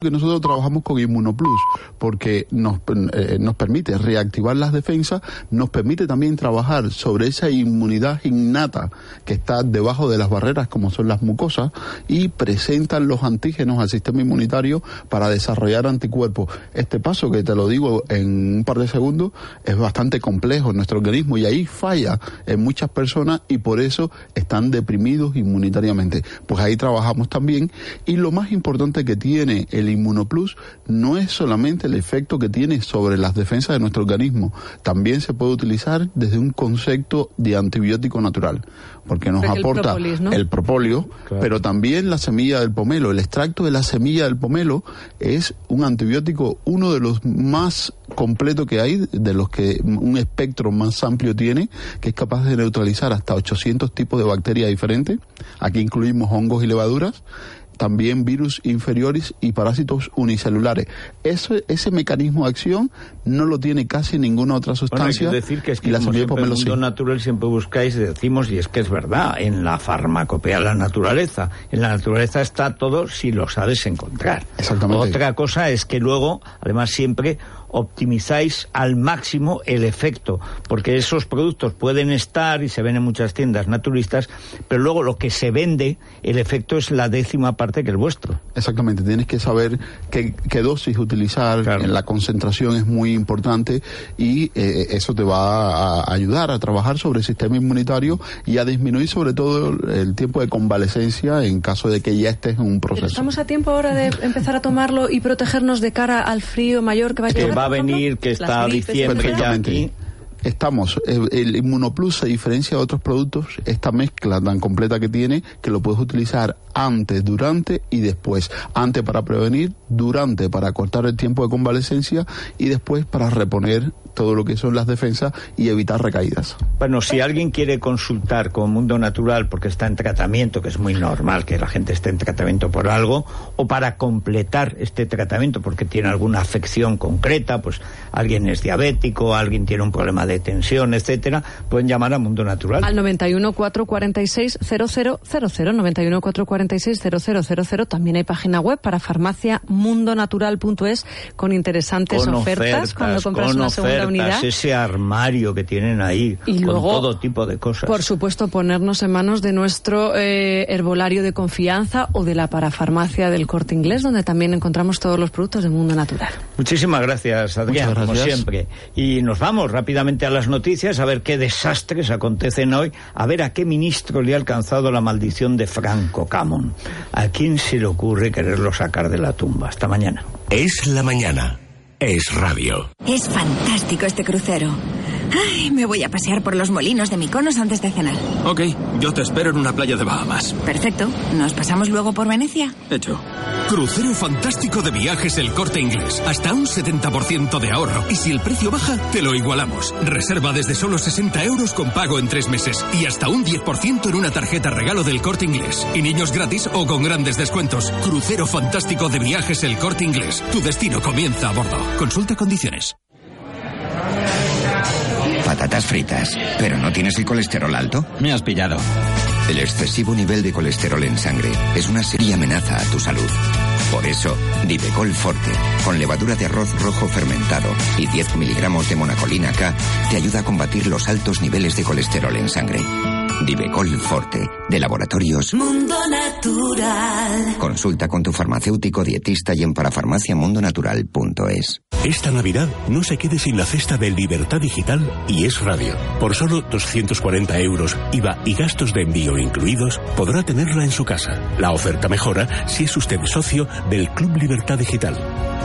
que nosotros trabajamos con Inmunoplus porque nos, eh, nos permite reactivar las defensas, nos permite también trabajar sobre esa inmunidad innata que está debajo de las barreras como son las mucosas y presentan los antígenos al sistema inmunitario para desarrollar anticuerpos. Este paso que te lo digo en un par de segundos es bastante complejo en nuestro organismo y ahí falla en muchas personas y por eso están deprimidos inmunitariamente. Pues ahí trabajamos también y lo más importante que tiene el Inmunoplus no es solamente el efecto que tiene sobre las defensas de nuestro organismo, también se puede utilizar desde un concepto de antibiótico natural, porque nos aporta el, propóleo, pero también la semilla del pomelo. El extracto de la semilla del pomelo es un antibiótico, uno de los más completos que hay, de los que un espectro más amplio tiene, que es capaz de neutralizar hasta 800 tipos de bacterias diferentes. Aquí incluimos hongos y levaduras también virus inferiores y parásitos unicelulares. Ese, ese mecanismo de acción no lo tiene casi ninguna otra sustancia. Bueno, hay que decir que es que la siempre en el mundo natural siempre buscáis y decimos, y es que es verdad, en la farmacopea, la naturaleza. En la naturaleza está todo si lo sabes encontrar. Exactamente. Otra cosa es que luego, además siempre optimizáis al máximo el efecto, porque esos productos pueden estar y se ven en muchas tiendas naturistas, pero luego lo que se vende, el efecto es la décima parte que el vuestro. Exactamente, tienes que saber qué, dosis utilizar, la concentración es muy importante y eh, eso te va a ayudar a trabajar sobre el sistema inmunitario y a disminuir sobre todo el tiempo de convalecencia en caso de que ya estés en un proceso. ¿Estamos a tiempo ahora de empezar a tomarlo y protegernos de cara al frío mayor que va a llegar? Va a venir, que está diciembre ya aquí estamos, el, Inmunoplus se diferencia de otros productos, esta mezcla tan completa que tiene, que lo puedes utilizar antes, durante y después. Antes para prevenir, durante para cortar el tiempo de convalecencia y después para reponer todo lo que son las defensas y evitar recaídas. Bueno, si alguien quiere consultar con Mundo Natural porque está en tratamiento, que es muy normal que la gente esté en tratamiento por algo, o para completar este tratamiento porque tiene alguna afección concreta, pues alguien es diabético, alguien tiene un problema de tensión, etcétera, pueden llamar a Mundo Natural. Al 91 446 0000, 91 446 0000. También hay página web para farmaciamundonatural.es con interesantes ofertas, cuando compras una segunda ese armario que tienen ahí, y con todo tipo de cosas. Por supuesto, ponernos en manos de nuestro eh, herbolario de confianza o de la parafarmacia del corte inglés, donde también encontramos todos los productos del mundo natural. Muchísimas gracias, Adrián, como siempre. Y nos vamos rápidamente a las noticias, a ver qué desastres acontecen hoy, a ver a qué ministro le ha alcanzado la maldición de Franco Camon. ¿A quién se le ocurre quererlo sacar de la tumba? Hasta mañana. Es la mañana es radio. Es fantástico este crucero. Ay, me voy a pasear por los molinos de Miconos antes de cenar. Ok, yo te espero en una playa de Bahamas. Perfecto. ¿Nos pasamos luego por Venecia? Hecho. Crucero fantástico de viajes El Corte Inglés. Hasta un 70% de ahorro. Y si el precio baja, te lo igualamos. Reserva desde solo 60 euros con pago en tres meses. Y hasta un 10% en una tarjeta regalo del Corte Inglés. Y niños gratis o con grandes descuentos. Crucero fantástico de viajes El Corte Inglés. Tu destino comienza a bordo. Consulta condiciones. Patatas fritas. ¿Pero no tienes el colesterol alto? Me has pillado. El excesivo nivel de colesterol en sangre es una seria amenaza a tu salud. Por eso, Divecol Forte, con levadura de arroz rojo fermentado y 10 miligramos de monacolina K, te ayuda a combatir los altos niveles de colesterol en sangre. Divecol Forte, de Laboratorios Mundo Natural. Consulta con tu farmacéutico dietista y en parafarmaciamundonatural.es. Esta Navidad no se quede sin la cesta de Libertad Digital y es radio. Por solo 240 euros, IVA y gastos de envío incluidos, podrá tenerla en su casa. La oferta mejora si es usted socio del Club Libertad Digital.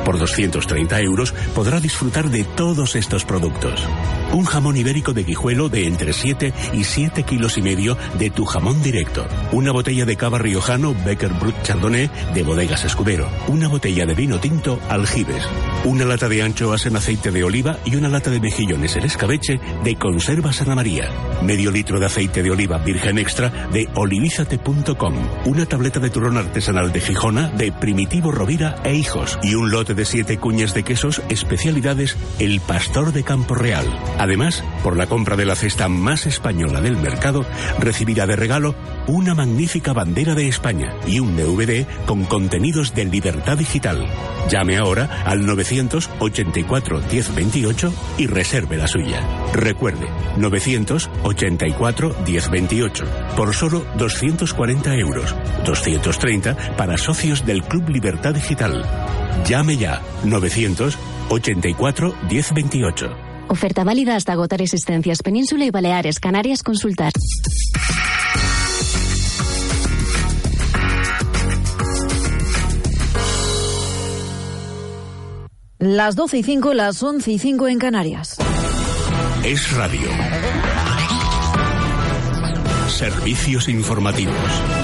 Por 230 euros podrá disfrutar de todos estos productos. Un jamón ibérico de guijuelo de entre 7 y 7 kilos y medio de tu jamón directo. Una botella de cava riojano Becker Brut Chardonnay de Bodegas Escudero. Una botella de vino tinto Aljibes una lata de anchoas en aceite de oliva y una lata de mejillones en escabeche de Conservas Ana María. Medio litro de aceite de oliva virgen extra de olivízate.com. Una tableta de turrón artesanal de Gijona de Primitivo Rovira e Hijos. Y un lote de siete cuñas de quesos especialidades El Pastor de Campo Real. Además, por la compra de la cesta más española del mercado, recibirá de regalo una magnífica bandera de España y un DVD con contenidos de Libertad Digital. Llame ahora al 984 1028 y reserve la suya. Recuerde, 984 1028 por solo 240 euros, 230 para socios del Club Libertad Digital. Llame ya 984 1028. Oferta válida hasta agotar existencias. Península y Baleares, Canarias, consultar. Las 12 y 5, las 11 y 5 en Canarias. Es radio. Servicios informativos.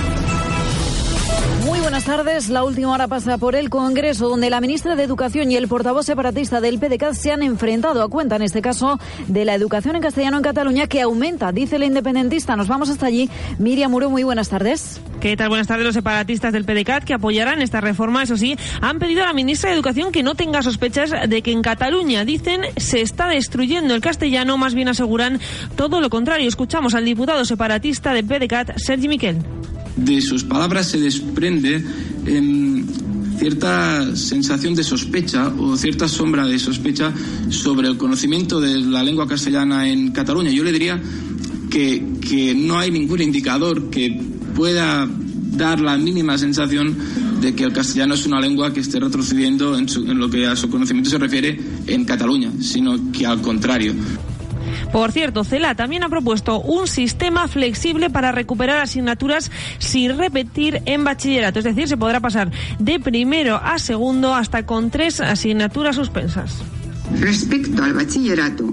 Buenas tardes. La última hora pasa por el Congreso, donde la ministra de Educación y el portavoz separatista del PDCAT se han enfrentado a cuenta, en este caso, de la educación en castellano en Cataluña, que aumenta, dice la independentista. Nos vamos hasta allí. Miriam Muro, muy buenas tardes. ¿Qué tal? Buenas tardes. Los separatistas del PDCAT que apoyarán esta reforma, eso sí, han pedido a la ministra de Educación que no tenga sospechas de que en Cataluña, dicen, se está destruyendo el castellano, más bien aseguran todo lo contrario. Escuchamos al diputado separatista del PDCAT, Sergi Miquel de sus palabras se desprende cierta sensación de sospecha o cierta sombra de sospecha sobre el conocimiento de la lengua castellana en Cataluña. Yo le diría que, que no hay ningún indicador que pueda dar la mínima sensación de que el castellano es una lengua que esté retrocediendo en, en lo que a su conocimiento se refiere en Cataluña, sino que al contrario. Por cierto, CELA también ha propuesto un sistema flexible para recuperar asignaturas sin repetir en bachillerato. Es decir, se podrá pasar de primero a segundo hasta con tres asignaturas suspensas. Respecto al bachillerato,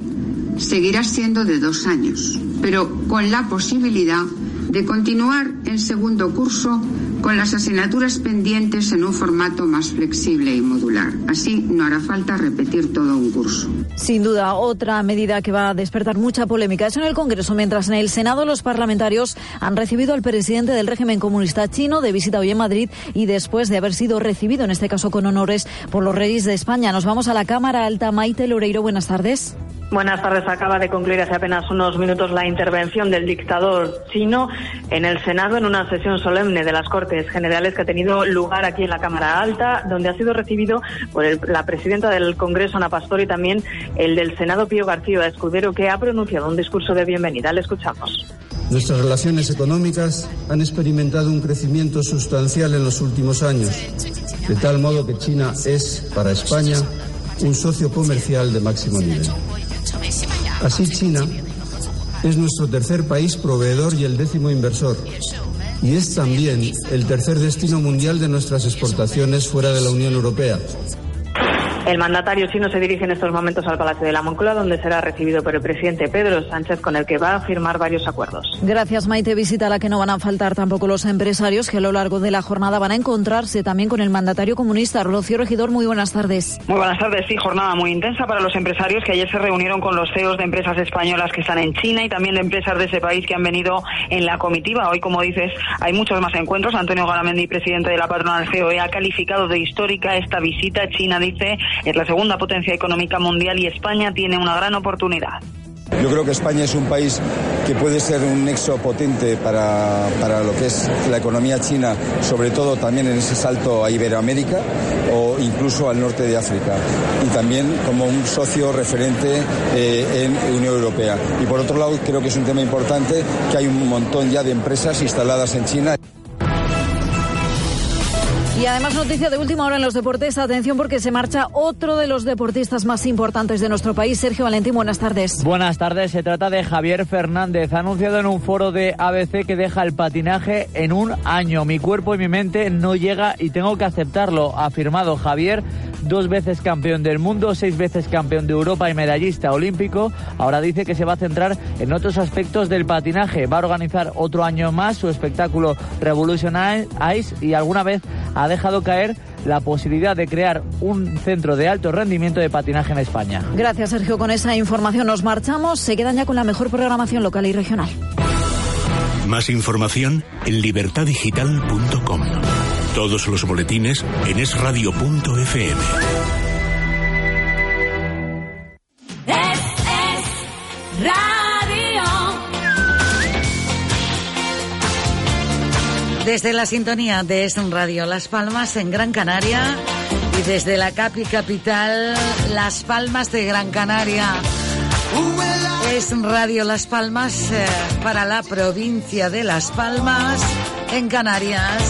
seguirá siendo de dos años, pero con la posibilidad de continuar el segundo curso con las asignaturas pendientes en un formato más flexible y modular. Así no hará falta repetir todo un curso. Sin duda, otra medida que va a despertar mucha polémica es en el Congreso, mientras en el Senado los parlamentarios han recibido al presidente del régimen comunista chino de visita hoy en Madrid y después de haber sido recibido, en este caso con honores, por los reyes de España. Nos vamos a la Cámara Alta. Maite Loreiro, buenas tardes. Buenas tardes. Acaba de concluir hace apenas unos minutos la intervención del dictador chino en el Senado en una sesión solemne de las Cortes Generales que ha tenido lugar aquí en la Cámara Alta, donde ha sido recibido por la presidenta del Congreso, Ana Pastor, y también el del Senado, Pío García Escudero, que ha pronunciado un discurso de bienvenida. Le escuchamos. Nuestras relaciones económicas han experimentado un crecimiento sustancial en los últimos años, de tal modo que China es, para España, un socio comercial de máximo nivel. Así China es nuestro tercer país proveedor y el décimo inversor. Y es también el tercer destino mundial de nuestras exportaciones fuera de la Unión Europea. El mandatario chino se dirige en estos momentos al Palacio de la Moncloa, donde será recibido por el presidente Pedro Sánchez, con el que va a firmar varios acuerdos. Gracias, Maite. Visita a la que no van a faltar tampoco los empresarios, que a lo largo de la jornada van a encontrarse también con el mandatario comunista. Rocío Regidor, muy buenas tardes. Muy buenas tardes. Sí, jornada muy intensa para los empresarios que ayer se reunieron con los CEOs de empresas españolas que están en China y también de empresas de ese país que han venido en la comitiva. Hoy, como dices, hay muchos más encuentros. Antonio Garamendi, presidente de la patronal COE, ha calificado de histórica esta visita. China dice es la segunda potencia económica mundial y España tiene una gran oportunidad. Yo creo que España es un país que puede ser un nexo potente para, para, lo que es la economía china, sobre todo también en ese salto a Iberoamérica o incluso al norte de África. Y también como un socio referente eh, en Unión Europea. Y por otro lado, creo que es un tema importante que hay un montón ya de empresas instaladas en China. Y además noticia de última hora en los deportes. Atención porque se marcha otro de los deportistas más importantes de nuestro país. Sergio Valentín, buenas tardes. Buenas tardes. Se trata de Javier Fernández. Ha anunciado en un foro de ABC que deja el patinaje en un año. Mi cuerpo y mi mente no llega y tengo que aceptarlo. Ha afirmado Javier dos veces campeón del mundo, seis veces campeón de Europa y medallista olímpico. Ahora dice que se va a centrar en otros aspectos del patinaje. Va a organizar otro año más su espectáculo Revolution Ice y alguna vez dejado caer la posibilidad de crear un centro de alto rendimiento de patinaje en España. Gracias, Sergio. Con esa información nos marchamos. Se quedan ya con la mejor programación local y regional. Más información en libertadigital.com. Todos los boletines en esradio.fm. Desde la sintonía de Es Radio Las Palmas en Gran Canaria y desde la Capi Capital Las Palmas de Gran Canaria. Es Radio Las Palmas eh, para la provincia de Las Palmas en Canarias.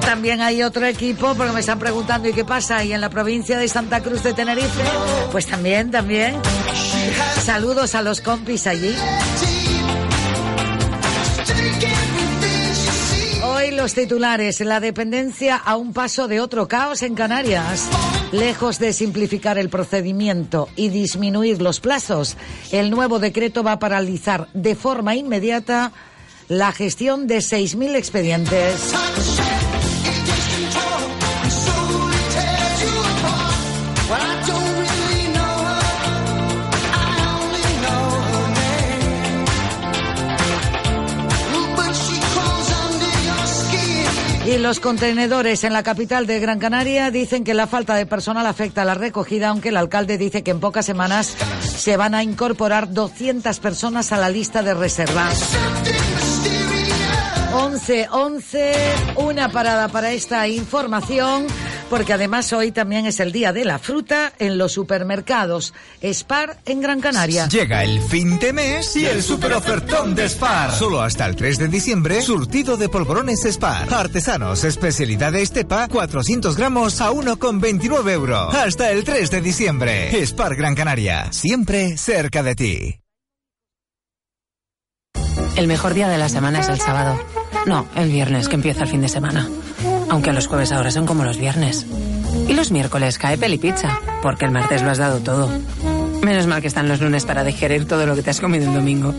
También hay otro equipo, porque me están preguntando, ¿y qué pasa? Y en la provincia de Santa Cruz de Tenerife, pues también, también. Saludos a los compis allí. Los titulares, la dependencia a un paso de otro caos en Canarias. Lejos de simplificar el procedimiento y disminuir los plazos, el nuevo decreto va a paralizar de forma inmediata la gestión de 6.000 expedientes. Y los contenedores en la capital de Gran Canaria dicen que la falta de personal afecta a la recogida, aunque el alcalde dice que en pocas semanas se van a incorporar 200 personas a la lista de reservas. 11, 11, una parada para esta información, porque además hoy también es el día de la fruta en los supermercados. Spar en Gran Canaria. Llega el fin de mes y el super ofertón de Spar. Solo hasta el 3 de diciembre, surtido de polvorones Spar. Artesanos, especialidad de Estepa, 400 gramos a 1,29 euros. Hasta el 3 de diciembre. Spar Gran Canaria, siempre cerca de ti. El mejor día de la semana es el sábado. No, el viernes, que empieza el fin de semana. Aunque los jueves ahora son como los viernes. Y los miércoles cae peli pizza, porque el martes lo has dado todo. Menos mal que están los lunes para digerir todo lo que te has comido el domingo.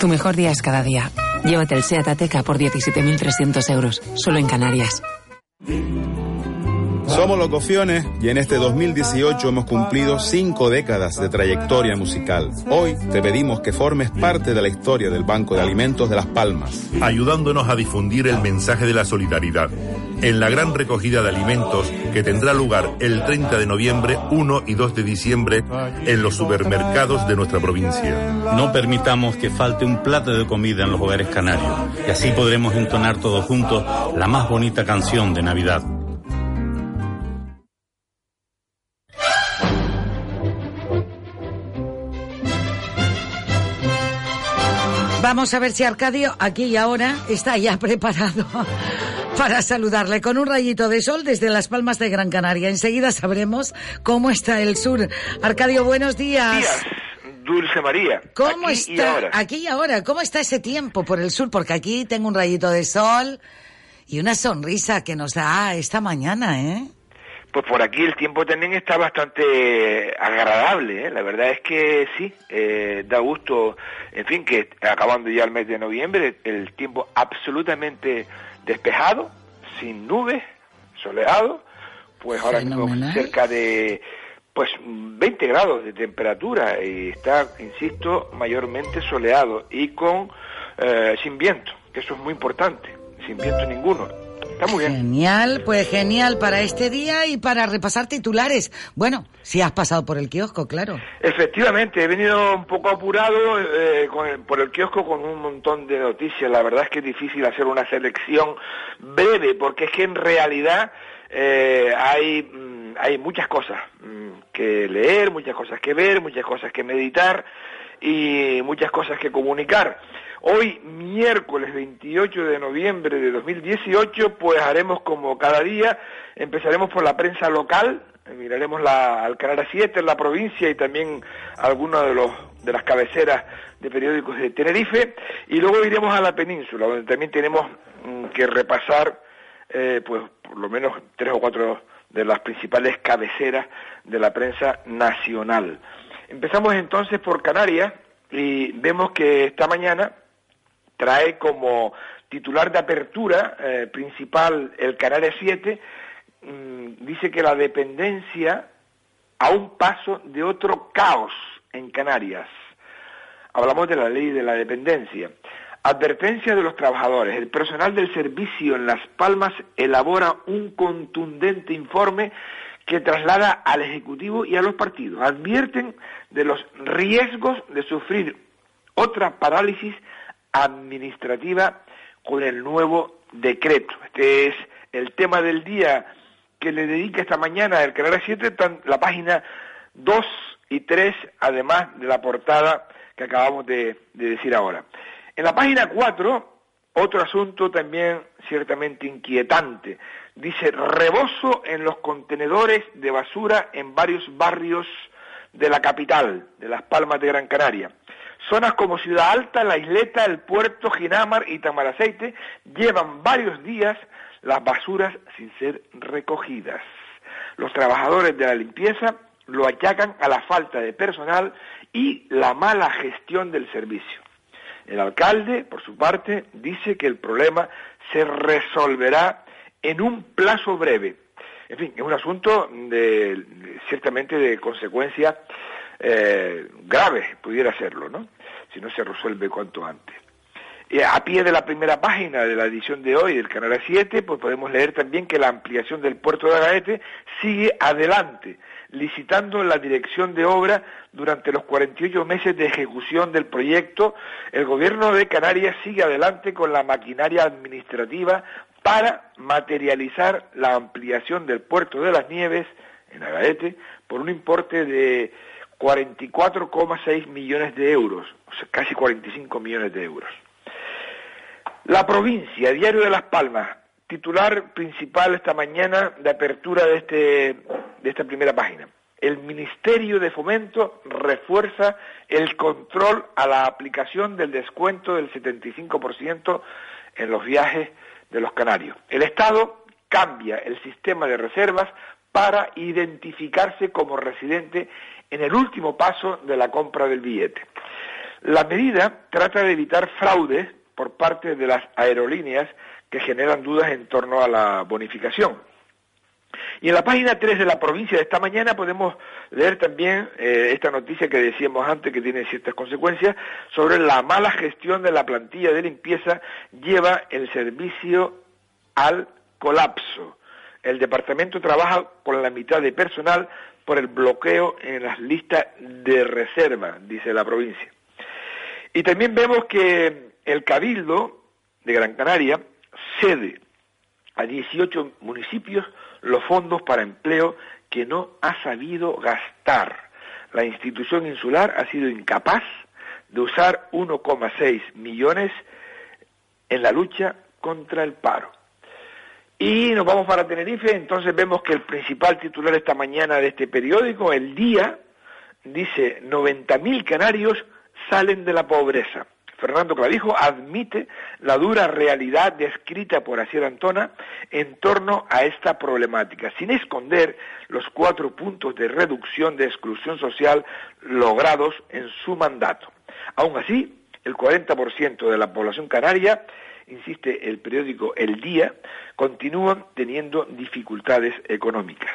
Tu mejor día es cada día. Llévate el SEAT Ateca por 17.300 euros, solo en Canarias. Somos los Cofiones y en este 2018 hemos cumplido cinco décadas de trayectoria musical. Hoy te pedimos que formes parte de la historia del Banco de Alimentos de Las Palmas. ayudándonos a difundir el mensaje de la solidaridad en la gran recogida de alimentos que tendrá lugar el 30 de noviembre, 1 y 2 de diciembre en los supermercados de nuestra provincia. No permitamos que falte un plato de comida en los hogares canarios y así podremos entonar todos juntos la más bonita canción de Navidad. Vamos a ver si Arcadio, aquí y ahora, está ya preparado para saludarle con un rayito de sol desde las Palmas de Gran Canaria. Enseguida sabremos cómo está el sur. Arcadio, buenos días. días. Dulce María. ¿Cómo aquí está y ahora. aquí y ahora? ¿Cómo está ese tiempo por el sur? Porque aquí tengo un rayito de sol y una sonrisa que nos da esta mañana, ¿eh? Pues por aquí el tiempo también está bastante agradable, ¿eh? la verdad es que sí, eh, da gusto, en fin, que acabando ya el mes de noviembre, el tiempo absolutamente despejado, sin nubes, soleado, pues ahora mismo cerca de pues 20 grados de temperatura y está, insisto, mayormente soleado y con eh, sin viento, que eso es muy importante, sin viento ninguno. Está muy bien. Genial, pues genial para este día y para repasar titulares. Bueno, si has pasado por el kiosco, claro. Efectivamente, he venido un poco apurado eh, con el- por el kiosco con un montón de noticias. La verdad es que es difícil hacer una selección breve, porque es que en realidad eh, hay, mm, hay muchas cosas mm, que leer, muchas cosas que ver, muchas cosas que meditar y muchas cosas que comunicar. Hoy, miércoles 28 de noviembre de 2018, pues haremos como cada día, empezaremos por la prensa local, eh, miraremos la, al Canal 7 en la provincia y también algunas de, las cabeceras de periódicos de Tenerife, y luego iremos a la península, donde también tenemos mm, que repasar, eh, pues por lo menos tres o cuatro de las principales cabeceras de la prensa nacional. Empezamos entonces por Canarias y vemos que esta mañana trae como titular de apertura eh, principal, el Canarias 7, mm, dice que la dependencia a un paso de otro caos en Canarias. Hablamos de la ley de la dependencia. Advertencia de los trabajadores. El personal del servicio en Las Palmas elabora un contundente informe que traslada al Ejecutivo y a los partidos. Advierten de los riesgos de sufrir otra parálisis administrativa con el nuevo decreto. Este es el tema del día que le dedica esta mañana el Canal 7, la página 2 y 3, además de la portada que acabamos de, de decir ahora. En la página 4, otro asunto también ciertamente inquietante. Dice, rebozo en los contenedores de basura en varios barrios de la capital, de Las Palmas de Gran Canaria. Zonas como Ciudad Alta, La Isleta, El Puerto, Ginamar y Tamaraceite llevan varios días las basuras sin ser recogidas. Los trabajadores de la limpieza lo achacan a la falta de personal y la mala gestión del servicio. El alcalde, por su parte, dice que el problema se resolverá en un plazo breve. En fin, es un asunto de, ciertamente de consecuencias eh, graves, pudiera serlo, ¿no? Si no se resuelve cuanto antes. Y a pie de la primera página de la edición de hoy del Canal 7, pues podemos leer también que la ampliación del puerto de Agaete sigue adelante, licitando la dirección de obra durante los 48 meses de ejecución del proyecto. El gobierno de Canarias sigue adelante con la maquinaria administrativa para materializar la ampliación del puerto de las Nieves en Agaete por un importe de 44,6 millones de euros, o sea, casi 45 millones de euros. La provincia, Diario de Las Palmas, titular principal esta mañana de apertura de, este, de esta primera página. El Ministerio de Fomento refuerza el control a la aplicación del descuento del 75% en los viajes de los canarios. El Estado cambia el sistema de reservas para identificarse como residente en el último paso de la compra del billete. La medida trata de evitar fraudes por parte de las aerolíneas que generan dudas en torno a la bonificación. Y en la página 3 de la provincia de esta mañana podemos leer también eh, esta noticia que decíamos antes que tiene ciertas consecuencias sobre la mala gestión de la plantilla de limpieza lleva el servicio al colapso. El departamento trabaja con la mitad de personal por el bloqueo en las listas de reserva, dice la provincia. Y también vemos que el Cabildo de Gran Canaria cede a 18 municipios los fondos para empleo que no ha sabido gastar. La institución insular ha sido incapaz de usar 1,6 millones en la lucha contra el paro. Y nos vamos para Tenerife, entonces vemos que el principal titular esta mañana de este periódico, El Día, dice 90.000 canarios salen de la pobreza. Fernando Clavijo admite la dura realidad descrita por Asier Antona en torno a esta problemática, sin esconder los cuatro puntos de reducción de exclusión social logrados en su mandato. Aún así, el 40% de la población canaria, insiste el periódico El Día, continúan teniendo dificultades económicas.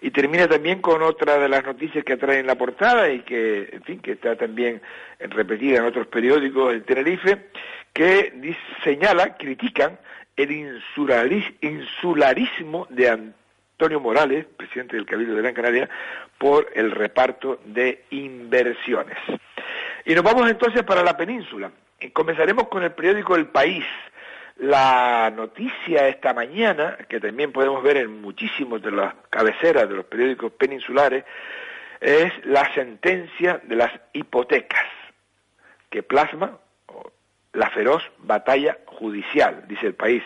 Y termina también con otra de las noticias que trae en la portada y que, en fin, que está también repetida en otros periódicos en Tenerife, que señala, critican el insularismo de Antonio Morales, presidente del Cabildo de Gran Canaria, por el reparto de inversiones. Y nos vamos entonces para la península. Comenzaremos con el periódico El País, la noticia esta mañana, que también podemos ver en muchísimos de las cabeceras de los periódicos peninsulares, es la sentencia de las hipotecas, que plasma la feroz batalla judicial, dice el país.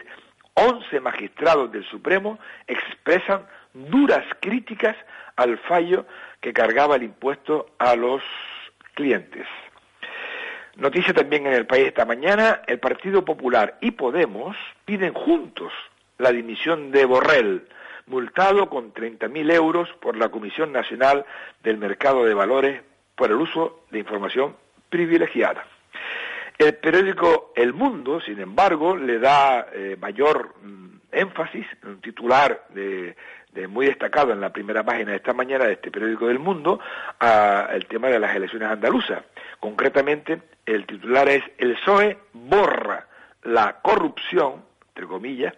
Once magistrados del Supremo expresan duras críticas al fallo que cargaba el impuesto a los clientes. Noticia también en el país esta mañana, el Partido Popular y Podemos piden juntos la dimisión de Borrell, multado con 30.000 euros por la Comisión Nacional del Mercado de Valores por el uso de información privilegiada. El periódico El Mundo, sin embargo, le da eh, mayor mm, énfasis, un titular de, muy destacado en la primera página de esta mañana de este periódico del Mundo, al tema de las elecciones andaluzas. Concretamente, el titular es El PSOE borra la corrupción, entre comillas,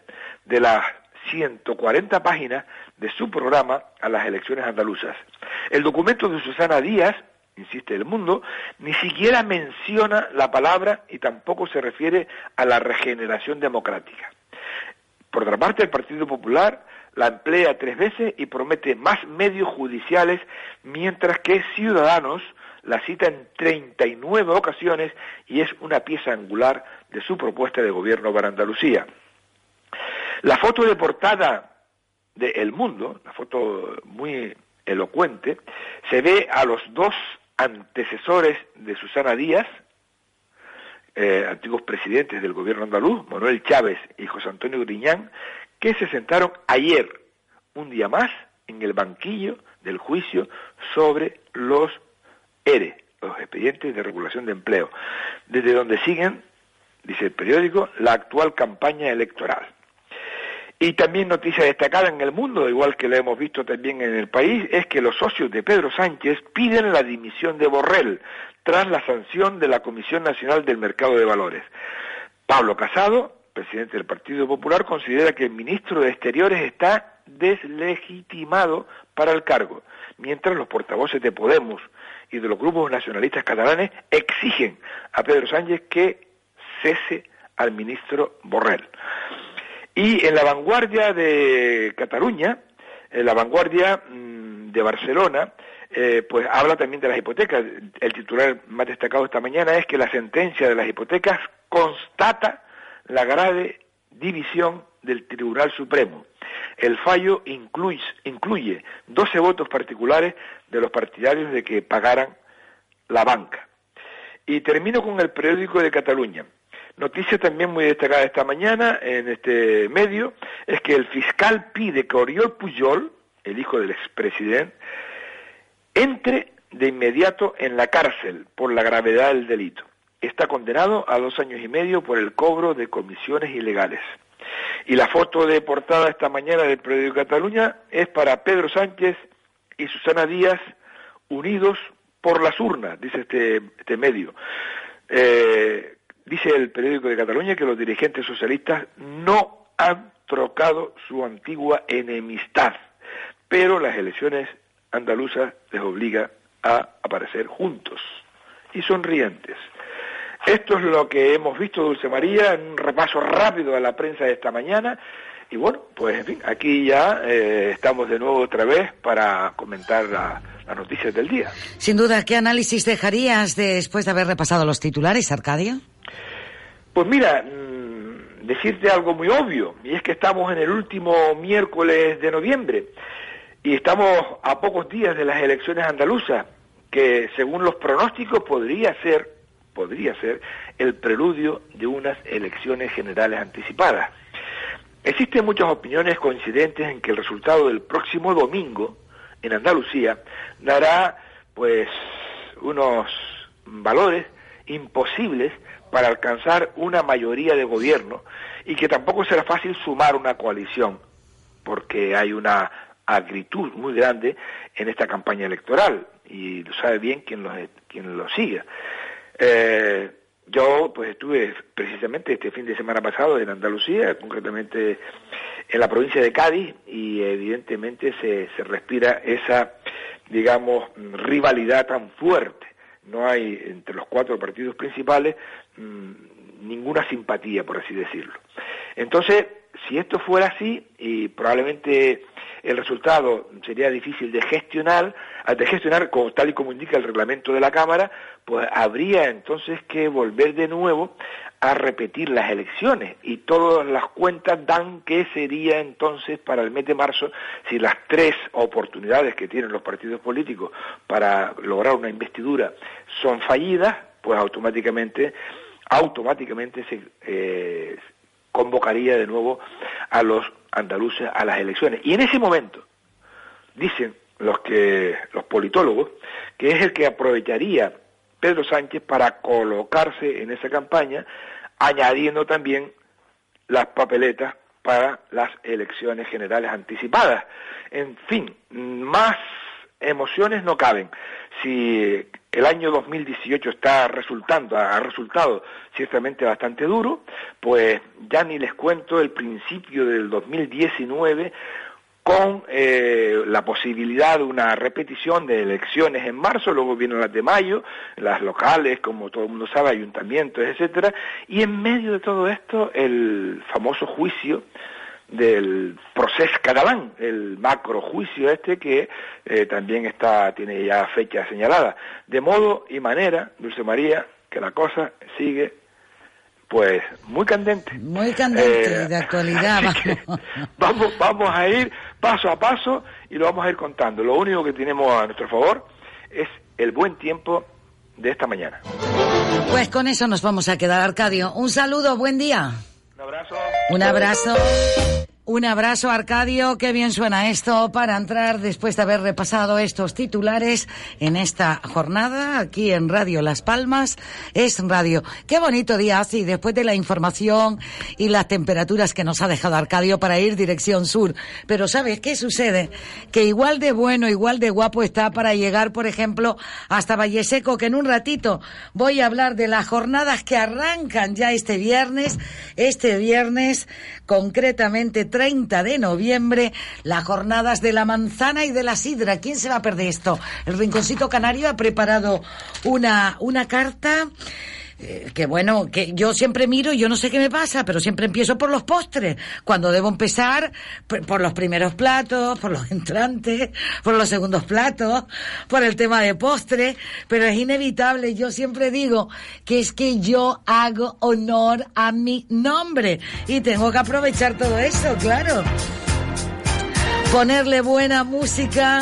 de las 140 páginas de su programa a las elecciones andaluzas. El documento de Susana Díaz, insiste el mundo, ni siquiera menciona la palabra y tampoco se refiere a la regeneración democrática. Por otra parte, el Partido Popular la emplea tres veces y promete más medios judiciales, mientras que Ciudadanos la cita en 39 ocasiones y es una pieza angular de su propuesta de gobierno para Andalucía. La foto de portada de El Mundo, la foto muy elocuente, se ve a los dos antecesores de Susana Díaz, eh, antiguos presidentes del gobierno andaluz, Manuel Chávez y José Antonio Griñán, que se sentaron ayer, un día más, en el banquillo del juicio sobre los ERE, los expedientes de regulación de empleo, desde donde siguen, dice el periódico, la actual campaña electoral. Y también noticia destacada en el mundo, igual que la hemos visto también en el país, es que los socios de Pedro Sánchez piden la dimisión de Borrell tras la sanción de la Comisión Nacional del Mercado de Valores. Pablo Casado, presidente del Partido Popular, considera que el ministro de Exteriores está deslegitimado para el cargo, mientras los portavoces de Podemos y de los grupos nacionalistas catalanes exigen a Pedro Sánchez que cese al ministro Borrell. Y en la vanguardia de Cataluña, en la vanguardia mm, de Barcelona, eh, pues habla también de las hipotecas. El titular más destacado esta mañana es que la sentencia de las hipotecas constata la grave división del Tribunal Supremo. El fallo incluye, incluye 12 votos particulares de los partidarios de que pagaran la banca. Y termino con el periódico de Cataluña. Noticia también muy destacada esta mañana en este medio es que el fiscal pide que Oriol Pujol, el hijo del expresidente, entre de inmediato en la cárcel por la gravedad del delito. Está condenado a dos años y medio por el cobro de comisiones ilegales. Y la foto de portada esta mañana del periódico Cataluña es para Pedro Sánchez y Susana Díaz unidos por las urnas, dice este, este medio. Eh, Dice el periódico de Cataluña que los dirigentes socialistas no han trocado su antigua enemistad, pero las elecciones andaluzas les obliga a aparecer juntos y sonrientes. Esto es lo que hemos visto, Dulce María, en un repaso rápido a la prensa de esta mañana. Y bueno, pues en fin, aquí ya eh, estamos de nuevo otra vez para comentar las noticias del día. Sin duda, ¿qué análisis dejarías después de haber repasado los titulares, Arcadio? Pues mira, mm, decirte algo muy obvio, y es que estamos en el último miércoles de noviembre y estamos a pocos días de las elecciones andaluzas, que según los pronósticos podría ser, podría ser el preludio de unas elecciones generales anticipadas. Existen muchas opiniones coincidentes en que el resultado del próximo domingo en Andalucía dará pues unos valores imposibles para alcanzar una mayoría de gobierno y que tampoco será fácil sumar una coalición, porque hay una agritud muy grande en esta campaña electoral y lo sabe bien quien lo, quien lo sigue. Eh, yo pues estuve precisamente este fin de semana pasado en Andalucía, concretamente en la provincia de Cádiz, y evidentemente se, se respira esa, digamos, rivalidad tan fuerte no hay entre los cuatro partidos principales mm, ninguna simpatía, por así decirlo. Entonces, si esto fuera así, y probablemente el resultado sería difícil de gestionar, de gestionar tal y como indica el reglamento de la Cámara, pues habría entonces que volver de nuevo a repetir las elecciones y todas las cuentas dan que sería entonces para el mes de marzo si las tres oportunidades que tienen los partidos políticos para lograr una investidura son fallidas, pues automáticamente automáticamente se eh, convocaría de nuevo a los andaluces a las elecciones. Y en ese momento dicen los que los politólogos que es el que aprovecharía Pedro Sánchez para colocarse en esa campaña, añadiendo también las papeletas para las elecciones generales anticipadas. En fin, más emociones no caben. Si el año 2018 está resultando, ha resultado ciertamente bastante duro, pues ya ni les cuento el principio del 2019 con eh, la posibilidad de una repetición de elecciones en marzo, luego vienen las de mayo, las locales, como todo el mundo sabe, ayuntamientos, etcétera, y en medio de todo esto el famoso juicio del proceso catalán, el macro juicio este que eh, también está tiene ya fecha señalada, de modo y manera, Dulce María, que la cosa sigue pues muy candente. Muy candente, Eh, de actualidad. vamos, vamos a ir paso a paso y lo vamos a ir contando. Lo único que tenemos a nuestro favor es el buen tiempo de esta mañana. Pues con eso nos vamos a quedar, Arcadio. Un saludo, buen día. Un abrazo. Un abrazo. Un abrazo, Arcadio. Qué bien suena esto para entrar después de haber repasado estos titulares en esta jornada aquí en Radio Las Palmas. Es radio. Qué bonito día así después de la información y las temperaturas que nos ha dejado Arcadio para ir dirección sur. Pero ¿sabes qué sucede? Que igual de bueno, igual de guapo está para llegar, por ejemplo, hasta Valle Seco, que en un ratito voy a hablar de las jornadas que arrancan ya este viernes. Este viernes, concretamente 30 de noviembre, las jornadas de la manzana y de la sidra. ¿Quién se va a perder esto? El Rinconcito Canario ha preparado una, una carta. Eh, Que bueno, que yo siempre miro y yo no sé qué me pasa, pero siempre empiezo por los postres. Cuando debo empezar p- por los primeros platos, por los entrantes, por los segundos platos, por el tema de postre, pero es inevitable. Yo siempre digo que es que yo hago honor a mi nombre y tengo que aprovechar todo eso, claro. Ponerle buena música,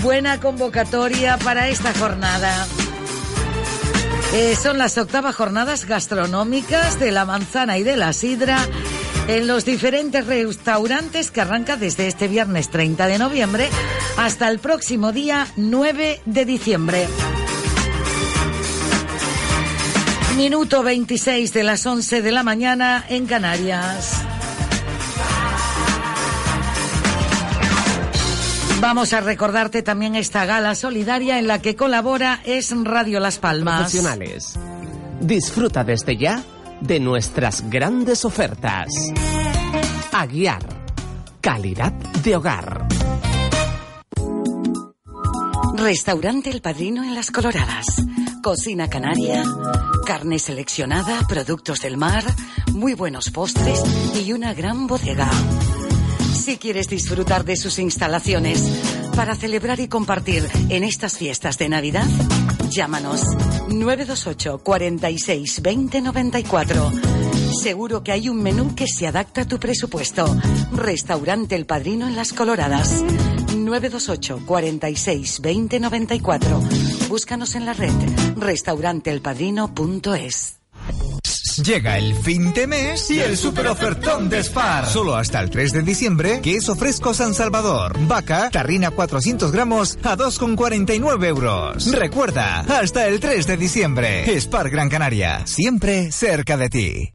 buena convocatoria para esta jornada. Eh, son las octavas jornadas gastronómicas de la manzana y de la sidra en los diferentes restaurantes que arranca desde este viernes 30 de noviembre hasta el próximo día 9 de diciembre. Minuto 26 de las 11 de la mañana en Canarias. Vamos a recordarte también esta gala solidaria en la que colabora es Radio Las Palmas. Profesionales. Disfruta desde ya de nuestras grandes ofertas. Aguiar. Calidad de hogar. Restaurante El Padrino en Las Coloradas. Cocina canaria, carne seleccionada, productos del mar, muy buenos postres y una gran bodega. Si quieres disfrutar de sus instalaciones para celebrar y compartir en estas fiestas de Navidad, llámanos 928 46 20 94. Seguro que hay un menú que se adapta a tu presupuesto. Restaurante El Padrino en Las Coloradas. 928 46 20 94. Búscanos en la red restauranteelpadrino.es. Llega el fin de mes y el super ofertón de Spar. Solo hasta el 3 de diciembre, queso fresco San Salvador. Vaca, tarrina 400 gramos a 2,49 euros. Recuerda, hasta el 3 de diciembre. Spar Gran Canaria, siempre cerca de ti.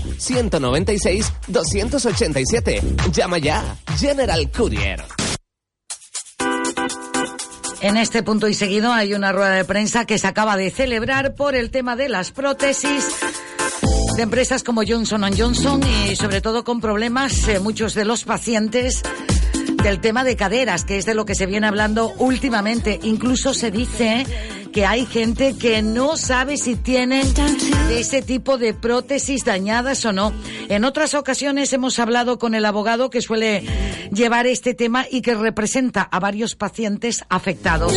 902-196-287. Llama ya. General Courier. En este punto y seguido hay una rueda de prensa que se acaba de celebrar por el tema de las prótesis de empresas como Johnson Johnson y sobre todo con problemas eh, muchos de los pacientes del tema de caderas, que es de lo que se viene hablando últimamente. Incluso se dice que hay gente que no sabe si tienen ese tipo de prótesis dañadas o no. En otras ocasiones hemos hablado con el abogado que suele llevar este tema y que representa a varios pacientes afectados.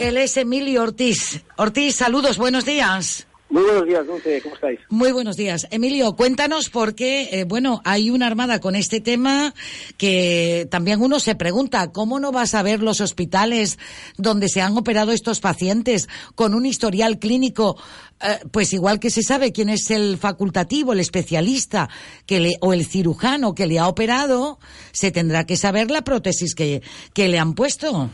Él es Emilio Ortiz. Ortiz, saludos, buenos días. Muy buenos días, ¿cómo estáis? Muy buenos días. Emilio, cuéntanos por qué, eh, bueno, hay una armada con este tema que también uno se pregunta, ¿cómo no vas a ver los hospitales donde se han operado estos pacientes con un historial clínico? eh, pues igual que se sabe quién es el facultativo, el especialista que le, o el cirujano que le ha operado, se tendrá que saber la prótesis que, que le han puesto.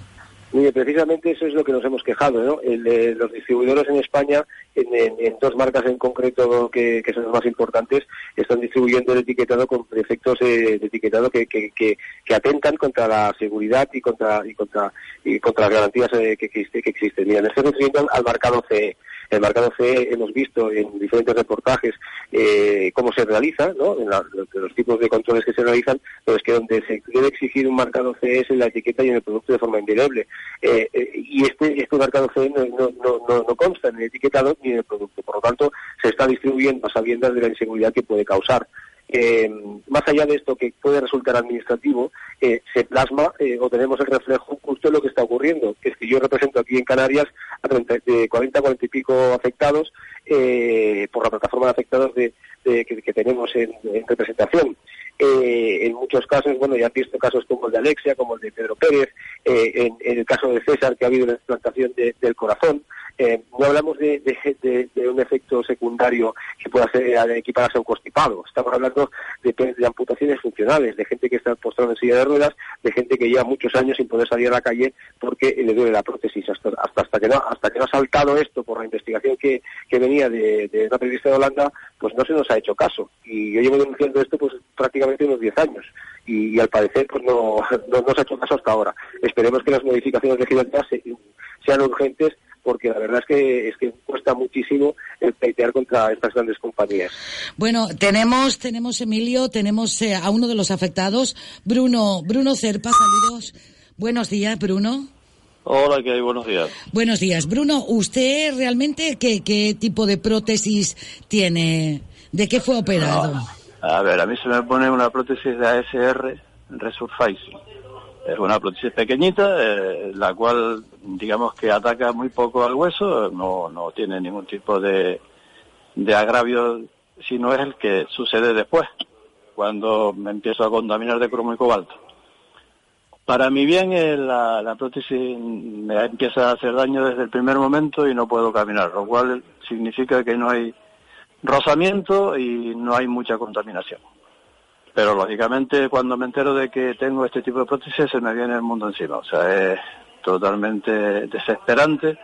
Mire, precisamente eso es lo que nos hemos quejado, ¿no? Los distribuidores en España, en, dos marcas en concreto que, que son las más importantes, están distribuyendo el etiquetado con efectos eh, de etiquetado que, atentan contra la seguridad y contra y contra y contra las garantías eh, que, existe, que existen. Mira, me estoy refiriendo al marcado CE. El marcado CE hemos visto en diferentes reportajes eh, cómo se realiza. En los, tipos de controles que se realizan, pero es que donde se debe exigir un marcado CE es en la etiqueta y en el producto de forma indeleble. Eh, eh, y este, este marcado CE no, no, no, no consta en el etiquetado ni en el producto. Por lo tanto, se está distribuyendo a sabiendas de la inseguridad que puede causar. Más allá de esto que puede resultar administrativo, eh, se plasma eh, o tenemos el reflejo justo de lo que está ocurriendo, que es que yo represento aquí en Canarias a 30, de 40 a 40 y pico afectados eh, por la plataforma de afectados de, que, tenemos en, en representación. En muchos casos, bueno, ya han visto casos como el de Alexia, como el de Pedro Pérez, en, en el caso de César, que ha habido una explantación de- del corazón. Eh, no hablamos de, un efecto secundario que pueda ser eh, equipararse a un constipado. Estamos hablando de, de amputaciones funcionales, de gente que está postrada en silla de ruedas, de gente que lleva muchos años sin poder salir a la calle porque le duele la prótesis. Hasta, hasta, hasta que no hasta que ha saltado esto por la investigación que, que venía de, una periodista de Holanda, pues no se nos ha hecho caso. Y yo llevo denunciando esto pues prácticamente unos 10 años. Y, al parecer pues no, no, no se ha hecho caso hasta ahora. Esperemos que las modificaciones legislativas se- sean urgentes porque la verdad es que es que cuesta muchísimo el pleitear contra estas grandes compañías. Bueno, tenemos, tenemos Emilio, tenemos eh, a uno de los afectados, Bruno, Bruno Cerpa, saludos. Buenos días, Bruno. Hola, ¿qué hay? Buenos días. Buenos días. Bruno, ¿usted realmente qué, qué tipo de prótesis tiene? ¿De qué fue operado? A ver, a mí se me pone una prótesis de ASR Resurfacing. Es una prótesis pequeñita, eh, la cual, digamos que ataca muy poco al hueso, no, no tiene ningún tipo de, de agravio, sino es el que sucede después, cuando me empiezo a contaminar de cromo y cobalto. Para mi bien, eh, la, la prótesis me empieza a hacer daño desde el primer momento y no puedo caminar, lo cual significa que no hay rozamiento y no hay mucha contaminación. Pero lógicamente cuando me entero de que tengo este tipo de prótesis se me viene el mundo encima. O sea, es totalmente desesperante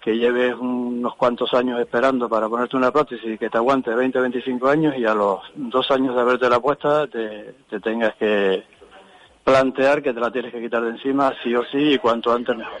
que lleves unos cuantos años esperando para ponerte una prótesis y que te aguante 20 o 25 años y a los dos años de haberte la puesta te, te tengas que plantear que te la tienes que quitar de encima sí o sí y cuanto antes mejor.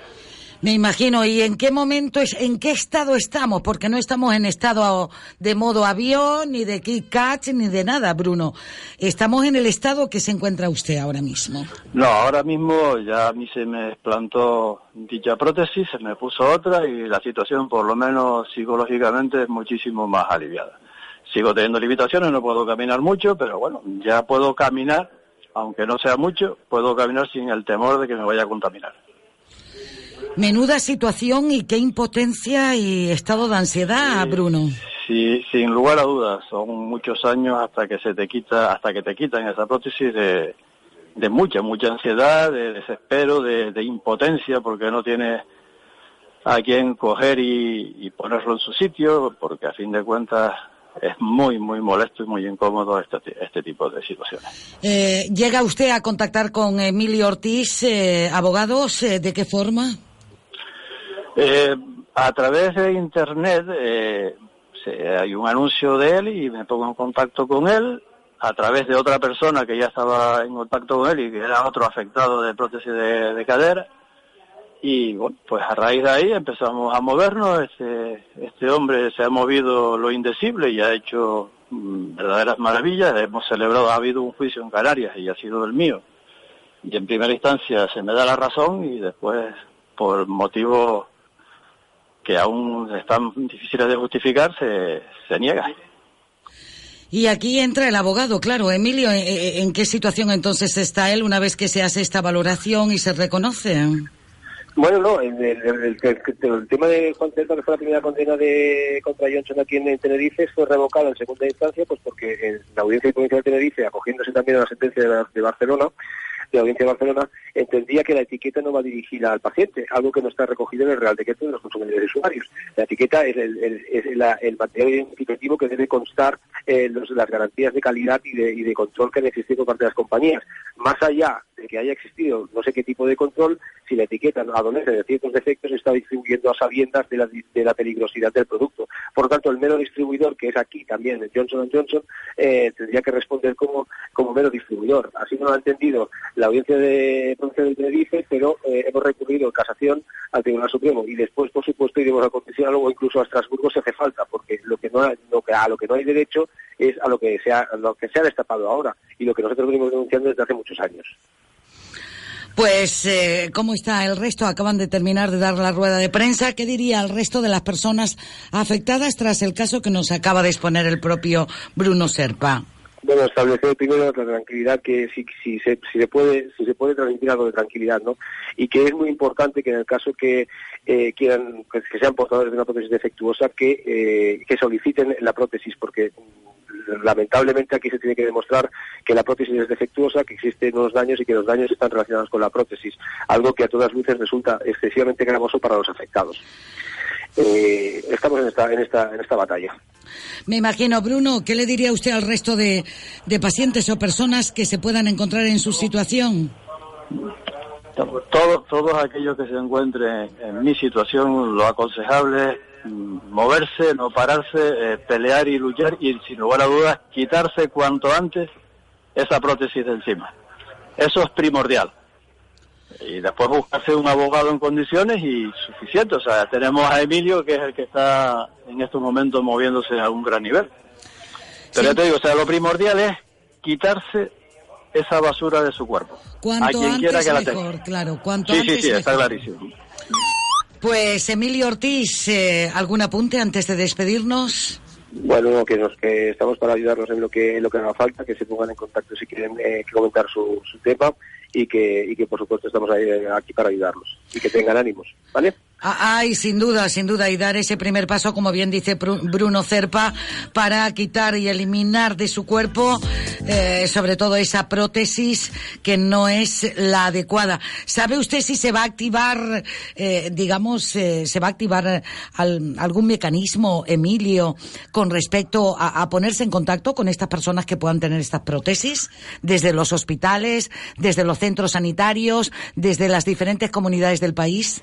Me imagino, ¿y en qué momento, es, en qué estado estamos? Porque no estamos en estado de modo avión, ni de kick catch, ni de nada, Bruno. Estamos en el estado que se encuentra usted ahora mismo. No, ahora mismo ya a mí se me plantó dicha prótesis, se me puso otra y la situación, por lo menos psicológicamente, es muchísimo más aliviada. Sigo teniendo limitaciones, no puedo caminar mucho, pero bueno, ya puedo caminar, aunque no sea mucho, puedo caminar sin el temor de que me vaya a contaminar. Menuda situación y qué impotencia y estado de ansiedad, Bruno. Sí, sin lugar a dudas, son muchos años hasta que se te quita, hasta que te quitan esa prótesis de, de mucha, mucha ansiedad, de desespero, de, de impotencia, porque no tienes a quien coger y, y ponerlo en su sitio, porque a fin de cuentas es muy, muy molesto y muy incómodo este, este tipo de situaciones. Eh, ¿Llega usted a contactar con Emilio Ortiz, eh, abogados? eh, ¿De qué forma? Eh, a través de internet eh, hay un anuncio de él y me pongo en contacto con él. A través de otra persona que ya estaba en contacto con él y que era otro afectado de prótesis de, de cadera. Y bueno pues a raíz de ahí empezamos a movernos. Este este hombre se ha movido lo indecible y ha hecho mm, verdaderas maravillas. Hemos celebrado ha habido un juicio en Canarias y ha sido el mío. Y en primera instancia se me da la razón y después por motivos que aún están difíciles de justificar se, se niega. Y aquí entra el abogado, claro. Emilio, ¿en, en qué situación entonces está él una vez que se hace esta valoración y se reconoce? Bueno, no, el, el, tema de Juan que fue la primera condena de contra Johnson aquí en Tenerife, fue revocada en segunda instancia, pues porque en la audiencia de provincia de Tenerife, acogiéndose también a la sentencia de Barcelona, de la Audiencia de Barcelona entendía que la etiqueta no va dirigida al paciente, algo que no está recogido en el Real Decreto de los consumidores usuarios. La etiqueta es el, material identificativo que debe constar eh, las garantías de calidad y de, control que han existido por parte de las compañías. Más allá de que haya existido no sé qué tipo de control, si la etiqueta adolece de ciertos defectos, está distribuyendo a sabiendas de la, peligrosidad del producto. Por lo tanto, el mero distribuidor, que es aquí también Johnson Johnson, eh, tendría que responder como, como mero distribuidor. Así no lo ha entendido la audiencia de provincia de Tenerife, pero eh, hemos recurrido en casación al Tribunal Supremo y después, por supuesto, iremos a condicionar luego incluso a Estrasburgo si hace falta, porque lo que no, lo que, a lo que no hay derecho es a lo que se ha, lo que se ha destapado ahora y lo que nosotros venimos denunciando desde hace muchos años. Pues, eh, ¿cómo está el resto? Acaban de terminar de dar la rueda de prensa. ¿Qué diría el resto de las personas afectadas tras el caso que nos acaba de exponer el propio Bruno Serpa? Bueno, establecer primero la tranquilidad que si, se, puede se puede transmitir algo de tranquilidad, ¿no? Y que es muy importante que en el caso que eh, quieran pues, que sean portadores de una prótesis defectuosa que, eh, que soliciten la prótesis porque mm, lamentablemente aquí se tiene que demostrar que la prótesis es defectuosa, que existen unos daños y que los daños están relacionados con la prótesis, algo que a todas luces resulta excesivamente gravoso para los afectados. Eh, estamos en esta, en esta, en esta batalla. Me imagino, Bruno, ¿qué le diría usted al resto de, pacientes o personas que se puedan encontrar en su situación? Todos, todos aquellos que se encuentren en mi situación, lo aconsejable es mm, moverse, no pararse, eh, pelear y luchar y, sin lugar a dudas, quitarse cuanto antes esa prótesis de encima. Eso es primordial y después buscarse un abogado en condiciones y suficiente. O sea, tenemos a Emilio, que es el que está en estos momentos moviéndose a un gran nivel. Pero ya te digo, o sea, lo primordial es quitarse esa basura de su cuerpo. Cuanto a quien quiera que la tenga. claro. Cuanto sí, antes sí, sí, está clarísimo. Pues Emilio Ortiz, eh, ¿algún apunte antes de despedirnos? Bueno, que nos que estamos para ayudarnos en lo que lo que haga falta, que se pongan en contacto si quieren eh, comentar su, su tema y que, y que por supuesto estamos eh, aquí para ayudarlos y que tengan ánimos, ¿vale? Ah, ay, sin duda, sin duda, y dar ese primer paso, como bien dice Bruno Cerpa, para quitar y eliminar de su cuerpo, eh, sobre todo esa prótesis que no es la adecuada. ¿Sabe usted si se va a activar, eh, digamos, eh, se va a activar algún mecanismo, Emilio, con respecto a, a ponerse en contacto con estas personas que puedan tener estas prótesis, desde los hospitales, desde los centros sanitarios, desde las diferentes comunidades del país?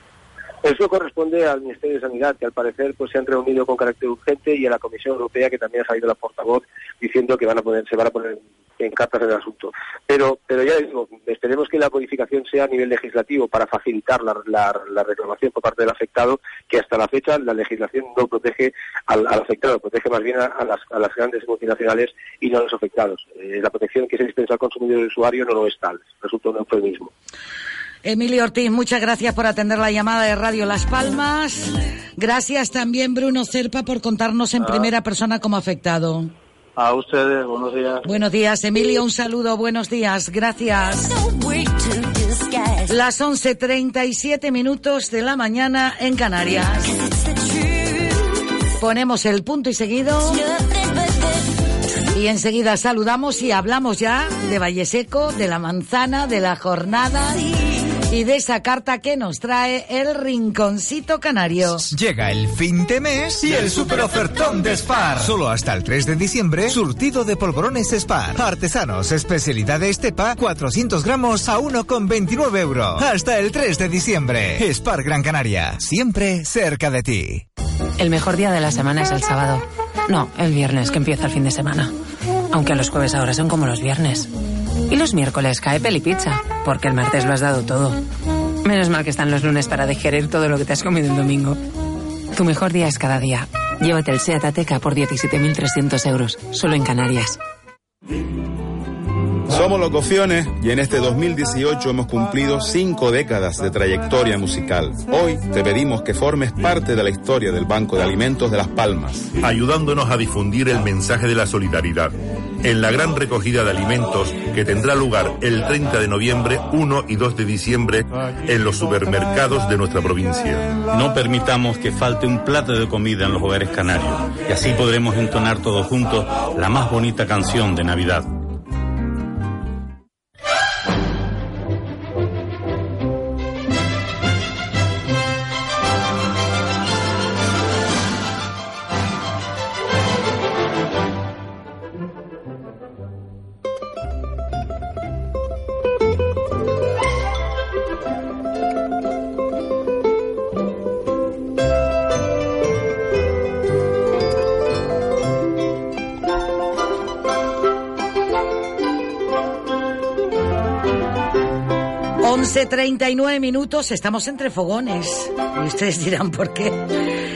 Eso corresponde al Ministerio de Sanidad, que al parecer pues se han reunido con carácter urgente y a la Comisión Europea, que también ha salido la portavoz diciendo que van a poner, se van a poner en cartas en el asunto. Pero, pero ya digo, esperemos que la codificación sea a nivel legislativo para facilitar la, la, reclamación por parte del afectado, que hasta la fecha la legislación no protege al, afectado, protege más bien a, las, a, las, grandes multinacionales y no a los afectados. Eh, la protección que se dispensa al consumidor y usuario no lo es tal, resulta un eufemismo. Emilio Ortiz, muchas gracias por atender la llamada de Radio Las Palmas. Gracias también, Bruno Cerpa, por contarnos en ah. primera persona como afectado. A ustedes, buenos días. Buenos días, Emilio, un saludo, buenos días, gracias. Las 11.37 minutos de la mañana en Canarias. Ponemos el punto y seguido. Y enseguida saludamos y hablamos ya de Valle Seco, de la manzana, de la jornada y de esa carta que nos trae el Rinconcito Canario. Llega el fin de mes y el super ofertón de Spar. Solo hasta el 3 de diciembre, surtido de polvorones Spar. Artesanos, especialidad de Estepa, 400 gramos a 1,29 euros. Hasta el 3 de diciembre. Spar Gran Canaria, siempre cerca de ti. El mejor día de la semana es el sábado. No, el viernes, que empieza el fin de semana. Aunque los jueves ahora son como los viernes. Y los miércoles cae peli pizza, porque el martes lo has dado todo. Menos mal que están los lunes para digerir todo lo que te has comido el domingo. Tu mejor día es cada día. Llévate el SEAT Ateca por 17.300 euros, solo en Canarias. Somos los Cofiones y en este 2018 hemos cumplido cinco décadas de trayectoria musical. Hoy te pedimos que formes parte de la historia del Banco de Alimentos de Las Palmas, ayudándonos a difundir el mensaje de la solidaridad en la gran recogida de alimentos que tendrá lugar el 30 de noviembre, 1 y 2 de diciembre en los supermercados de nuestra provincia. No permitamos que falte un plato de comida en los hogares canarios y así podremos entonar todos juntos la más bonita canción de Navidad. 39 minutos, estamos entre fogones. Y ustedes dirán por qué.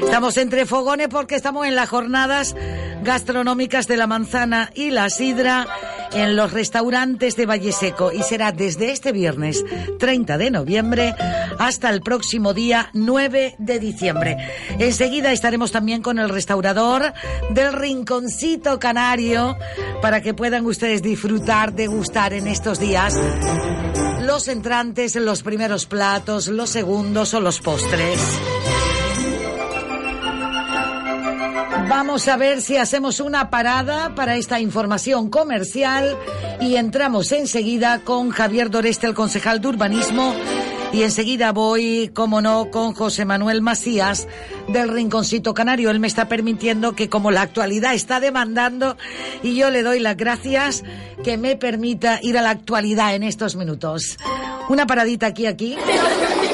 Estamos entre fogones porque estamos en las jornadas gastronómicas de la manzana y la sidra en los restaurantes de Valle Seco y será desde este viernes 30 de noviembre hasta el próximo día 9 de diciembre. Enseguida estaremos también con el restaurador del Rinconcito Canario para que puedan ustedes disfrutar, degustar en estos días los entrantes, los primeros platos, los segundos o los postres. Vamos a ver si hacemos una parada para esta información comercial y entramos enseguida con Javier Doreste, el concejal de urbanismo, y enseguida voy, como no, con José Manuel Macías del Rinconcito Canario. Él me está permitiendo que como la actualidad está demandando y yo le doy las gracias que me permita ir a la actualidad en estos minutos. Una paradita aquí, aquí.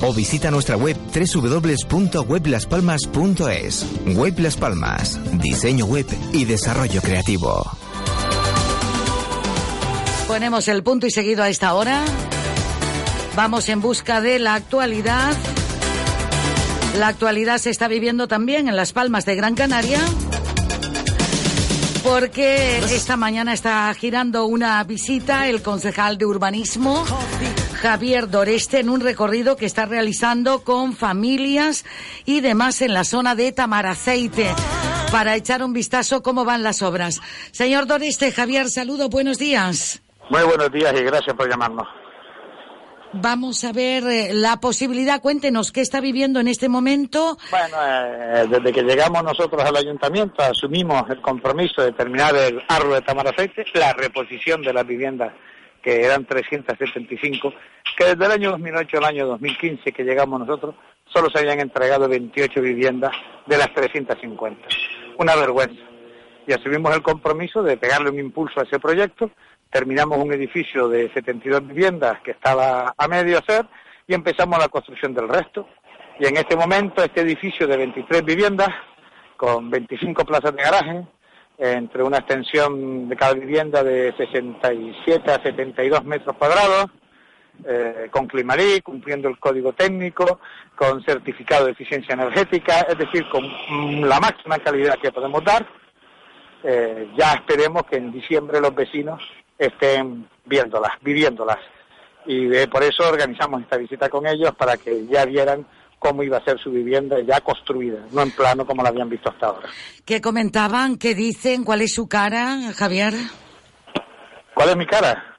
o visita nuestra web www.weblaspalmas.es. Web Las Palmas, diseño web y desarrollo creativo. Ponemos el punto y seguido a esta hora. Vamos en busca de la actualidad. La actualidad se está viviendo también en Las Palmas de Gran Canaria porque esta mañana está girando una visita el concejal de urbanismo Javier Doreste en un recorrido que está realizando con familias y demás en la zona de Tamaraceite para echar un vistazo cómo van las obras. Señor Doreste, Javier, saludo, buenos días. Muy buenos días y gracias por llamarnos. Vamos a ver eh, la posibilidad, cuéntenos qué está viviendo en este momento. Bueno, eh, desde que llegamos nosotros al ayuntamiento asumimos el compromiso de terminar el árbol de Tamaraceite, la reposición de las viviendas que eran 375, que desde el año 2008 al año 2015 que llegamos nosotros, solo se habían entregado 28 viviendas de las 350. Una vergüenza. Y asumimos el compromiso de pegarle un impulso a ese proyecto, terminamos un edificio de 72 viviendas que estaba a medio hacer y empezamos la construcción del resto. Y en este momento este edificio de 23 viviendas, con 25 plazas de garaje, entre una extensión de cada vivienda de 67 a 72 metros cuadrados, eh, con Climarí, cumpliendo el código técnico, con certificado de eficiencia energética, es decir, con la máxima calidad que podemos dar. Eh, ya esperemos que en diciembre los vecinos estén viéndolas, viviéndolas. Y por eso organizamos esta visita con ellos para que ya vieran cómo iba a ser su vivienda ya construida, no en plano como la habían visto hasta ahora. ¿Qué comentaban? ¿Qué dicen? ¿Cuál es su cara, Javier? ¿Cuál es mi cara?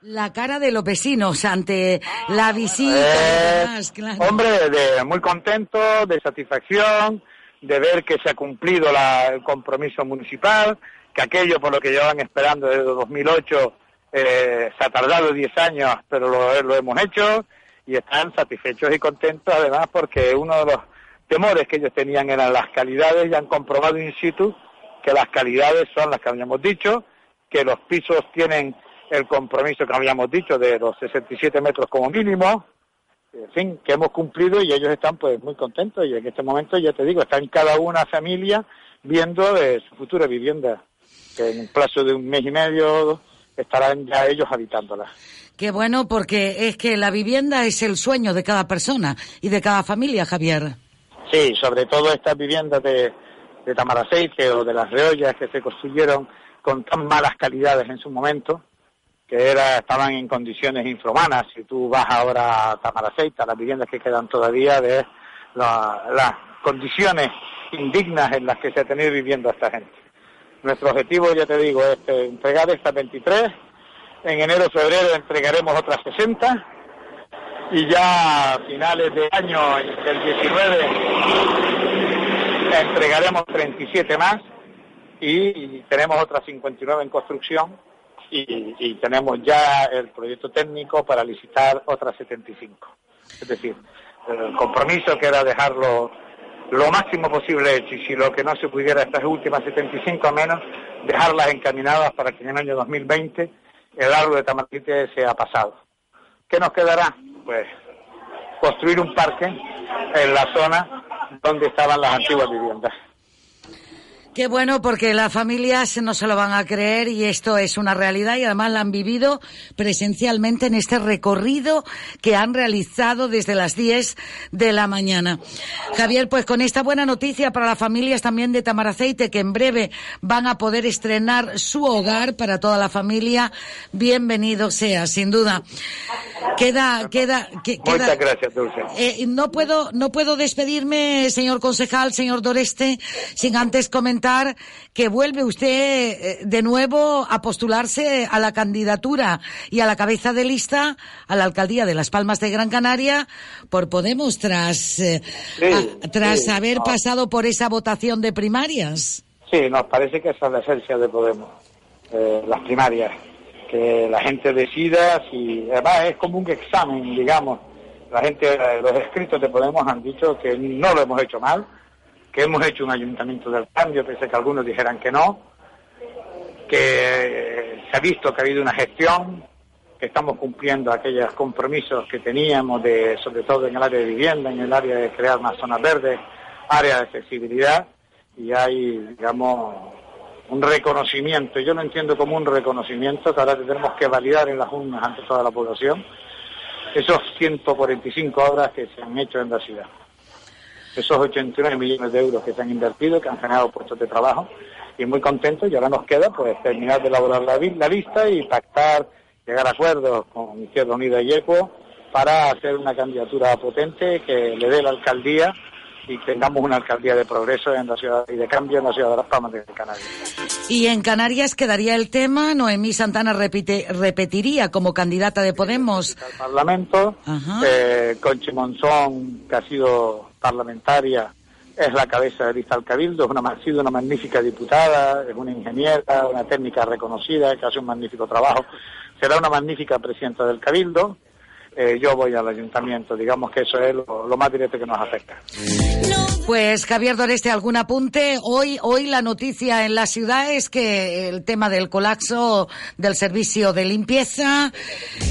La cara de los vecinos ante la visita. Eh, hombre, de, muy contento, de satisfacción, de ver que se ha cumplido el compromiso municipal, que aquello por lo que llevan esperando desde 2008 eh, se ha tardado 10 años, pero lo, lo hemos hecho y están satisfechos y contentos además porque uno de los temores que ellos tenían eran las calidades y han comprobado in situ que las calidades son las que habíamos dicho, que los pisos tienen el compromiso que habíamos dicho de los 67 metros como mínimo, en fin, que hemos cumplido y ellos están pues muy contentos y en este momento ya te digo, están cada una familia viendo de su futura vivienda. que en un plazo de un mes y medio estarán ya ellos habitándolas. Qué bueno, porque es que la vivienda es el sueño de cada persona y de cada familia, Javier. Sí, sobre todo estas viviendas de, de Tamaraceite o de las reollas que se construyeron con tan malas calidades en su momento, que era, estaban en condiciones infrahumanas. Si tú vas ahora a Tamaraceite, a las viviendas que quedan todavía, de las condiciones indignas en las que se ha tenido viviendo esta gente. Nuestro objetivo, ya te digo, es entregar estas 23 en enero, febrero entregaremos otras 60 y ya a finales de año del 19 entregaremos 37 más y, tenemos otras 59 en construcción y, tenemos ya el proyecto técnico para licitar otras 75. Es decir, el compromiso que era dejarlo lo máximo posible hecho y si lo que no se pudiera estas últimas 75 menos, dejarlas encaminadas para que en el año 2020 el árbol de Tamarquite se ha pasado. ¿Qué nos quedará? Pues construir un parque en la zona donde estaban las antiguas viviendas. Qué bueno, porque las familias no se lo van a creer y esto es una realidad y además la han vivido presencialmente en este recorrido que han realizado desde las 10 de la mañana. Javier, pues con esta buena noticia para las familias también de Tamaraceite, que en breve van a poder estrenar su hogar para toda la familia, bienvenido sea, sin duda. Queda, queda, Muchas gracias, Dulce. Eh, no puedo, no puedo despedirme, señor concejal, señor Doreste, sin antes comentar que vuelve usted eh, de nuevo a postularse a la candidatura y a la cabeza de lista a la alcaldía de Las Palmas de Gran Canaria por Podemos tras, eh, tras haber pasado por esa votación de primarias. Sí, nos parece que esa es la esencia de Podemos, las primarias que la gente decida si además es como un examen digamos la gente los escritos de Podemos han dicho que no lo hemos hecho mal que hemos hecho un ayuntamiento del cambio pese que algunos dijeran que no que se ha visto que ha habido una gestión que estamos cumpliendo aquellos compromisos que teníamos de sobre todo en el área de vivienda en el área de crear más zonas verdes área de accesibilidad y hay digamos un reconocimiento, yo lo entiendo como un reconocimiento que ahora tenemos que validar en las urnas ante toda la población, esos 145 obras que se han hecho en la ciudad, esos 89 millones de euros que se han invertido, que han generado puestos de trabajo, y muy contentos, y ahora nos queda pues terminar de elaborar la, la lista y pactar, llegar a acuerdos con Izquierda Unida y ECO para hacer una candidatura potente que le dé la alcaldía y tengamos una alcaldía de progreso en la ciudad y de cambio en la ciudad de Las Palmas de Canarias. Y en Canarias quedaría el tema, Noemí Santana repite, repetiría como candidata de Podemos. Al Parlamento, eh, Conchi Monzón, que ha sido parlamentaria, es la cabeza de lista al Cabildo, es una, ha sido una magnífica diputada, es una ingeniera, una técnica reconocida, que hace un magnífico trabajo. Será una magnífica presidenta del Cabildo eh, yo voy al ayuntamiento. Digamos que eso es lo, más directo que nos afecta. Pues Javier Doreste, ¿algún apunte? Hoy, hoy la noticia en la ciudad es que el tema del colapso del servicio de limpieza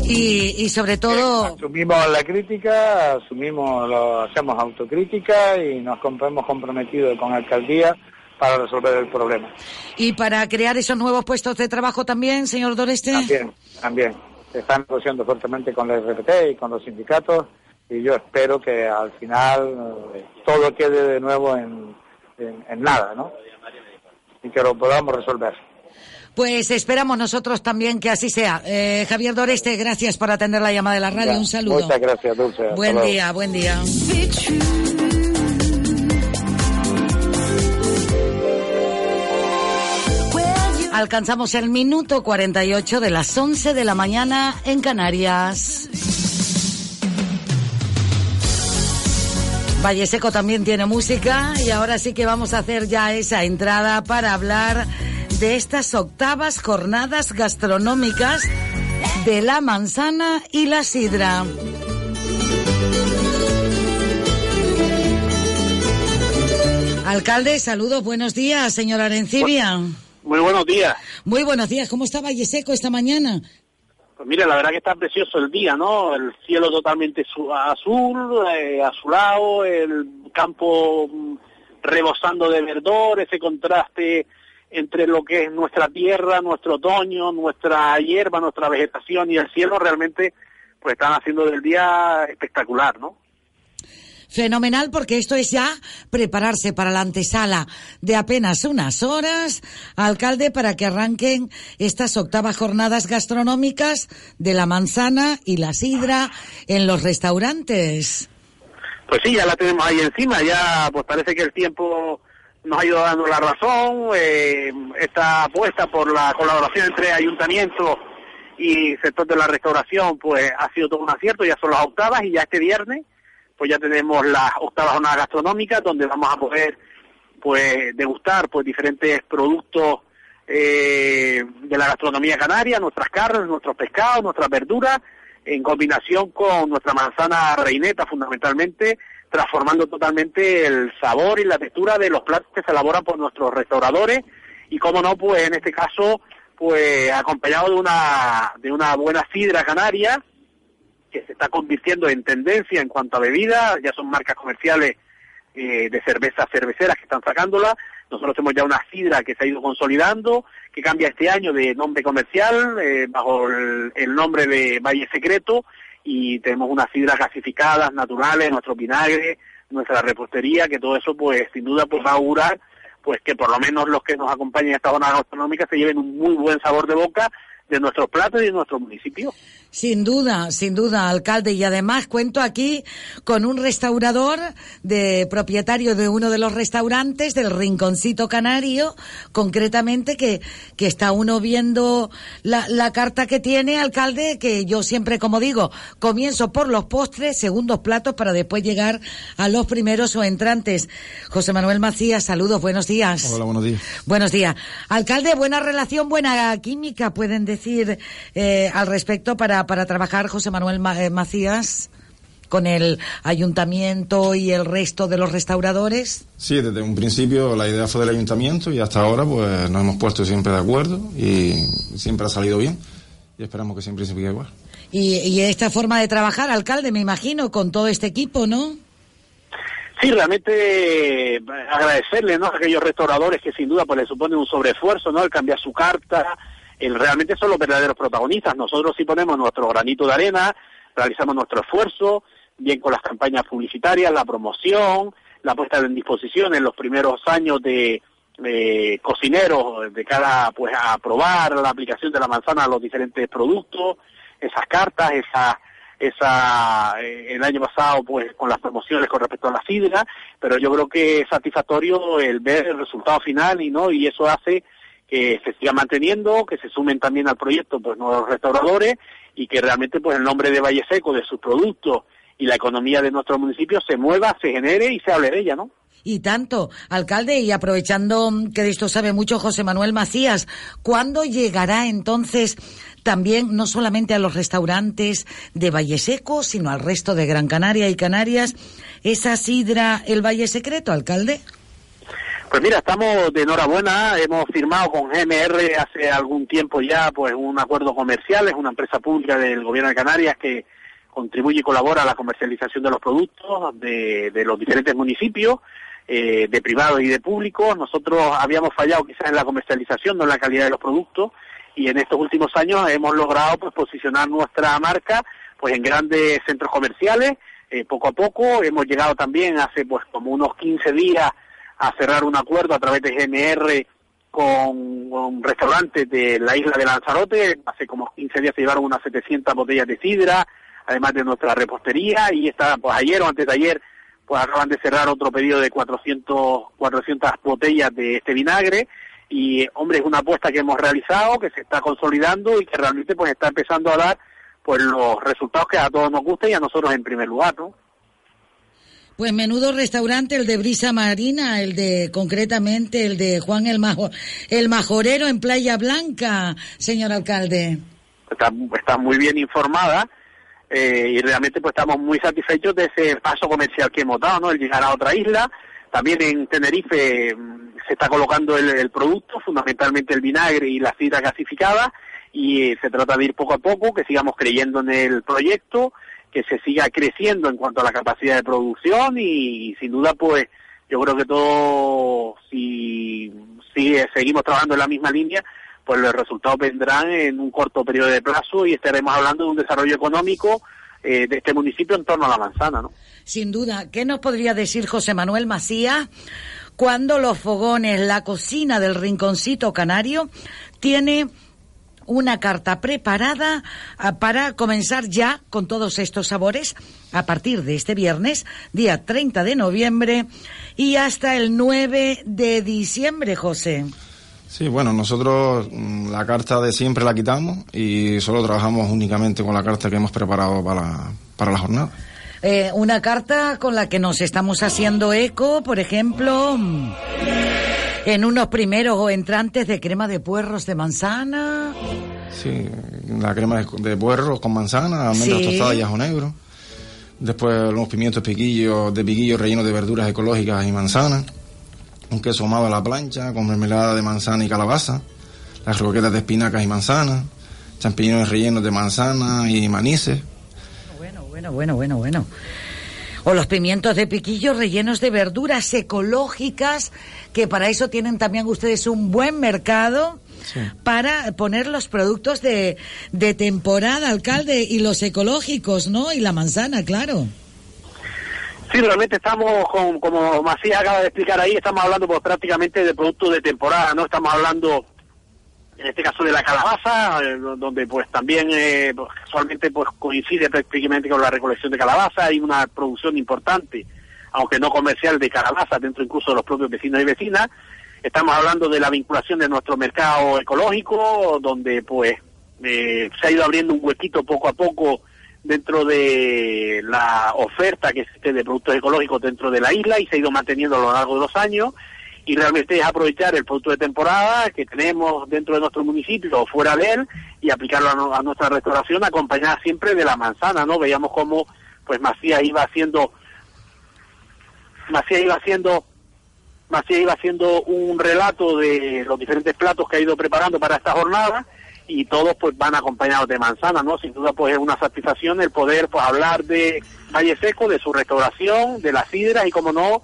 y, sobre todo... asumimos la crítica, asumimos, lo, hacemos autocrítica y nos hemos comprometido con la alcaldía para resolver el problema. ¿Y para crear esos nuevos puestos de trabajo también, señor Doreste? También, también están negociando fuertemente con la RPT y con los sindicatos y yo espero que al final eh, todo quede de nuevo en, nada, ¿no? Y que lo podamos resolver. Pues esperamos nosotros también que así sea. Eh, Javier Doreste, gracias por atender la llamada de la radio. Un saludo. Muchas gracias, Dulce. Buen día, buen día. Alcanzamos el minuto 48 de las 11 de la mañana en Canarias. Valle Seco también tiene música y ahora sí que vamos a hacer ya esa entrada para hablar de estas octavas jornadas gastronómicas de la manzana y la sidra. Alcalde, saludos, buenos días, señora Arencibia. Muy buenos días. Muy buenos días. ¿Cómo está Valle Seco esta mañana? Pues mira, la verdad que está precioso el día, ¿no? El cielo totalmente azul, eh, azulado, el campo mm, rebosando de verdor, ese contraste entre lo que es nuestra tierra, nuestro otoño, nuestra hierba, nuestra vegetación y el cielo, realmente pues están haciendo del día espectacular, ¿no? Fenomenal porque esto es ya prepararse para la antesala de apenas unas horas, alcalde, para que arranquen estas octavas jornadas gastronómicas de la manzana y la sidra en los restaurantes. Pues sí, ya la tenemos ahí encima, ya pues parece que el tiempo nos ha ido dando la razón, eh, esta apuesta por la colaboración entre ayuntamiento y sector de la restauración pues ha sido todo un acierto, ya son las octavas y ya este viernes pues ya tenemos las octavas jornadas gastronómicas donde vamos a poder pues degustar pues diferentes productos eh, de la gastronomía canaria, nuestras carnes, nuestros pescados, nuestras verduras, en combinación con nuestra manzana reineta fundamentalmente, transformando totalmente el sabor y la textura de los platos que se elaboran por nuestros restauradores. Y como no, pues en este caso, pues acompañado de una, de una buena sidra canaria, que se está convirtiendo en tendencia en cuanto a bebida, ya son marcas comerciales eh, de cervezas cerveceras que están sacándola. Nosotros tenemos ya una sidra que se ha ido consolidando, que cambia este año de nombre comercial eh, bajo el, nombre de Valle Secreto y tenemos unas sidras gasificadas, naturales, nuestro vinagre, nuestra repostería, que todo eso pues sin duda pues va a augurar pues que por lo menos los que nos acompañen en esta zona gastronómica se lleven un muy buen sabor de boca de nuestros platos y de nuestro municipio. Sin duda, sin duda, alcalde. Y además cuento aquí con un restaurador, de propietario de uno de los restaurantes del Rinconcito Canario, concretamente que, que está uno viendo la, la carta que tiene, alcalde, que yo siempre, como digo, comienzo por los postres, segundos platos, para después llegar a los primeros o entrantes. José Manuel Macías, saludos, buenos días. Hola, buenos días. Buenos días. Alcalde, buena relación, buena química, pueden decir eh, al respecto para para, trabajar José Manuel eh, Macías con el ayuntamiento y el resto de los restauradores? Sí, desde un principio la idea fue del ayuntamiento y hasta ahora pues nos hemos puesto siempre de acuerdo y siempre ha salido bien y esperamos que siempre siga igual. Y, y esta forma de trabajar, alcalde, me imagino, con todo este equipo, ¿no? Sí, realmente eh, agradecerle ¿no? a aquellos restauradores que sin duda pues le suponen un sobreesfuerzo, ¿no? El cambiar su carta, el, realmente son los verdaderos protagonistas. Nosotros sí ponemos nuestro granito de arena, realizamos nuestro esfuerzo, bien con las campañas publicitarias, la promoción, la puesta en disposición en los primeros años de, cocineros de cara pues a probar la aplicación de la manzana a los diferentes productos, esas cartas, esa esa eh, el año pasado pues con las promociones con respecto a la sidra, pero yo creo que es satisfactorio el ver el resultado final y no y eso hace que se siga manteniendo, que se sumen también al proyecto pues nuevos restauradores y que realmente pues el nombre de Valle Seco, de sus productos y la economía de nuestro municipio se mueva, se genere y se hable de ella, ¿no? Y tanto, alcalde, y aprovechando que de esto sabe mucho José Manuel Macías, ¿cuándo llegará entonces también no solamente a los restaurantes de Valle Seco, sino al resto de Gran Canaria y Canarias esa sidra el Valle Secreto, alcalde? Pues mira, estamos de enhorabuena, hemos firmado con GMR hace algún tiempo ya pues un acuerdo comercial, es una empresa pública del gobierno de Canarias que contribuye y colabora a la comercialización de los productos de, los diferentes municipios, eh, de privados y de públicos. Nosotros habíamos fallado quizás en la comercialización, no en la calidad de los productos, y en estos últimos años hemos logrado pues posicionar nuestra marca pues en grandes centros comerciales, eh, poco a poco. Hemos llegado también hace pues como unos 15 días a cerrar un acuerdo a través de GMR con, restaurantes de la isla de Lanzarote. Hace como 15 días se llevaron unas 700 botellas de sidra, además de nuestra repostería, y está, pues ayer o antes de ayer, pues acaban de cerrar otro pedido de 400, 400 botellas de este vinagre. Y, hombre, es una apuesta que hemos realizado, que se está consolidando y que realmente pues está empezando a dar pues los resultados que a todos nos gusta y a nosotros en primer lugar, ¿no? Pues menudo restaurante, el de Brisa Marina, el de, concretamente, el de Juan el, Majo, el Majorero en Playa Blanca, señor alcalde. Está, está muy bien informada eh, y realmente pues estamos muy satisfechos de ese paso comercial que hemos dado, ¿no? El llegar a otra isla. También en Tenerife mm, se está colocando el, producto, fundamentalmente el vinagre y la sidra gasificada, y eh, se trata de ir poco a poco, que sigamos creyendo en el proyecto que se siga creciendo en cuanto a la capacidad de producción y, sin duda pues yo creo que todo si si seguimos trabajando en la misma línea, pues los resultados vendrán en un corto periodo de plazo y estaremos hablando de un desarrollo económico eh, de este municipio en torno a la manzana, ¿no? Sin duda. ¿Qué nos podría decir José Manuel Macías cuando los fogones, la cocina del rinconcito canario tiene una carta preparada ah, para comenzar ya con todos estos sabores a partir de este viernes, día 30 de noviembre y hasta el 9 de diciembre, José. Sí, bueno, nosotros mm, la carta de siempre la quitamos y solo trabajamos únicamente con la carta que hemos preparado para, para la jornada. Eh, una carta con la que nos estamos haciendo eco, por ejemplo, mm, en unos primeros o entrantes de crema de puerros de manzana. Sí, la crema de, de puerros con manzana, almendras Sí. tostadas y ajo negro. Después los pimientos piquillos, de piquillos rellenos de verduras ecológicas y manzana. Un queso ahumado a la plancha con mermelada de manzana y calabaza. Las croquetas de espinacas y manzana. Champiñones rellenos de manzana y manices. Bueno, bueno, bueno, bueno. O los pimientos de piquillo rellenos de verduras ecológicas, que para eso tienen también ustedes un buen mercado para poner los productos de, de temporada, alcalde, y los ecológicos, ¿no? Y la manzana, claro. Sí, realmente estamos, con, como Macías acaba de explicar ahí, estamos hablando pues prácticamente de productos de temporada, ¿no? Estamos hablando, en este caso, de la calabaza, eh, donde pues también eh, pues, casualmente pues coincide prácticamente con la recolección de calabaza, hay una producción importante, aunque no comercial, de calabaza dentro incluso de los propios vecinos y vecinas. Estamos hablando de la vinculación de nuestro mercado ecológico, donde pues eh, se ha ido abriendo un huequito poco a poco dentro de la oferta que existe de productos ecológicos dentro de la isla y se ha ido manteniendo a lo largo de los años y realmente es aprovechar el producto de temporada que tenemos dentro de nuestro municipio o fuera de él y aplicarlo a, nuestra restauración acompañada siempre de la manzana, ¿no? Veíamos cómo pues Macías iba haciendo Macías iba haciendo Macías iba haciendo un relato de los diferentes platos que ha ido preparando para esta jornada y todos pues van acompañados de manzana, ¿no? Sin duda pues es una satisfacción el poder pues hablar de Valle Seco, de su restauración, de las sidras y como no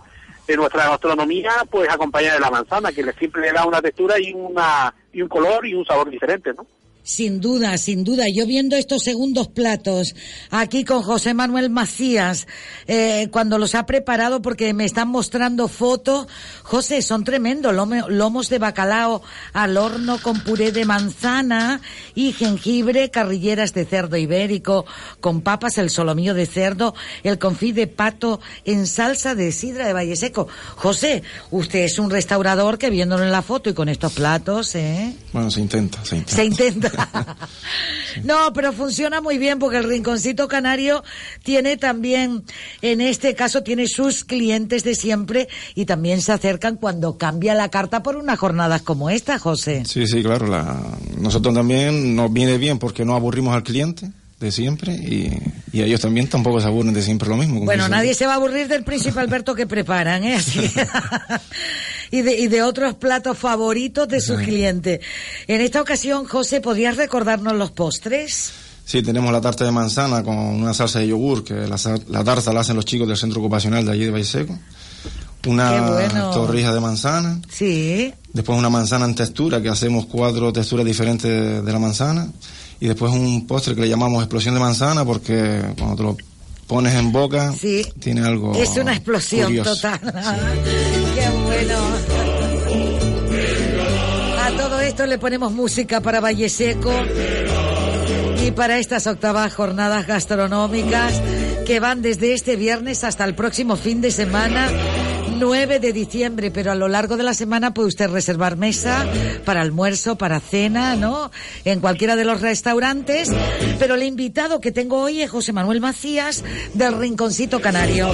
de nuestra gastronomía pues acompañada de la manzana que le siempre le da una textura y una y un color y un sabor diferente, ¿no? Sin duda, sin duda. Yo viendo estos segundos platos aquí con José Manuel Macías, eh, cuando los ha preparado, porque me están mostrando fotos, José, son tremendos. lomo- lomos de bacalao al horno con puré de manzana y jengibre, carrilleras de cerdo ibérico, con papas, el solomillo de cerdo, el confit de pato en salsa de sidra de Valle Seco. José, usted es un restaurador que viéndolo en la foto y con estos platos, ¿eh? Bueno, se intenta, se intenta. Se intenta. No, pero funciona muy bien porque el Rinconcito Canario tiene también, en este caso, tiene sus clientes de siempre y también se acercan cuando cambia la carta por unas jornadas como esta, José. Sí, sí, claro. La... Nosotros también nos viene bien porque no aburrimos al cliente de siempre y, y ellos también tampoco se aburren de siempre lo mismo. Bueno, nadie se va a aburrir del príncipe Alberto que preparan, ¿eh? Así y, de, y de otros platos favoritos de sus clientes. En esta ocasión, José, ¿podrías recordarnos los postres? Sí, tenemos la tarta de manzana con una salsa de yogur, que la, tarta la hacen los chicos del centro ocupacional de allí de Valle Seco. Una bueno. torrija de manzana. Sí. Después una manzana en textura, que hacemos cuatro texturas diferentes de, de la manzana. Y después un postre que le llamamos explosión de manzana, porque cuando te lo pones en boca, Sí. tiene algo Es una explosión curioso. total. Qué bueno. A todo esto le ponemos música para Valle Seco y para estas octavas jornadas gastronómicas que van desde este viernes hasta el próximo fin de semana. 9 de diciembre, pero a lo largo de la semana puede usted reservar mesa para almuerzo, para cena, ¿no? En cualquiera de los restaurantes. Pero el invitado que tengo hoy es José Manuel Macías del Rinconcito Canario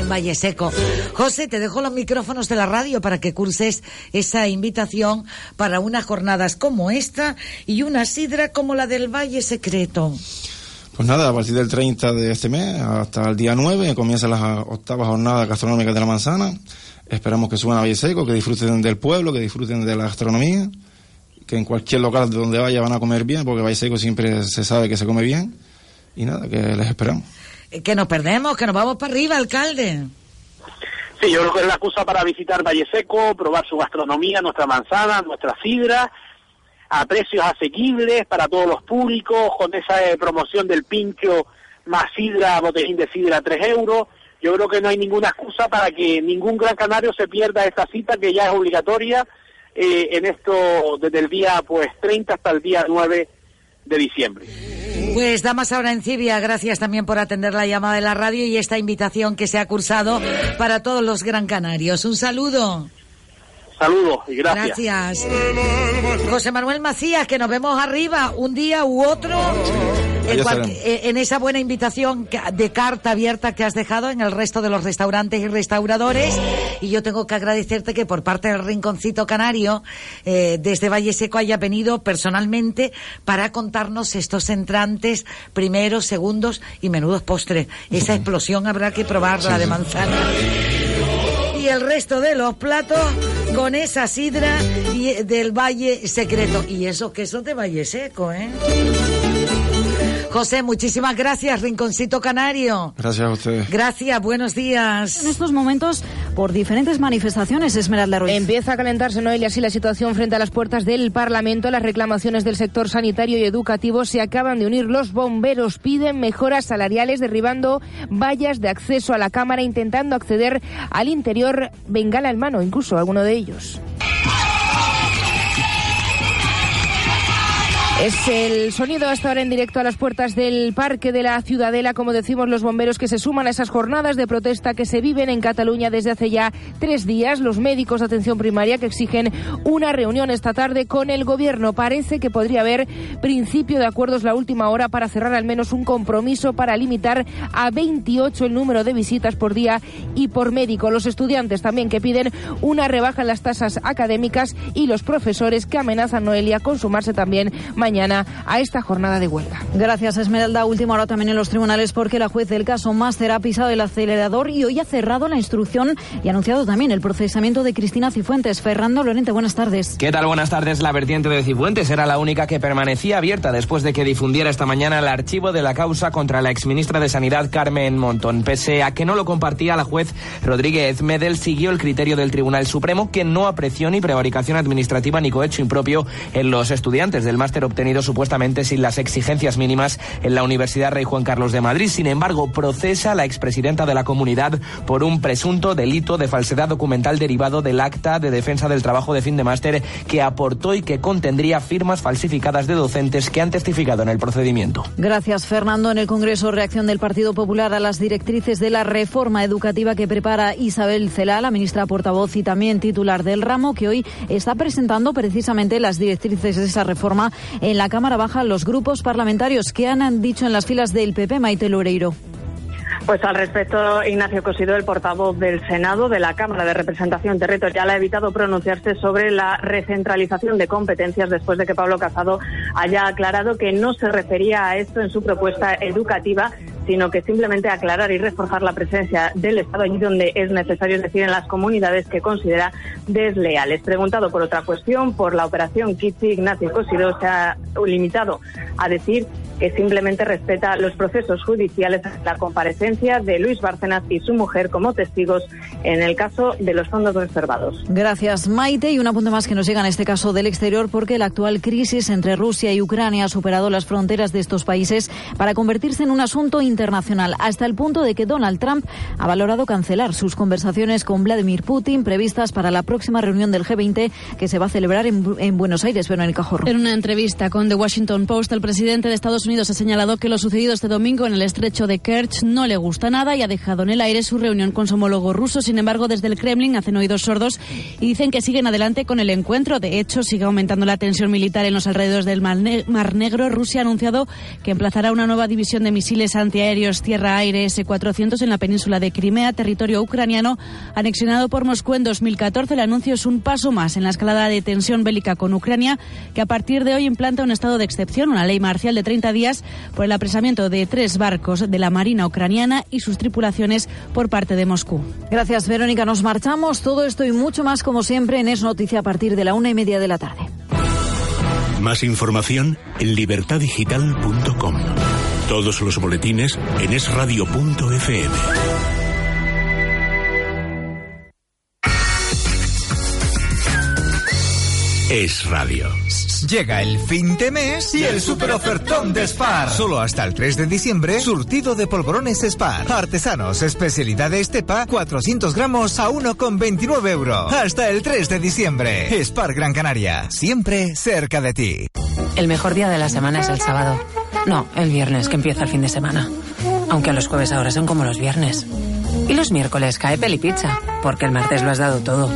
en Valle Seco. José, te dejo los micrófonos de la radio para que curses esa invitación para unas jornadas como esta y una sidra como la del Valle Secreto. Pues nada, a partir del 30 de este mes hasta el día 9 comienzan las octavas jornadas gastronómicas de la manzana. Esperamos que suban a Valle Seco, que disfruten del pueblo, que disfruten de la gastronomía, que en cualquier local de donde vaya van a comer bien, porque Valle Seco siempre se sabe que se come bien. Y nada, que les esperamos. Eh, Que nos perdemos, que nos vamos para arriba, alcalde. Sí, yo creo que es la excusa para visitar Valle Seco, probar su gastronomía, nuestra manzana, nuestra sidra, a precios asequibles para todos los públicos, con esa eh, promoción del pincho más sidra, botellín de sidra a 3 euros. Yo creo que no hay ninguna excusa para que ningún gran canario se pierda esta cita que ya es obligatoria eh, en esto desde el día pues 30 hasta el día 9 de diciembre. Pues damas ahora en Cibia, gracias también por atender la llamada de la radio y esta invitación que se ha cursado para todos los gran canarios. Un saludo. Saludos y gracias. Gracias. José Manuel Macías, que nos vemos arriba un día u otro en, cual- eh, en esa buena invitación de carta abierta que has dejado en el resto de los restaurantes y restauradores. Y yo tengo que agradecerte que por parte del Rinconcito Canario, eh, desde Valle Seco, haya venido personalmente para contarnos estos entrantes, primeros, segundos y menudos postres. Esa explosión habrá que probarla de manzana y el resto de los platos con esa sidra del Valle Secreto. Y esos quesos de Valle Seco, ¿eh? José, muchísimas gracias, Rinconcito Canario. Gracias a ustedes. Gracias, buenos días. En estos momentos, por diferentes manifestaciones, Esmeralda Ruiz. Empieza a calentarse, Noelia, así la situación frente a las puertas del Parlamento. Las reclamaciones del sector sanitario y educativo se acaban de unir. Los bomberos piden mejoras salariales, derribando vallas de acceso a la Cámara, intentando acceder al interior, bengala en mano, incluso alguno de ellos. Es el sonido hasta ahora en directo a las puertas del Parque de la Ciudadela, como decimos los bomberos que se suman a esas jornadas de protesta que se viven en Cataluña desde hace ya tres días. Los médicos de atención primaria que exigen una reunión esta tarde con el gobierno. Parece que podría haber principio de acuerdos la última hora para cerrar al menos un compromiso para limitar a 28 el número de visitas por día y por médico. Los estudiantes también que piden una rebaja en las tasas académicas y los profesores que amenazan Noelia con sumarse también mañana a esta jornada de huelga. Gracias, Esmeralda. Última hora también en los tribunales porque la juez del caso Máster ha pisado el acelerador y hoy ha cerrado la instrucción y ha anunciado también el procesamiento de Cristina Cifuentes. Fernando Lorente, buenas tardes. ¿Qué tal? Buenas tardes. La vertiente de Cifuentes era la única que permanecía abierta después de que difundiera esta mañana el archivo de la causa contra la exministra de Sanidad Carmen Montón. Pese a que no lo compartía, la juez Rodríguez Medel siguió el criterio del Tribunal Supremo que no apreció ni prevaricación administrativa ni cohecho impropio en los estudiantes del máster obtenido supuestamente sin las exigencias mínimas en la Universidad Rey Juan Carlos de Madrid. Sin embargo, procesa a la expresidenta de la comunidad por un presunto delito de falsedad documental derivado del acta de defensa del trabajo de fin de máster que aportó y que contendría firmas falsificadas de docentes que han testificado en el procedimiento. Gracias, Fernando. En el Congreso, reacción del Partido Popular a las directrices de la reforma educativa que prepara Isabel Celá, la ministra portavoz y también titular del ramo, que hoy está presentando precisamente las directrices de esa reforma en la Cámara Baja los grupos parlamentarios que han dicho en las filas del PP, Maite Loureiro. Pues al respecto, Ignacio Cosido, el portavoz del Senado de la Cámara de Representación Territorial, ha evitado pronunciarse sobre la recentralización de competencias después de que Pablo Casado haya aclarado que no se refería a esto en su propuesta educativa, sino que simplemente aclarar y reforzar la presencia del Estado allí donde es necesario, es decir, en las comunidades que considera desleales. Preguntado por otra cuestión, por la operación Kitsi, Ignacio Cosido se ha limitado a decir que simplemente respeta los procesos judiciales la comparecencia de Luis Bárcenas y su mujer como testigos en el caso de los fondos reservados. Gracias, Maite. Y un apunte más que nos llega en este caso del exterior, porque la actual crisis entre Rusia y Ucrania ha superado las fronteras de estos países para convertirse en un asunto internacional, hasta el punto de que Donald Trump ha valorado cancelar sus conversaciones con Vladimir Putin previstas para la próxima reunión del G20 que se va a celebrar en, en Buenos Aires. Verónica Jorro. En una entrevista con The Washington Post, el presidente de Estados Unidos ha señalado que lo sucedido este domingo en el estrecho de Kerch no le gusta nada y ha dejado en el aire su reunión con su homólogo ruso. Sin embargo, desde el Kremlin hacen oídos sordos y dicen que siguen adelante con el encuentro. De hecho, sigue aumentando la tensión militar en los alrededores del Mar, Ne Mar Negro. Rusia ha anunciado que emplazará una nueva división de misiles antiaéreos tierra-aire S-400 en la península de Crimea, territorio ucraniano anexionado por Moscú en 2014. El anuncio es un paso más en la escalada de tensión bélica con Ucrania, que a partir de hoy implanta un estado de excepción, una ley marcial de 30 días por el apresamiento de tres barcos de la Marina ucraniana y sus tripulaciones por parte de Moscú. Gracias, Verónica. Nos marchamos. Todo esto y mucho más, como siempre, en Es Noticia a partir de la una y media de la tarde. Más información en libertadigital.com. Todos los boletines en esradio.fm. es radio. Llega el fin de mes y el super ofertón de Spar. Solo hasta el 3 de diciembre, surtido de polvorones Spar. Artesanos, especialidad de Estepa, 400 gramos a 1,29 euros. Hasta el 3 de diciembre. Spar Gran Canaria, siempre cerca de ti. El mejor día de la semana es el sábado. No, el viernes, que empieza el fin de semana. Aunque los jueves ahora son como los viernes. Y los miércoles cae peli pizza, porque el martes lo has dado todo.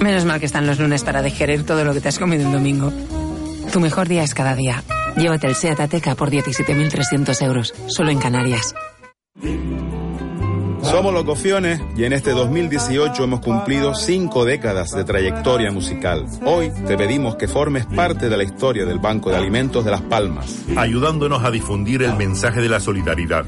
Menos mal que están los lunes para digerir todo lo que te has comido el domingo. Tu mejor día es cada día. Llévate el SEAT Ateca por 17.300 euros, solo en Canarias. Somos los Cofiones y en este 2018 hemos cumplido cinco décadas de trayectoria musical. Hoy te pedimos que formes parte de la historia del Banco de Alimentos de Las Palmas. Ayudándonos a difundir el mensaje de la solidaridad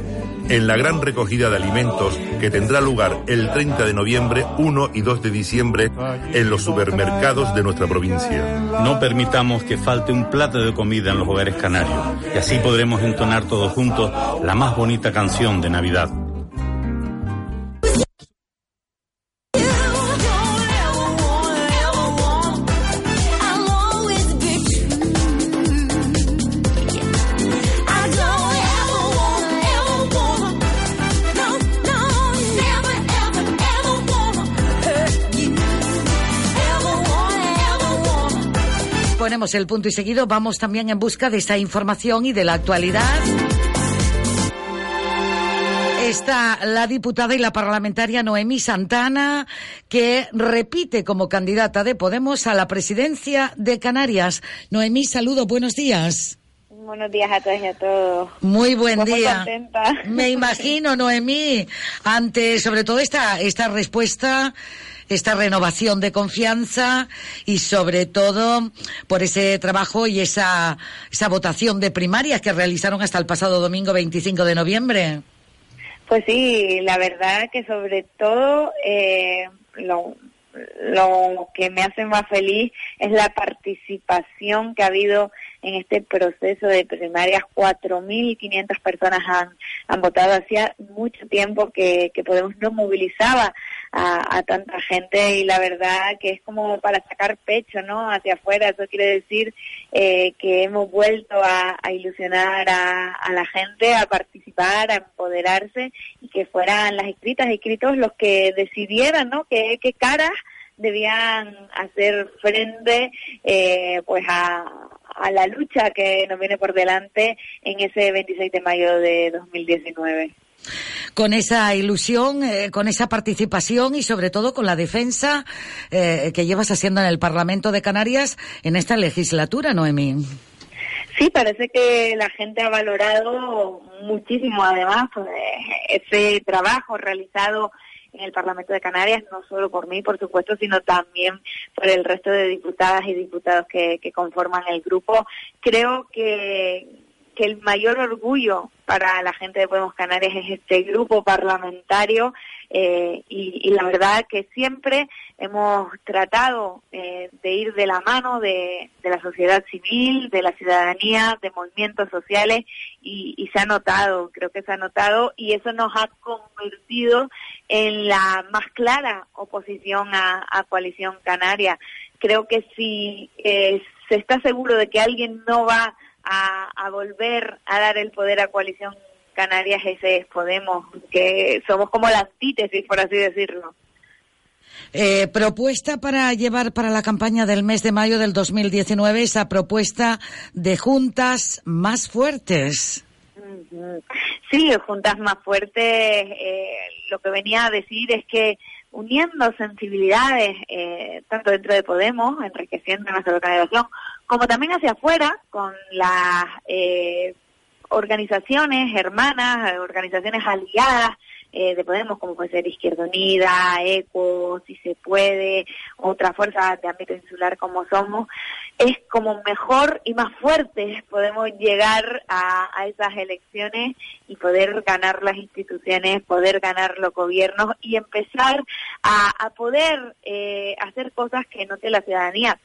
en la gran recogida de alimentos que tendrá lugar el 30 de noviembre, 1 y 2 de diciembre en los supermercados de nuestra provincia. No permitamos que falte un plato de comida en los hogares canarios y así podremos entonar todos juntos la más bonita canción de Navidad. El punto y seguido, vamos también en busca de esa información y de la actualidad. Está la diputada y la parlamentaria Noemí Santana, que repite como candidata de Podemos a la presidencia de Canarias. Noemí, saludo, buenos días. Buenos días a todos y a todos. Muy buen día. Contenta. Me imagino, Noemí, ante sobre todo esta, esta respuesta esta renovación de confianza y sobre todo por ese trabajo y esa, esa votación de primarias que realizaron hasta el pasado domingo 25 de noviembre. Pues sí, la verdad que sobre todo eh, lo, lo que me hace más feliz es la participación que ha habido en este proceso de primarias. 4.500 personas han, han votado. Hacía mucho tiempo que, que Podemos no movilizaba a, tanta gente y la verdad que es como para sacar pecho, ¿no? Hacia afuera. Eso quiere decir eh, que hemos vuelto a, ilusionar a, la gente, a participar, a empoderarse y que fueran las escritas y escritos los que decidieran, ¿no? Qué, qué caras debían hacer frente eh, pues a, a la lucha que nos viene por delante en ese 26 de mayo de 2019 con esa ilusión, eh, con esa participación y sobre todo con la defensa eh, que llevas haciendo en el Parlamento de Canarias en esta legislatura, Noemí. Sí, parece que la gente ha valorado muchísimo, además, pues, ese trabajo realizado en el Parlamento de Canarias, no solo por mí, por supuesto, sino también por el resto de diputadas y diputados que conforman el grupo. Creo que, que el mayor orgullo para la gente de Podemos Canarias es este grupo parlamentario eh, y, la verdad que siempre hemos tratado eh, de ir de la mano de, la sociedad civil, de la ciudadanía, de movimientos sociales y, se ha notado, creo que se ha notado y eso nos ha convertido en la más clara oposición a, Coalición Canaria. Creo que si eh, se está seguro de que alguien no va a, volver a dar el poder a Coalición Canarias, ese es Podemos, que somos como la antítesis, por así decirlo. Eh, propuesta para llevar para la campaña del mes de mayo del 2019 esa propuesta de juntas más fuertes. Sí, juntas más fuertes. Eh, lo que venía a decir es que uniendo sensibilidades, eh, tanto dentro de Podemos, enriqueciendo nuestra organización, como también hacia afuera, con las eh, organizaciones hermanas, organizaciones aliadas eh, de Podemos, como puede ser Izquierda Unida, ECO, Si Se Puede, otras fuerzas de ámbito insular como somos, es como mejor y más fuertes podemos llegar a, esas elecciones y poder ganar las instituciones, poder ganar los gobiernos y empezar a, poder eh, hacer cosas que note la ciudadanía.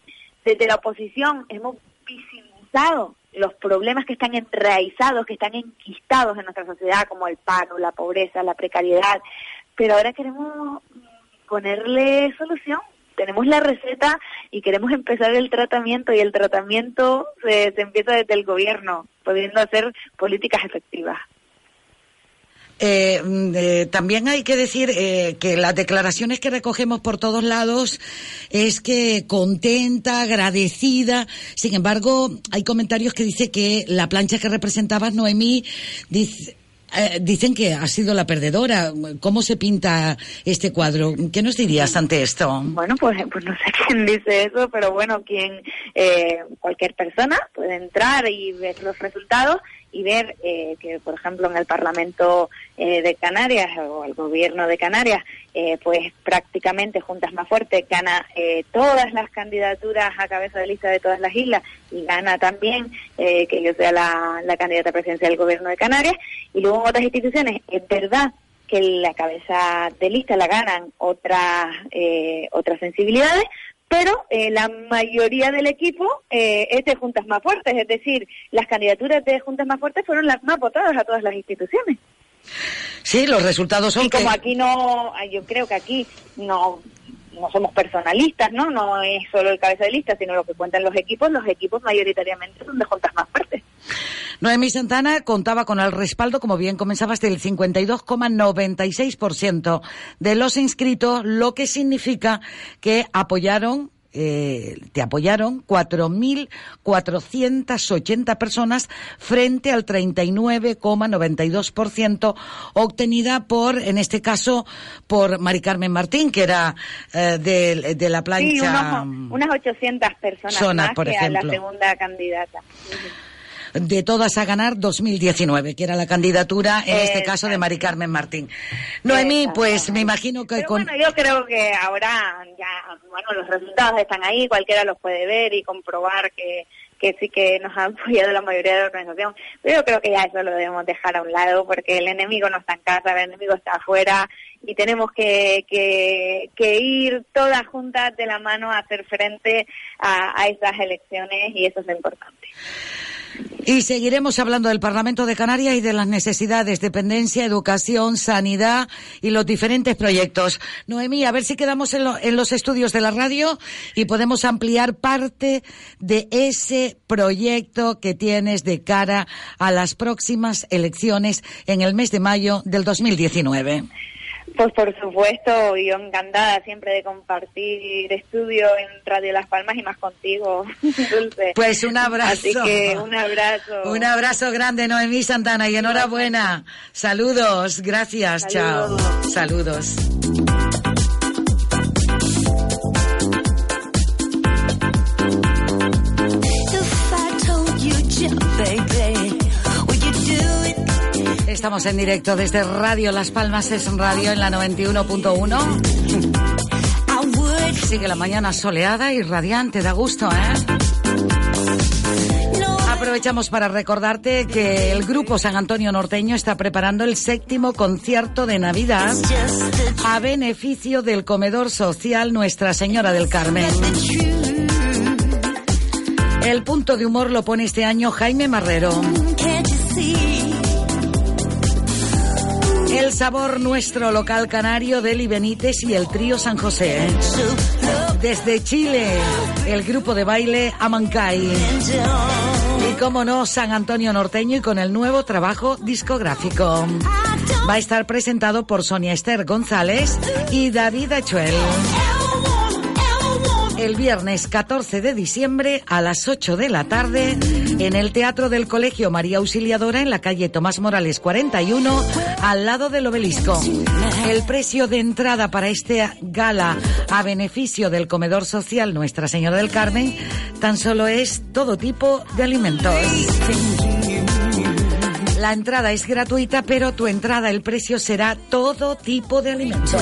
Desde la oposición hemos visibilizado los problemas que están enraizados, que están enquistados en nuestra sociedad, como el paro, la pobreza, la precariedad, pero ahora queremos ponerle solución, tenemos la receta y queremos empezar el tratamiento y el tratamiento se, se empieza desde el gobierno, pudiendo hacer políticas efectivas. Eh, mm, eh, también hay que decir eh, que las declaraciones que recogemos por todos lados es que contenta, agradecida. Sin embargo, hay comentarios que dice que la plancha que representabas, Noemí, eh, dicen que ha sido la perdedora. ¿Cómo se pinta este cuadro? ¿Qué nos dirías ante esto? Bueno, pues, pues no sé quién dice eso, pero bueno, quien eh, cualquier persona puede entrar y ver los resultados y ver eh, que, por ejemplo, en el Parlamento eh, de Canarias o el Gobierno de Canarias, eh, pues prácticamente Juntas Más Fuerte gana todas las candidaturas a cabeza de lista de todas las islas y gana también que yo sea la, la candidata presidencial del Gobierno de Canarias. Y luego en otras instituciones, es verdad que la cabeza de lista la ganan otras otras sensibilidades, pero eh, la mayoría del equipo eh, es de juntas más fuertes, es decir, las candidaturas de juntas más fuertes fueron las más votadas a todas las instituciones. Sí, los resultados son y como aquí no, yo creo que aquí no no somos personalistas, ¿no? No es solo el cabeza de lista, sino lo que cuentan los equipos. Los equipos mayoritariamente son de juntas más fuertes. Noemí Santana contaba con el respaldo, como bien comenzabas, del 52,96% de los inscritos, lo que significa que apoyaron eh, te apoyaron 4.480 personas frente al 39,92% obtenida por, en este caso, por Mari Carmen Martín, que era eh, de, la plancha. Sí, unas 800 personas más por que ejemplo. a la segunda candidata de todas a ganar 2019, que era la candidatura, en este caso, de Mari Carmen Martín. Noemí, pues me imagino que con... Bueno, yo creo que ahora ya, bueno, los resultados están ahí, cualquiera los puede ver y comprobar que, que sí que nos han apoyado la mayoría de la organización, pero yo creo que ya eso lo debemos dejar a un lado porque el enemigo no está en casa, el enemigo está afuera y tenemos que, que, que ir todas juntas de la mano a hacer frente a, a esas elecciones y eso es lo importante. Y seguiremos hablando del Parlamento de Canarias y de las necesidades, dependencia, educación, sanidad y los diferentes proyectos. Noemí, a ver si quedamos en, los estudios de la radio y podemos ampliar parte de ese proyecto que tienes de cara a las próximas elecciones en el mes de mayo del 2019. Pues por supuesto, yo encantada siempre de compartir estudio en Radio Las Palmas y más contigo, Dulce. Pues un abrazo. Así que un abrazo. Un abrazo grande, Noemí Santana, y enhorabuena. Saludos, gracias, chao. Saludos. Estamos en directo desde Radio Las Palmas, es radio en la 91.1. Sigue la mañana soleada y radiante, da gusto, ¿eh? Aprovechamos para recordarte que el grupo San Antonio Norteño está preparando el séptimo concierto de Navidad a beneficio del comedor social Nuestra Señora del Carmen. El punto de humor lo pone este año Jaime Marrero. El sabor nuestro local canario de Eli Benítez y el trío San José. Desde Chile, el grupo de baile Amancay. Y como no, San Antonio Norteño y con el nuevo trabajo discográfico. Va a estar presentado por Sonia Esther González y David Achuel el viernes 14 de diciembre a las 8 de la tarde en el Teatro del Colegio María Auxiliadora en la calle Tomás Morales 41 al lado del obelisco. El precio de entrada para este gala a beneficio del comedor social Nuestra Señora del Carmen tan solo es todo tipo de alimentos. La entrada es gratuita, pero tu entrada, el precio será todo tipo de alimentos.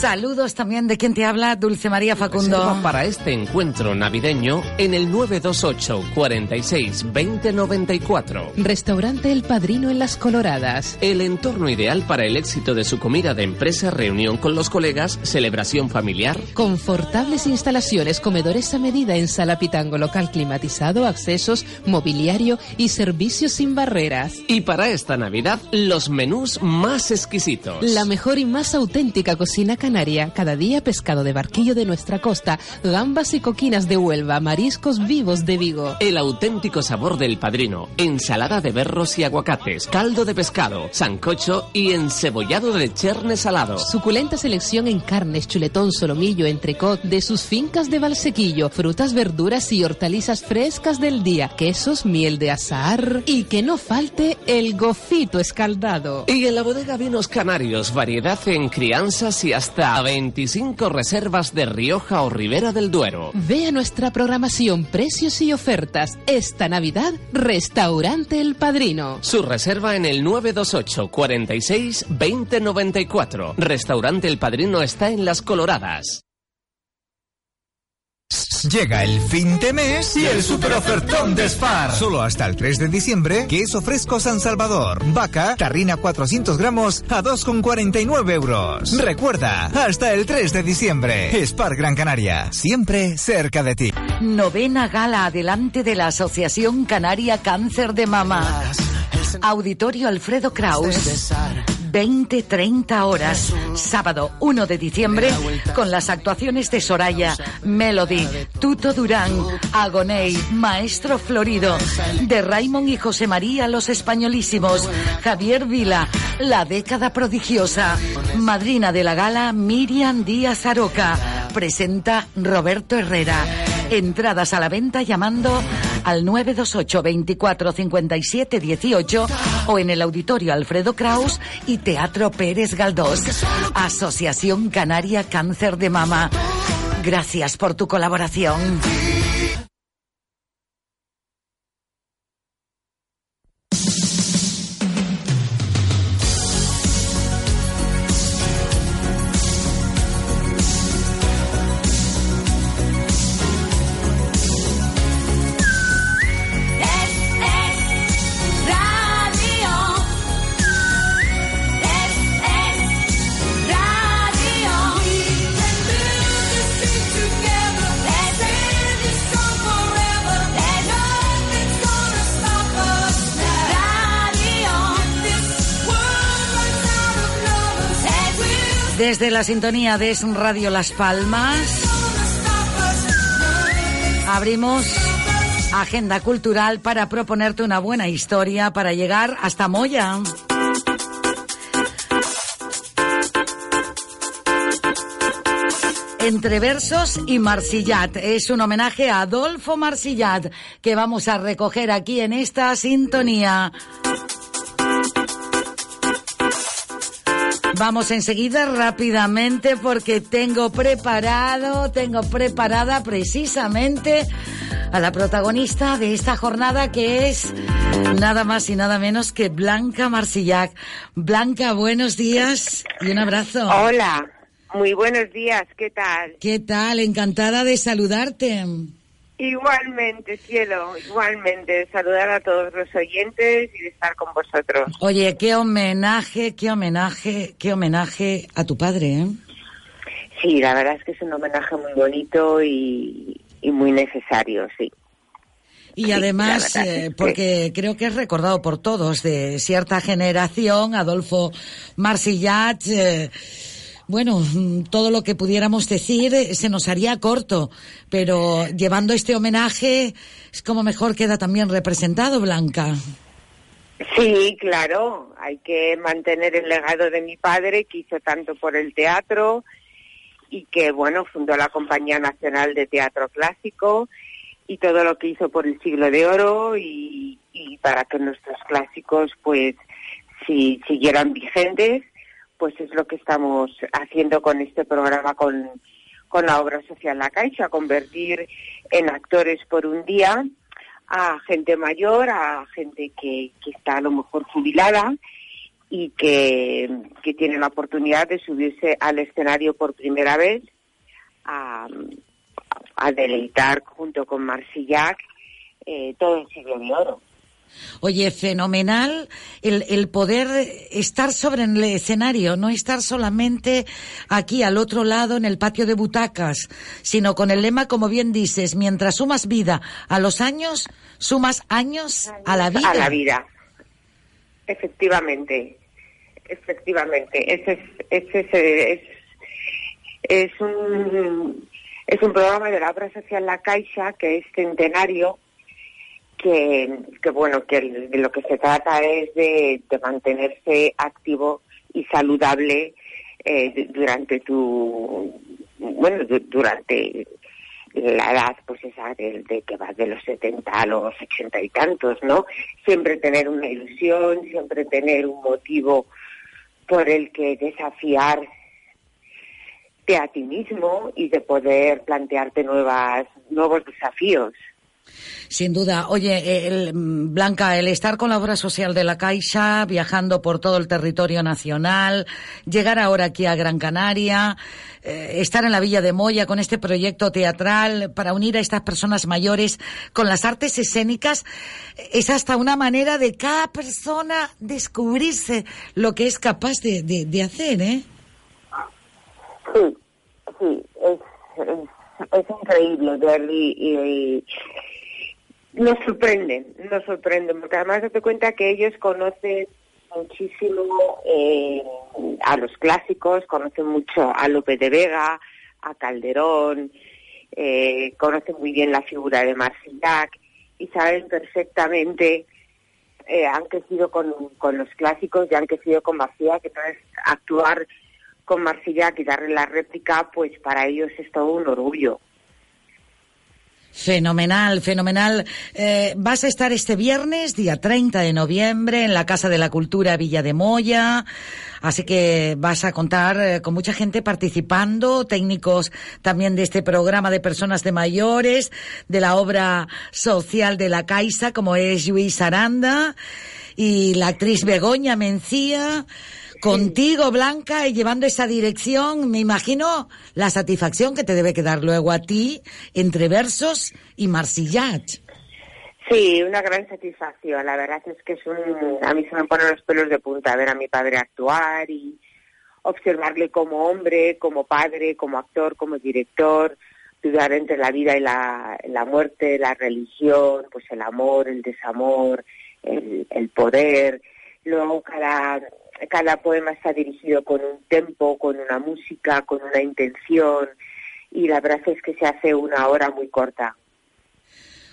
Saludos también de quien te habla, Dulce María Facundo. para este encuentro navideño en el 928 46 2094. Restaurante El Padrino en Las Coloradas. El entorno ideal para el éxito de su comida de empresa, reunión con los colegas, celebración familiar. Confortables instalaciones, comedores a medida en sala pitango local climatizado, accesos, mobiliario y servicios sin barreras. Y para esta Navidad, los menús más exquisitos. La mejor y más auténtica cocina canaria, cada día pescado de barquillo de nuestra costa, gambas y coquinas de Huelva, mariscos vivos de Vigo. El auténtico sabor del padrino, ensalada de berros y aguacates, caldo de pescado, sancocho y encebollado de cherne salado. Suculenta selección en carnes, chuletón, solomillo, entrecot, de sus fincas de Valsequillo, frutas, verduras y hortalizas frescas del día, quesos, miel de azahar y que no falte el gofito escaldado. Y en la bodega Vinos Canarios, variedad en crianzas y hasta hasta 25 reservas de Rioja o Ribera del Duero. Ve a nuestra programación, precios y ofertas. Esta Navidad, Restaurante El Padrino. Su reserva en el 928 46 2094. Restaurante El Padrino está en Las Coloradas. Llega el fin de mes y el super ofertón de Spar. Solo hasta el 3 de diciembre, queso fresco San Salvador. Vaca, tarrina 400 gramos a 2,49 euros. Recuerda, hasta el 3 de diciembre. Spar Gran Canaria, siempre cerca de ti. Novena gala adelante de la Asociación Canaria Cáncer de Mama. Auditorio Alfredo Kraus. 20-30 horas, sábado 1 de diciembre, con las actuaciones de Soraya, Melody, Tuto Durán, Agoney, Maestro Florido, de Raymond y José María Los Españolísimos, Javier Vila, La Década Prodigiosa, madrina de la gala Miriam Díaz Aroca, presenta Roberto Herrera. Entradas a la venta llamando al 928 24 57 18 o en el auditorio Alfredo Kraus y Teatro Pérez Galdós. Asociación Canaria Cáncer de Mama. Gracias por tu colaboración. Desde la sintonía de Radio Las Palmas, abrimos agenda cultural para proponerte una buena historia para llegar hasta Moya. Entre versos y Marsillat. Es un homenaje a Adolfo Marsillat que vamos a recoger aquí en esta sintonía. Vamos enseguida rápidamente porque tengo preparado, tengo preparada precisamente a la protagonista de esta jornada que es nada más y nada menos que Blanca Marsillac. Blanca, buenos días y un abrazo. Hola, muy buenos días, ¿qué tal? ¿Qué tal? Encantada de saludarte. Igualmente, cielo, igualmente. Saludar a todos los oyentes y de estar con vosotros. Oye, qué homenaje, qué homenaje, qué homenaje a tu padre, ¿eh? Sí, la verdad es que es un homenaje muy bonito y, muy necesario, sí. Y además, eh, porque creo que es recordado por todos de cierta generación, Adolfo Marsillat. Eh, bueno, mm, todo lo que pudiéramos decir eh, se nos haría corto, pero llevando este homenaje es como mejor queda también representado, Blanca. Sí, claro, hay que mantener el legado de mi padre que hizo tanto por el teatro y que, bueno, fundó la Compañía Nacional de Teatro Clásico y todo lo que hizo por el siglo de oro y, y para que nuestros clásicos, pues, si siguieran vigentes pues es lo que estamos haciendo con este programa con, la obra social La Caixa, convertir en actores por un día a gente mayor, a gente que, está a lo mejor jubilada y que, tiene la oportunidad de subirse al escenario por primera vez a, deleitar junto con Marsillac eh, todo el siglo de oro. Oye, fenomenal el, el, poder estar sobre el escenario, no estar solamente aquí al otro lado en el patio de butacas, sino con el lema, como bien dices, mientras sumas vida a los años, sumas años a la vida. A la vida, efectivamente, efectivamente. Ese es, ese es, es, un, es un programa de la obra social La Caixa que es centenario que, bueno, que de lo que se trata es de, mantenerse activo y saludable eh, durante tu, bueno, durante la edad, pues esa de, de, que va de los 70 a los 80 y tantos, ¿no? Siempre tener una ilusión, siempre tener un motivo por el que desafiarte a ti mismo y de poder plantearte nuevas, nuevos desafíos. Sin duda. Oye, el, Blanca, el estar con la obra social de la Caixa, viajando por todo el territorio nacional, llegar ahora aquí a Gran Canaria, eh, estar en la Villa de Moya con este proyecto teatral para unir a estas personas mayores con las artes escénicas, es hasta una manera de cada persona descubrirse lo que es capaz de, de, hacer, ¿eh? Sí, sí, es, es, increíble ver y nos sorprenden, nos sorprenden, porque además te cuenta que ellos conocen muchísimo eh, a los clásicos, conocen mucho a López de Vega, a Calderón, eh, conocen muy bien la figura de Marcillac y saben perfectamente, eh, han crecido con, con, los clásicos y han crecido con Marcillac, entonces actuar con Marcillac y darle la réplica, pues para ellos es todo un orgullo. Fenomenal, fenomenal. Eh, vas a estar este viernes, día 30 de noviembre, en la Casa de la Cultura Villa de Moya. Así que vas a contar eh, con mucha gente participando, técnicos también de este programa de personas de mayores, de la obra social de la Caixa, como es Luis Aranda, y la actriz Begoña Mencía contigo, Blanca, y llevando esa dirección, me imagino la satisfacción que te debe quedar luego a ti entre versos y Marsillat. Sí, una gran satisfacción. La verdad es que es un, a mí se me ponen los pelos de punta ver a mi padre actuar y observarle como hombre, como padre, como actor, como director, dudar entre la vida y la, la muerte, la religión, pues el amor, el desamor, el, el poder. Luego cada cada poema está dirigido con un tempo, con una música, con una intención y la verdad es que se hace una hora muy corta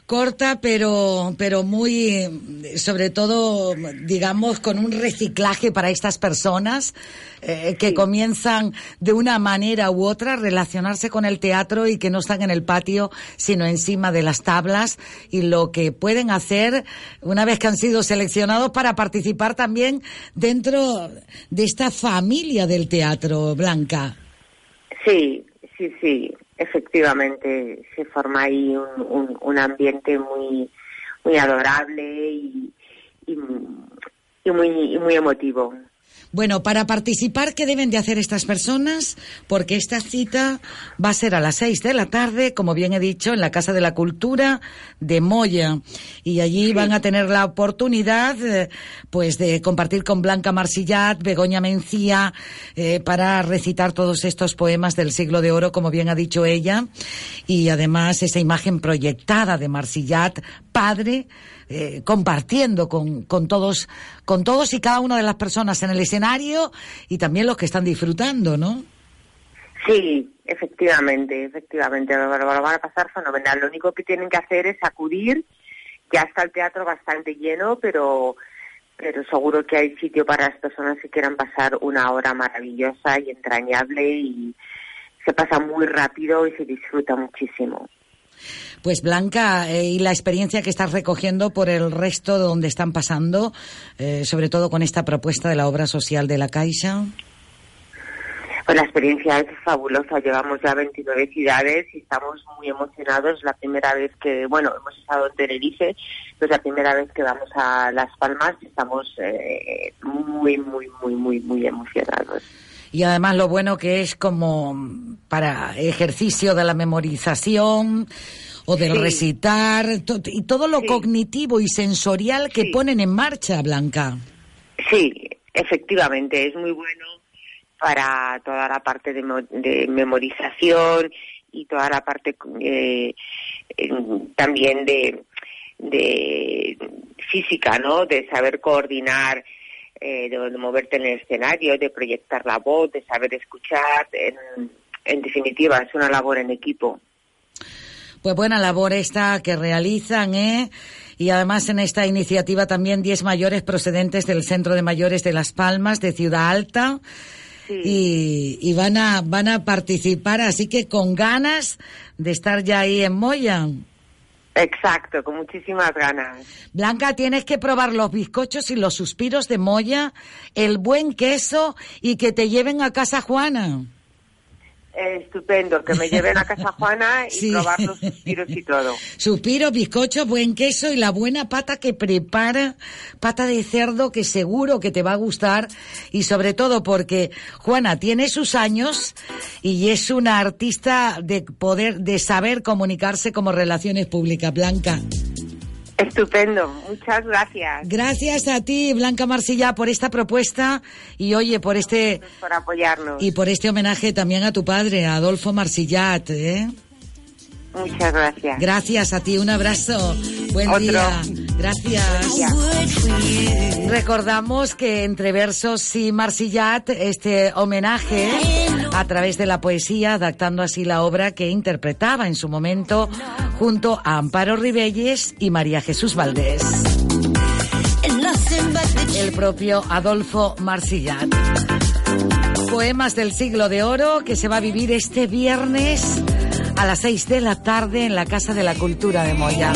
corta, pero, pero muy, sobre todo, digamos, con un reciclaje para estas personas eh, que comienzan de una manera u otra a relacionarse con el teatro y que no están en el patio, sino encima de las tablas. Y lo que pueden hacer una vez que han sido seleccionados para participar también dentro de esta familia del teatro, Blanca. Sí, sí, sí efectivamente se forma ahí un, un, ambiente muy muy adorable y, y, muy, muy emotivo. Bueno, para participar, ¿qué deben de hacer estas personas? Porque esta cita va a ser a las seis de la tarde, como bien he dicho, en la Casa de la Cultura de Moya. Y allí van a tener la oportunidad, eh, pues, de compartir con Blanca Marsillat, Begoña Mencía, eh, para recitar todos estos poemas del siglo de oro, como bien ha dicho ella. Y además esa imagen proyectada de Marsillat, padre, eh, compartiendo con, con, todos, con todos y cada una de las personas en el escenario y también los que están disfrutando, ¿no? Sí, efectivamente, efectivamente, lo, van a pasar fenomenal. Lo único que tienen que hacer es acudir. Ya está el teatro bastante lleno, pero pero seguro que hay sitio para las personas que quieran pasar una hora maravillosa y entrañable y se pasa muy rápido y se disfruta muchísimo. Pues Blanca, eh, y la experiencia que estás recogiendo por el resto de donde están pasando, eh, sobre todo con esta propuesta de la obra social de la Caixa. Pues la experiencia es fabulosa. Llevamos ya 29 ciudades y estamos muy emocionados. La primera vez que, bueno, hemos estado en Tenerife, es la primera vez que vamos a Las Palmas estamos eh, muy, muy, muy, muy, muy emocionados. Y además lo bueno que es como para ejercicio de la memorización o del recitar y todo lo cognitivo y sensorial que ponen en marcha, Blanca. Sí, efectivamente, es muy bueno para toda la parte de, memorización y toda la parte eh, también de, de física, ¿no? De saber coordinar, eh, de, moverte en el escenario, de proyectar la voz, de saber escuchar. En, en definitiva, es una labor en equipo. Pues buena labor esta que realizan, ¿eh? Y además en esta iniciativa también 10 mayores procedentes del Centro de Mayores de Las Palmas, de Ciudad Alta. Y, y, van a van a participar, así que con ganas de estar ya ahí en Moya. Exacto, con muchísimas ganas. Blanca, tienes que probar los bizcochos y los suspiros de Moya, el buen queso y que te lleven a casa Juana. Estupendo, que me lleven a casa Juana y probar los suspiros y todo. Suspiros, bizcochos, buen queso y la buena pata que prepara, pata de cerdo que seguro que te va a gustar y sobre todo porque Juana tiene sus años y es una artista de poder, de saber comunicarse como relaciones públicas, Blanca. Estupendo, muchas gracias. Gracias a ti, Blanca Marsilla, por esta propuesta y oye, por este... Por apoyarnos. Y por este homenaje también a tu padre, Adolfo Marsillat, ¿eh? Muchas gracias. Gracias a ti, un abrazo. Buen día. Gracias. Recordamos que entre versos y Marsillat, este homenaje a través de la poesía, adaptando así la obra que interpretaba en su momento junto a Amparo Ribelles y María Jesús Valdés. El propio Adolfo Marsillat. Poemas del siglo de oro que se va a vivir este viernes a las 6 de la tarde en la Casa de la Cultura de Moya.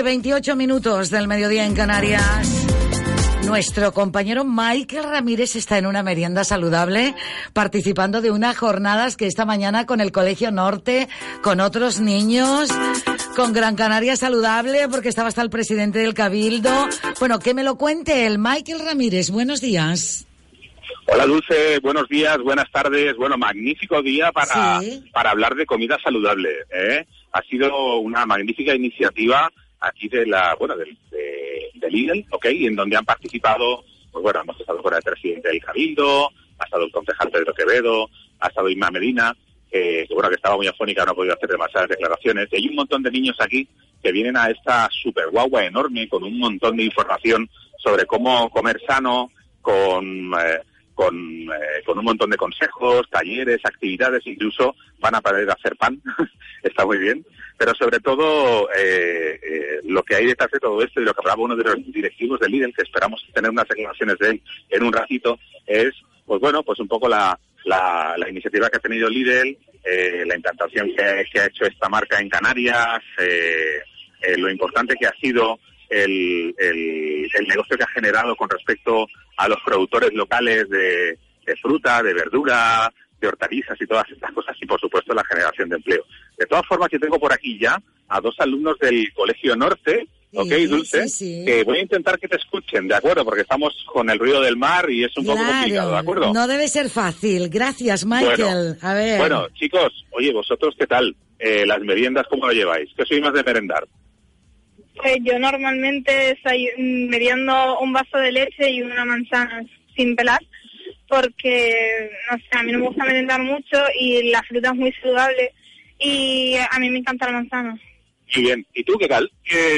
12, 28 minutos del mediodía en Canarias. Nuestro compañero Michael Ramírez está en una merienda saludable, participando de unas jornadas que esta mañana con el Colegio Norte, con otros niños, con Gran Canaria Saludable, porque estaba hasta el presidente del Cabildo. Bueno, que me lo cuente el Michael Ramírez. Buenos días. Hola Dulce, buenos días, buenas tardes. Bueno, magnífico día para, para hablar de comida saludable. ¿eh? Ha sido una magnífica iniciativa aquí de la, bueno, del, de, de Lidl, ¿ok? En donde han participado, pues bueno, hemos estado con el presidente del Cabildo, ha estado el concejal Pedro Quevedo, ha estado Inma Medina, que bueno, que estaba muy afónica, no ha podido hacer demasiadas declaraciones. Y hay un montón de niños aquí que vienen a esta super guagua enorme con un montón de información sobre cómo comer sano, con, eh, con, eh, con un montón de consejos, talleres, actividades, incluso van a poder hacer pan, está muy bien pero sobre todo eh, eh, lo que hay detrás de todo esto y lo que hablaba uno de los directivos del Lidl, que esperamos tener unas declaraciones de él en un ratito, es, pues bueno, pues un poco la, la, iniciativa que ha tenido Lidl, eh, la implantación que, ha hecho esta marca en Canarias, lo importante que ha sido el, el, negocio que ha generado con respecto a los productores locales de fruta, de verdura, de hortalizas y todas estas cosas y por supuesto la generación de empleo. De todas formas, yo tengo por aquí ya a dos alumnos del Colegio Norte, ¿ok, Dulce? Que voy a intentar que te escuchen, ¿de acuerdo? Porque estamos con el ruido del mar y es un poco complicado, ¿de acuerdo? No debe ser fácil. Gracias, Michael. Bueno, a ver. Bueno, chicos, oye, vosotros, ¿qué tal? Eh, las meriendas, ¿cómo lo lleváis? ¿Qué sois más de merendar? Pues yo normalmente estoy meriendo un vaso de leche y una manzana sin pelar porque, no sé, a mí no me gusta merendar mucho y la fruta es muy saludable y a mí me encanta la manzana. Muy bien. ¿Y tú qué tal?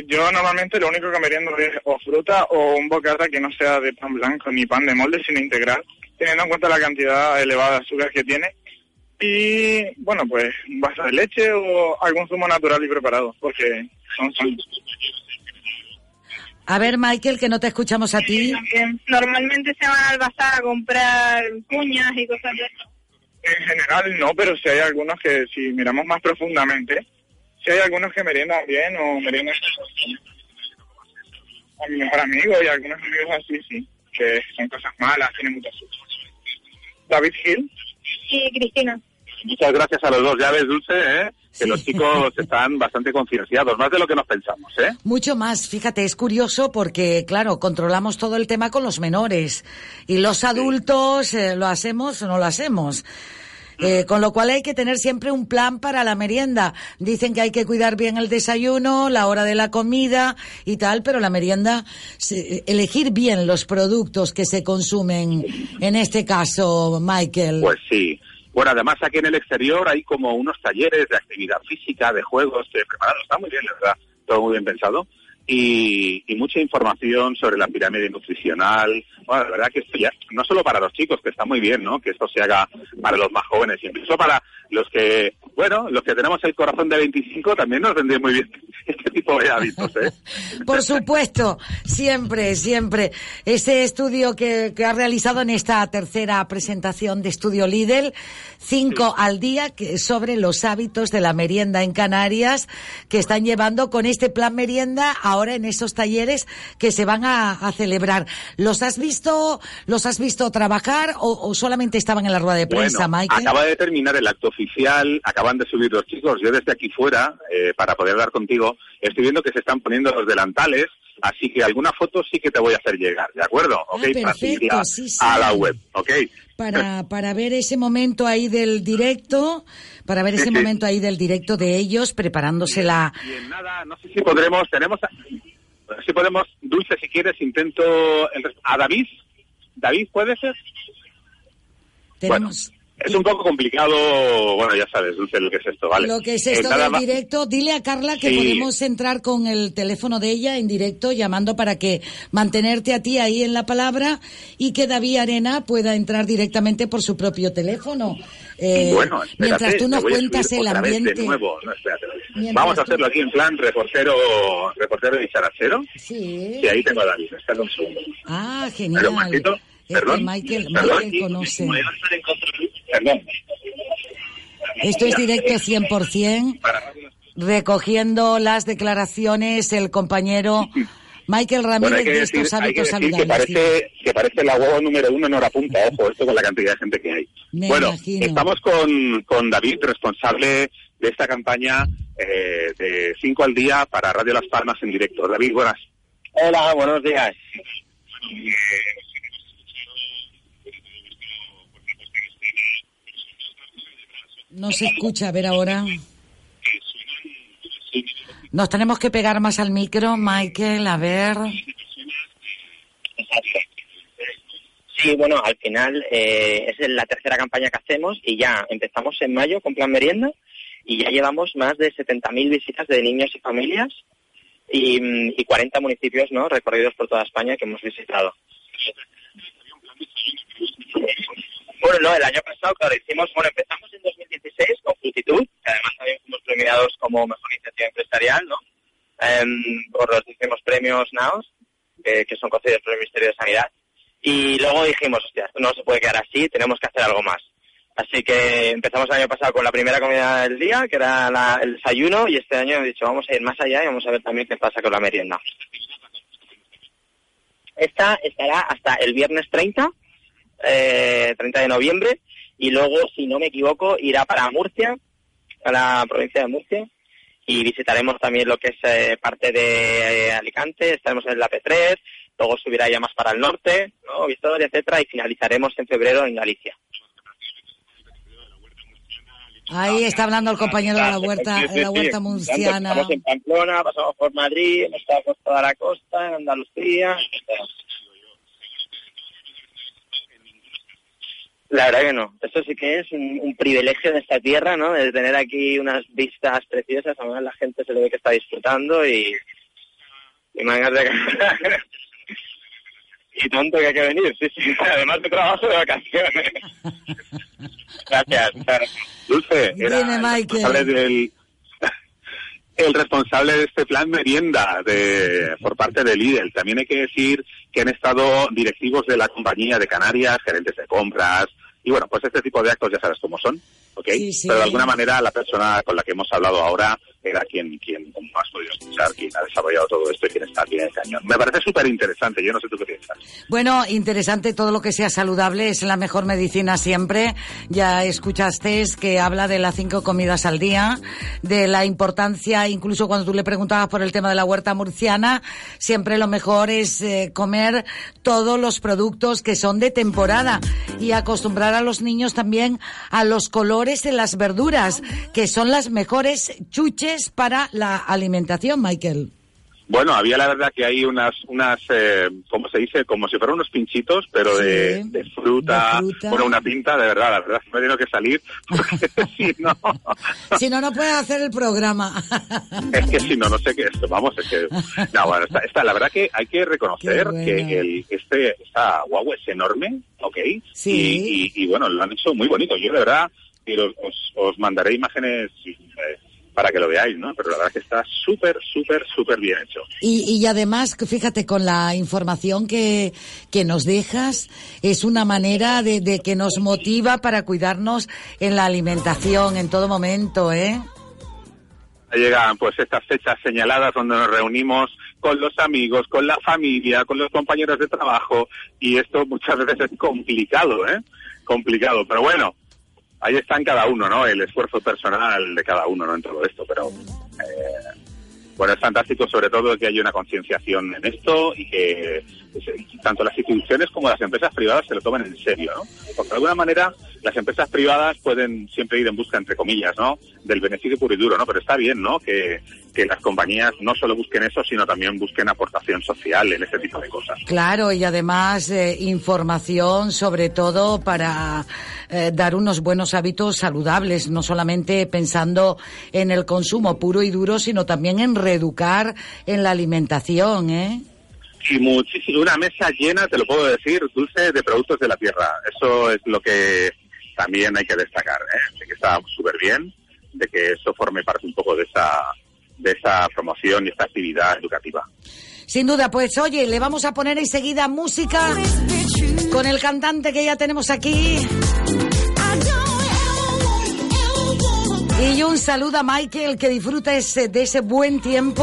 Yo normalmente lo único que meriendo es o fruta o un bocata que no sea de pan blanco ni pan de molde, sino integral, teniendo en cuenta la cantidad elevada de azúcar que tiene. Y bueno, pues un vaso de leche o algún zumo natural y preparado, porque son sanos. A ver, Michael, que no te escuchamos a ti. Normalmente se van al bazar a comprar cuñas y cosas de eso. En general no, pero si hay algunos que, si miramos más profundamente, si hay algunos que meriendan bien o meriendan a mi mejor amigo y algunos amigos así, sí, que son cosas malas, tienen mucha azúcar. David Gil. Y Cristina. Muchas gracias a los dos. Ya ves, Dulce, ¿eh? que los chicos están bastante concienciados, más de lo que nos pensamos, ¿eh? Mucho más. Fíjate, es curioso porque, claro, controlamos todo el tema con los menores y los adultos eh, lo hacemos o no lo hacemos. Eh, con lo cual hay que tener siempre un plan para la merienda. Dicen que hay que cuidar bien el desayuno, la hora de la comida y tal, pero la merienda, elegir bien los productos que se consumen, en este caso, Michael. Pues sí. Bueno, además aquí en el exterior hay como unos talleres de actividad física, de juegos que preparados. Está muy bien, la verdad. Todo muy bien pensado. Y, mucha información sobre la pirámide nutricional. Bueno, la verdad que esto ya, no solo para los chicos, que está muy bien, ¿no? Que esto se haga para los más jóvenes, incluso para los que, bueno, los que tenemos el corazón de 25 también nos vendría muy bien este tipo de hábitos, ¿eh? Por supuesto, siempre, siempre. Ese estudio que, que ha realizado en esta tercera presentación de Estudio Lidl, cinco al día, que, sobre los hábitos de la merienda en Canarias, que están llevando con este plan merienda ahora en esos talleres que se van a, celebrar. ¿Los has visto, los has visto trabajar o, solamente estaban en la rueda de prensa, bueno, Michael? Acaba de terminar el acto oficial, acaban de subir los chicos. Yo desde aquí fuera, eh, para poder dar contigo, estoy viendo que se están poniendo los delantales, así que alguna foto sí que te voy a hacer llegar, ¿de acuerdo? Ah, perfecto, a, sí, sí. a la web, ¿ok? Para, para ver ese momento ahí del directo, para ver ese momento ahí del directo de ellos preparándose la... Y en nada, no sé si podremos, tenemos, si podemos, Dulce, si quieres, intento a David. David, ¿puede ser? Tenemos... Es un poco complicado, bueno, ya sabes, Dulce, lo que es esto, ¿vale? Lo que es esto del directo, dile a Carla que podemos entrar con el teléfono de ella en directo llamando para que mantenerte a ti ahí en la palabra y que David Arena pueda entrar directamente por su propio teléfono. Eh, bueno, mientras tú nos cuentas el ambiente. De nuevo. No, Vamos a hacerlo aquí en plan reportero, reportero de Charachero. Sí. Y ahí tengo a David, espera un segundo. Ah, genial. Perdón, Michael, Michael conoce. Esto es directo 100%, recogiendo las declaraciones el compañero Michael Ramírez de estos hábitos saludables. Que parece, que parece la huevo número uno en hora punta, ojo, esto con la cantidad de gente que hay. bueno, estamos con, con David, responsable de esta campaña eh, de 5 al día para Radio Las Palmas en directo. David, buenas. Hola, buenos días. No se escucha, a ver ahora. Nos tenemos que pegar más al micro, Michael, a ver. Sí, bueno, al final eh, es la tercera campaña que hacemos y ya empezamos en mayo con Plan Merienda y ya llevamos más de 70.000 visitas de niños y familias y, y 40 municipios no recorridos por toda España que hemos visitado. Bueno, no, el año pasado, claro, hicimos, bueno, empezamos en 2016 con Multitud, que además también fuimos premiados como mejor iniciativa empresarial, ¿no? Um, por los distintos premios NAOS, que son concedidos por el Ministerio de Sanidad. Y luego dijimos, no se puede quedar así, tenemos que hacer algo más. Así que empezamos el año pasado con la primera comida del día, que era el desayuno, y este año hemos dicho, vamos a ir más allá y vamos a ver también qué pasa con la merienda. Esta estará hasta el viernes 30 eh, 30 de noviembre, y luego, si no me equivoco, irá para Murcia, a la provincia de Murcia, y visitaremos también lo que es eh, parte de eh, Alicante, estaremos en la P3, luego subirá ya más para el norte, ¿no? Victoria, etcétera, y finalizaremos en febrero en Galicia. Ahí está hablando el compañero de la huerta, de la huerta murciana. Estamos en Pamplona, pasamos por Madrid, hemos estado por toda la costa, en Andalucía, La verdad que no. Esto sí que es un, privilegio de esta tierra, ¿no? De tener aquí unas vistas preciosas. Además, la gente se le ve que está disfrutando y... Y de y tonto que hay que venir, sí, sí. Además de trabajo de vacaciones. Gracias. Dulce, era responsable del, el responsable de este plan merienda de, por parte de Lidl. También hay que decir que han estado directivos de la compañía de Canarias, gerentes de compras, y bueno, pues este tipo de actos ya sabes cómo son, ¿ok? Pero de alguna manera la persona con la que hemos hablado ahora era quien, quien como has podido escuchar, quien ha desarrollado todo esto y quien está aquí en el cañón. Me parece súper interesante, yo no sé tú qué piensas. Bueno, interesante todo lo que sea saludable, es la mejor medicina siempre. Ya escuchaste que habla de las cinco comidas al día, de la importancia, incluso cuando tú le preguntabas por el tema de la huerta murciana, siempre lo mejor es eh, comer todos los productos que son de temporada y acostumbrar a los niños también a los colores de las verduras, que son las mejores chuches para la alimentación, Michael. Bueno, había la verdad que hay unas, unas eh, ¿cómo se dice? Como si fueran unos pinchitos, pero de, fruta, bueno, una pinta, de verdad, la verdad, me he tenido que salir, porque si no... si no, no puedes hacer el programa. es que si no, no sé qué es, vamos, es que... No, bueno, está, la verdad que hay que reconocer que el, este, esta guagua es enorme, ¿ok? Sí. Y, bueno, lo han hecho muy bonito, yo de verdad, os, os mandaré imágenes... Eh, para que lo veáis, ¿no? Pero la verdad que está súper, súper, súper bien hecho. Y, y además, fíjate, con la información que, que nos dejas, es una manera de, de que nos motiva para cuidarnos en la alimentación en todo momento, ¿eh? Llegan pues estas fechas señaladas donde nos reunimos con los amigos, con la familia, con los compañeros de trabajo y esto muchas veces es complicado, ¿eh? Complicado, pero bueno, ahí está en cada uno, ¿no? El esfuerzo personal de cada uno, ¿no? En todo esto, pero eh, bueno, es fantástico sobre todo que haya una concienciación en esto y que pues, tanto las instituciones como las empresas privadas se lo tomen en serio, ¿no? Porque de alguna manera las empresas privadas pueden siempre ir en busca, entre comillas, ¿no? Del beneficio puro y duro, ¿no? Pero está bien, ¿no? Que, que las compañías no solo busquen eso, sino también busquen aportación social en ese tipo de cosas. Claro, y además eh, información sobre todo para eh, dar unos buenos hábitos saludables, no solamente pensando en el consumo puro y duro, sino también en reeducar en la alimentación, ¿eh? y muchísimo, una mesa llena, te lo puedo decir, dulce de productos de la tierra. Eso es lo que también hay que destacar, ¿eh? de que está súper bien, de que eso forme parte un poco de esa, de esa promoción y esta actividad educativa. Sin duda, pues oye, le vamos a poner enseguida música con el cantante que ya tenemos aquí. Y un saludo a Michael que disfruta ese, de ese buen tiempo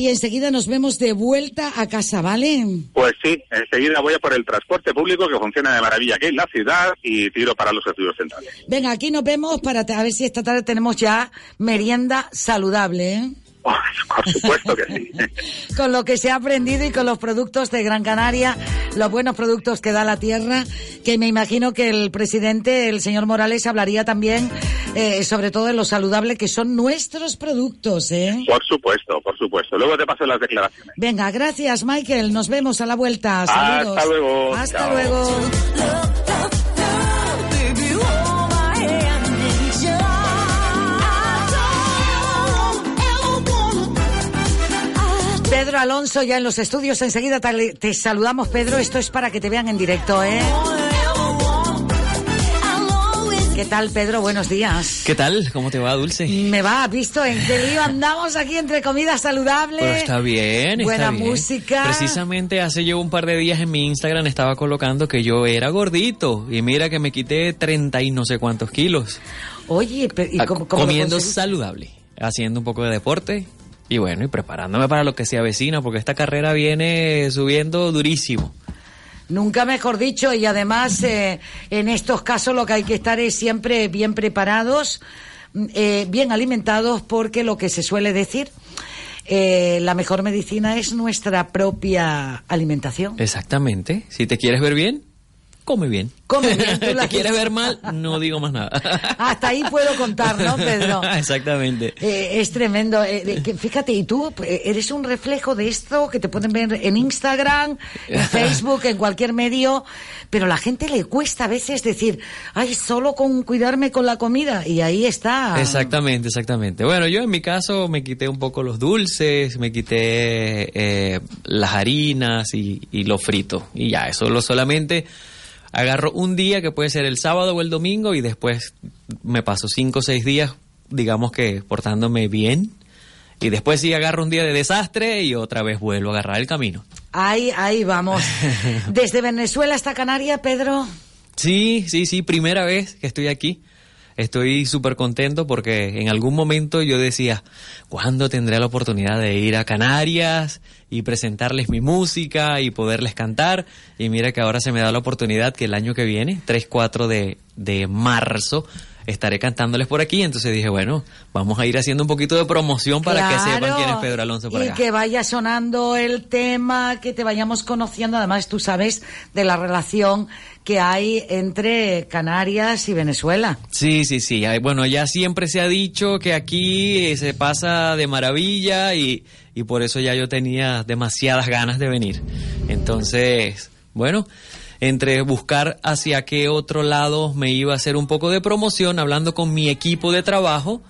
y enseguida nos vemos de vuelta a casa, ¿vale? Pues sí, enseguida voy a por el transporte público que funciona de maravilla aquí en la ciudad y tiro para los estudios centrales. Venga, aquí nos vemos para a ver si esta tarde tenemos ya merienda saludable, ¿eh? por supuesto que sí. con lo que se ha aprendido y con los productos de Gran Canaria, los buenos productos que da la tierra, que me imagino que el presidente, el señor Morales, hablaría también eh, sobre todo de lo saludable que son nuestros productos, ¿eh? Por supuesto, por supuesto. Luego te paso las declaraciones. Venga, gracias Michael. Nos vemos a la vuelta. Saludos. Hasta luego. Hasta luego. Pedro Alonso ya en los estudios. Enseguida te, saludamos, Pedro. Esto es para que te vean en directo, ¿eh? ¿Qué tal, Pedro? Buenos días. ¿Qué tal? ¿Cómo te va, Dulce? Me va, visto en qué lío andamos aquí entre comida saludable. Pues está bien, Buena está música. Precisamente hace yo un par de días en mi Instagram estaba colocando que yo era gordito y mira que me quité 30 y no sé cuántos kilos. Oye, ¿y cómo, comiendo saludable, haciendo un poco de deporte y bueno, y preparándome para lo que se avecina, porque esta carrera viene subiendo durísimo. Nunca mejor dicho, y además eh, en estos casos lo que hay que estar es siempre bien preparados, eh, bien alimentados, porque lo que se suele decir, eh, la mejor medicina es nuestra propia alimentación. Exactamente. Si te quieres ver bien, come bien. Come bien. ¿Tú la ¿Te quieres ver mal? No digo más nada. Hasta ahí puedo contar, ¿no, Pedro? Exactamente. Eh, es tremendo. Eh, fíjate, y tú eh, eres un reflejo de esto que te pueden ver en Instagram, en Facebook, en cualquier medio, pero a la gente le cuesta a veces decir, ay, solo con cuidarme con la comida, y ahí está. Exactamente, exactamente. Bueno, yo en mi caso me quité un poco los dulces, me quité las harinas y, y lo frito, y ya, eso lo solamente agarro un día que puede ser el sábado o el domingo y después me paso cinco o seis días, digamos que portándome bien. Y después sí agarro un día de desastre y otra vez vuelvo a agarrar el camino. Ahí, ahí vamos. ¿Desde Venezuela hasta Canarias, Pedro? Sí, sí, sí, primera vez que estoy aquí. Estoy súper contento porque en algún momento yo decía, ¿cuándo tendré la oportunidad de ir a Canarias y presentarles mi música y poderles cantar? Y mira que ahora se me da la oportunidad que el año que viene, 3-4 de, de marzo, estaré cantándoles por aquí. Entonces dije, bueno, vamos a ir haciendo un poquito de promoción para que sepan quién es Pedro Alonso y que vaya sonando el tema, que te vayamos conociendo. Además, tú sabes de la relación que hay entre Canarias y Venezuela. Sí, sí, sí. Bueno, ya siempre se ha dicho que aquí se pasa de maravilla y, y por eso ya yo tenía demasiadas ganas de venir. Entonces, bueno, entre buscar hacia qué otro lado me iba a hacer un poco de promoción, hablando con mi equipo de trabajo,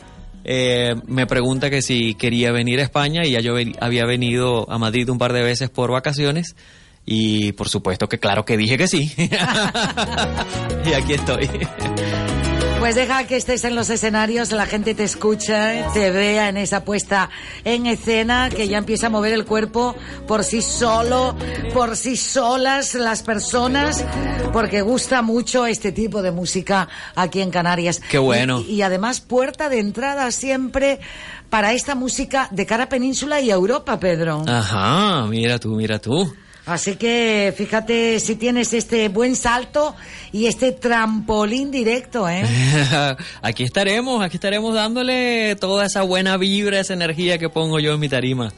eh, me pregunta que si quería venir a España y ya yo había venido a Madrid un par de veces por vacaciones y por supuesto que claro que dije que sí. y aquí estoy. Pues deja que estés en los escenarios, la gente te escucha, te vea en esa puesta en escena, que ya empieza a mover el cuerpo por sí solo, por sí solas las personas, porque gusta mucho este tipo de música aquí en Canarias. Qué bueno. Y, y además puerta de entrada siempre para esta música de cara a Península y a Europa, Pedro. Ajá, mira tú, mira tú. Así que fíjate si tienes este buen salto y este trampolín directo, ¿eh? aquí estaremos, aquí estaremos dándole toda esa buena vibra, esa energía que pongo yo en mi tarima.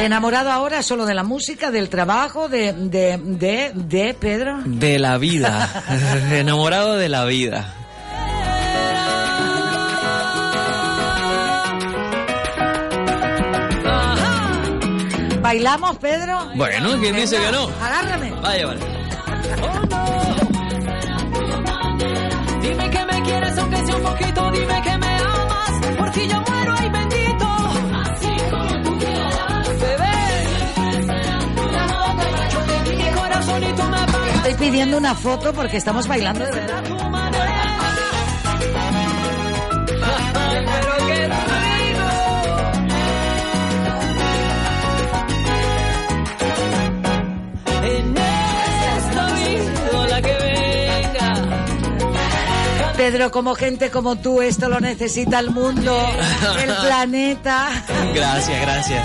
Enamorado ahora solo de la música, del trabajo, de, de, de, de Pedro. De la vida. Enamorado de la vida. ¿Bailamos, Pedro? Bueno, ¿quién dice que no? Agárrame. Vaya, vale. Dime que me quieres aunque sea un poquito, dime que me amas, porque yo muero ay bendito. Así como tú quieras, bebé. Mi corazonito me Estoy pidiendo una foto porque estamos bailando de verdad. Pero Pedro, como gente como tú, esto lo necesita el mundo, el planeta. Gracias, gracias.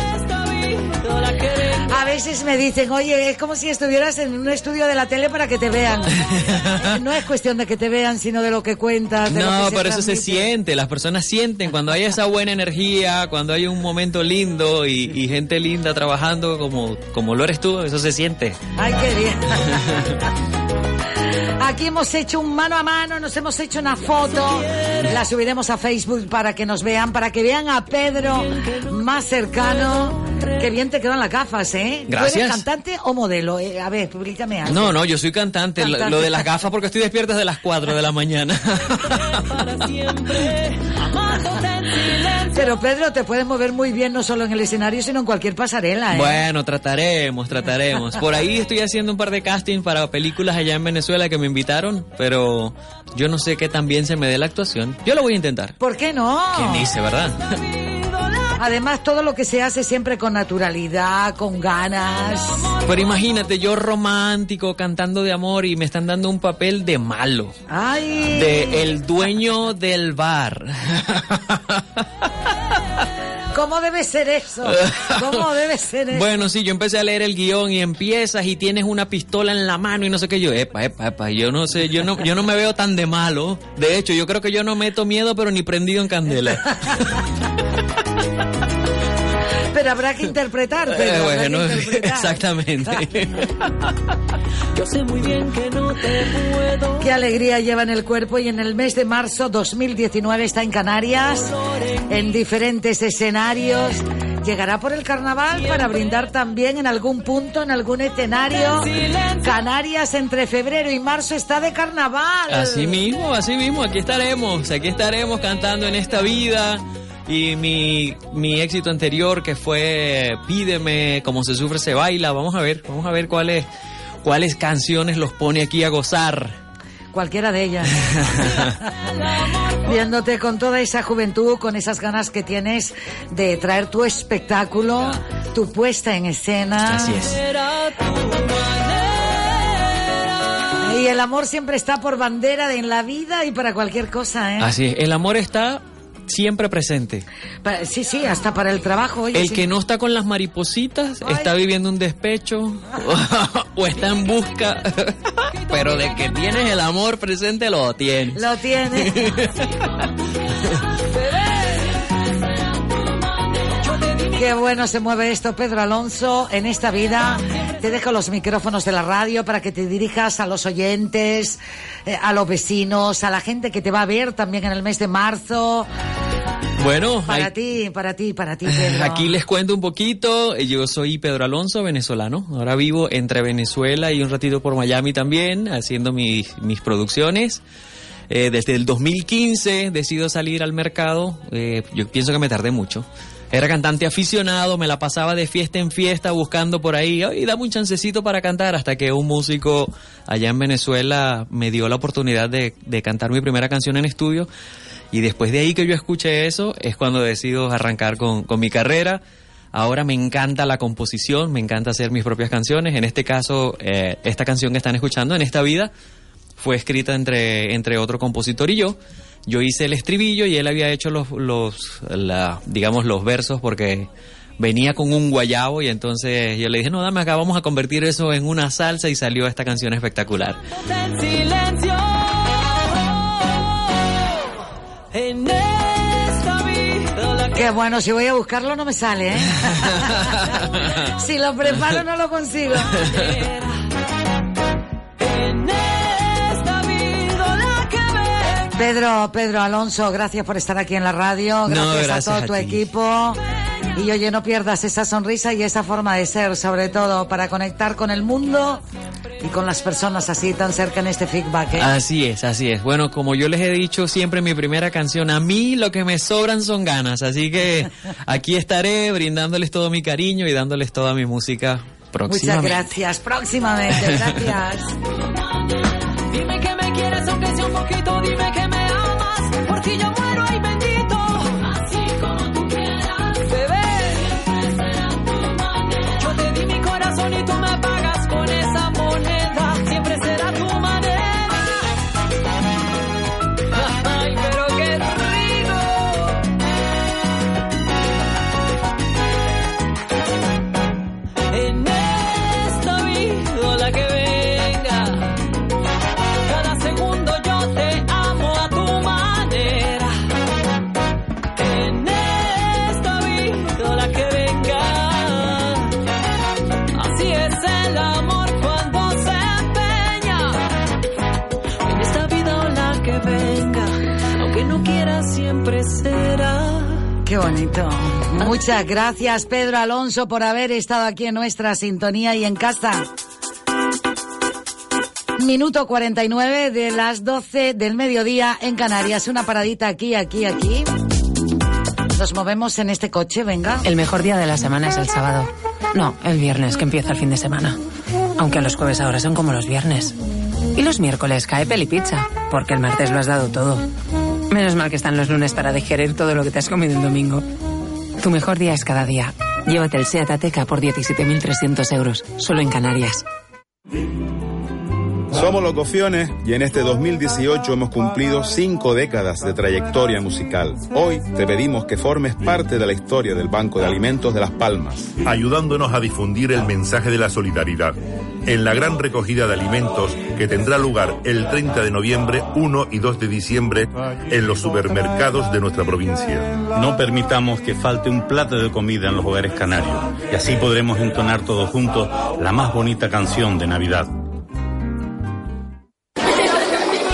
A veces me dicen, oye, es como si estuvieras en un estudio de la tele para que te vean. No es cuestión de que te vean, sino de lo que cuentas. De no, lo que por eso se siente, las personas sienten cuando hay esa buena energía, cuando hay un momento lindo y, y gente linda trabajando como, como lo eres tú, eso se siente. Ay, qué bien. Aquí hemos hecho un mano a mano, nos hemos hecho una foto, la subiremos a Facebook para que nos vean, para que vean a Pedro más cercano. Qué bien te quedan las gafas, ¿eh? ¿Tú Gracias. eres cantante o modelo? Eh, a ver, públicame algo. No, no, yo soy cantante. Lo- Cantante. Lo de las gafas porque estoy despierta desde las 4 de la mañana. Pero Pedro, te puedes mover muy bien no solo en el escenario, sino en cualquier pasarela, ¿eh? Bueno, trataremos, trataremos. Por ahí estoy haciendo un par de castings para películas allá en Venezuela que me invitaron, pero yo no sé qué tan bien se me dé la actuación. Yo lo voy a intentar. ¿Por qué no? ¿Quién dice, verdad? Además, todo lo que se hace siempre con naturalidad, con ganas. Pero imagínate, yo romántico, cantando de amor y me están dando un papel de malo. Ay. De el dueño del bar. ¿Cómo debe ser eso? ¿Cómo debe ser eso? Bueno, sí, yo empecé a leer el guion y empiezas y tienes una pistola en la mano y no sé qué yo, epa, epa, epa, yo no sé, yo no, yo no me veo tan de malo. De hecho, yo creo que yo no meto miedo, pero ni prendido en candela. Pero habrá que interpretar, Eh, habrá que bueno, interpretar. exactamente. Yo sé muy bien que no te puedo. Qué alegría lleva en el cuerpo y en el mes de marzo 2019 está en Canarias, en diferentes escenarios. Llegará por el carnaval para brindar también en algún punto, en algún escenario. Canarias entre febrero y marzo está de carnaval. Así mismo, así mismo, aquí estaremos, aquí estaremos cantando en esta vida. Y mi, mi éxito anterior que fue Pídeme, como se sufre se baila, vamos a ver, vamos a ver cuáles, cuáles canciones los pone aquí a gozar. Cualquiera de ellas. Viéndote con toda esa juventud, con esas ganas que tienes de traer tu espectáculo, tu puesta en escena. Así es. Y el amor siempre está por bandera de en la vida y para cualquier cosa, ¿eh? Así es, el amor está siempre presente. Pa- sí, sí, hasta para el trabajo. Oye, El sí. que no está con las maripositas está viviendo un despecho o está en busca, pero de que tienes el amor presente lo tienes. Lo tiene. Qué bueno se mueve esto, Pedro Alonso, en esta vida. Te dejo los micrófonos de la radio para que te dirijas a los oyentes, eh, a los vecinos, a la gente que te va a ver también en el mes de marzo. Bueno, Para hay- ti, para ti, para ti, Pedro. Aquí les cuento un poquito. Yo soy Pedro Alonso, venezolano. Ahora vivo entre Venezuela y un ratito por Miami también, haciendo mis, mis producciones. Eh, desde el 2015 decido salir al mercado. Eh, yo pienso que me tardé mucho. Era cantante aficionado, me la pasaba de fiesta en fiesta buscando por ahí, y dame un chancecito para cantar, hasta que un músico allá en Venezuela me dio la oportunidad de, de cantar mi primera canción en estudio. Y después de ahí que yo escuché eso, es cuando decido arrancar con, con mi carrera. Ahora me encanta la composición, me encanta hacer mis propias canciones. En este caso, eh, esta canción que están escuchando, En esta vida, fue escrita entre, entre otro compositor y yo. Yo hice el estribillo y él había hecho los, los la, digamos, los versos porque venía con un guayabo y entonces yo le dije, no, dame acá, vamos a convertir eso en una salsa y salió esta canción espectacular. En silencio. En esta vida la Qué bueno, si voy a buscarlo no me sale, ¿eh? si lo preparo no lo consigo. Pedro, Pedro Alonso, gracias por estar aquí en la radio, gracias, No, a todo a tu ti. equipo. Y oye, no pierdas esa sonrisa y esa forma de ser, sobre todo para conectar con el mundo y con las personas así tan cerca en este feedback. ¿eh? Así es, así es. Bueno, como yo les he dicho siempre en mi primera canción, a mí lo que me sobran son ganas, así que aquí estaré brindándoles todo mi cariño y dándoles toda mi música Muchas próximamente. gracias, próximamente, gracias. Qué bonito. Muchas gracias, Pedro Alonso, por haber estado aquí en nuestra sintonía y en casa. Minuto 49 de las 12 del mediodía en Canarias. Una paradita aquí, aquí, aquí. Nos movemos en este coche, venga. El mejor día de la semana es el sábado. No, el viernes, que empieza el fin de semana. Aunque los jueves ahora son como los viernes. Y los miércoles cae peli pizza, porque el martes lo has dado todo. Menos mal que están los lunes para digerir todo lo que te has comido el domingo. Tu mejor día es cada día. Llévate el SEAT Ateca por 17.300 euros, solo en Canarias. Somos los Cofiones y en este 2018 hemos cumplido cinco décadas de trayectoria musical. Hoy te pedimos que formes parte de la historia del Banco de Alimentos de Las Palmas. Ayudándonos a difundir el mensaje de la solidaridad. En la gran recogida de alimentos que tendrá lugar el 30 de noviembre, 1 y 2 de diciembre en los supermercados de nuestra provincia. No permitamos que falte un plato de comida en los hogares canarios y así podremos entonar todos juntos la más bonita canción de Navidad.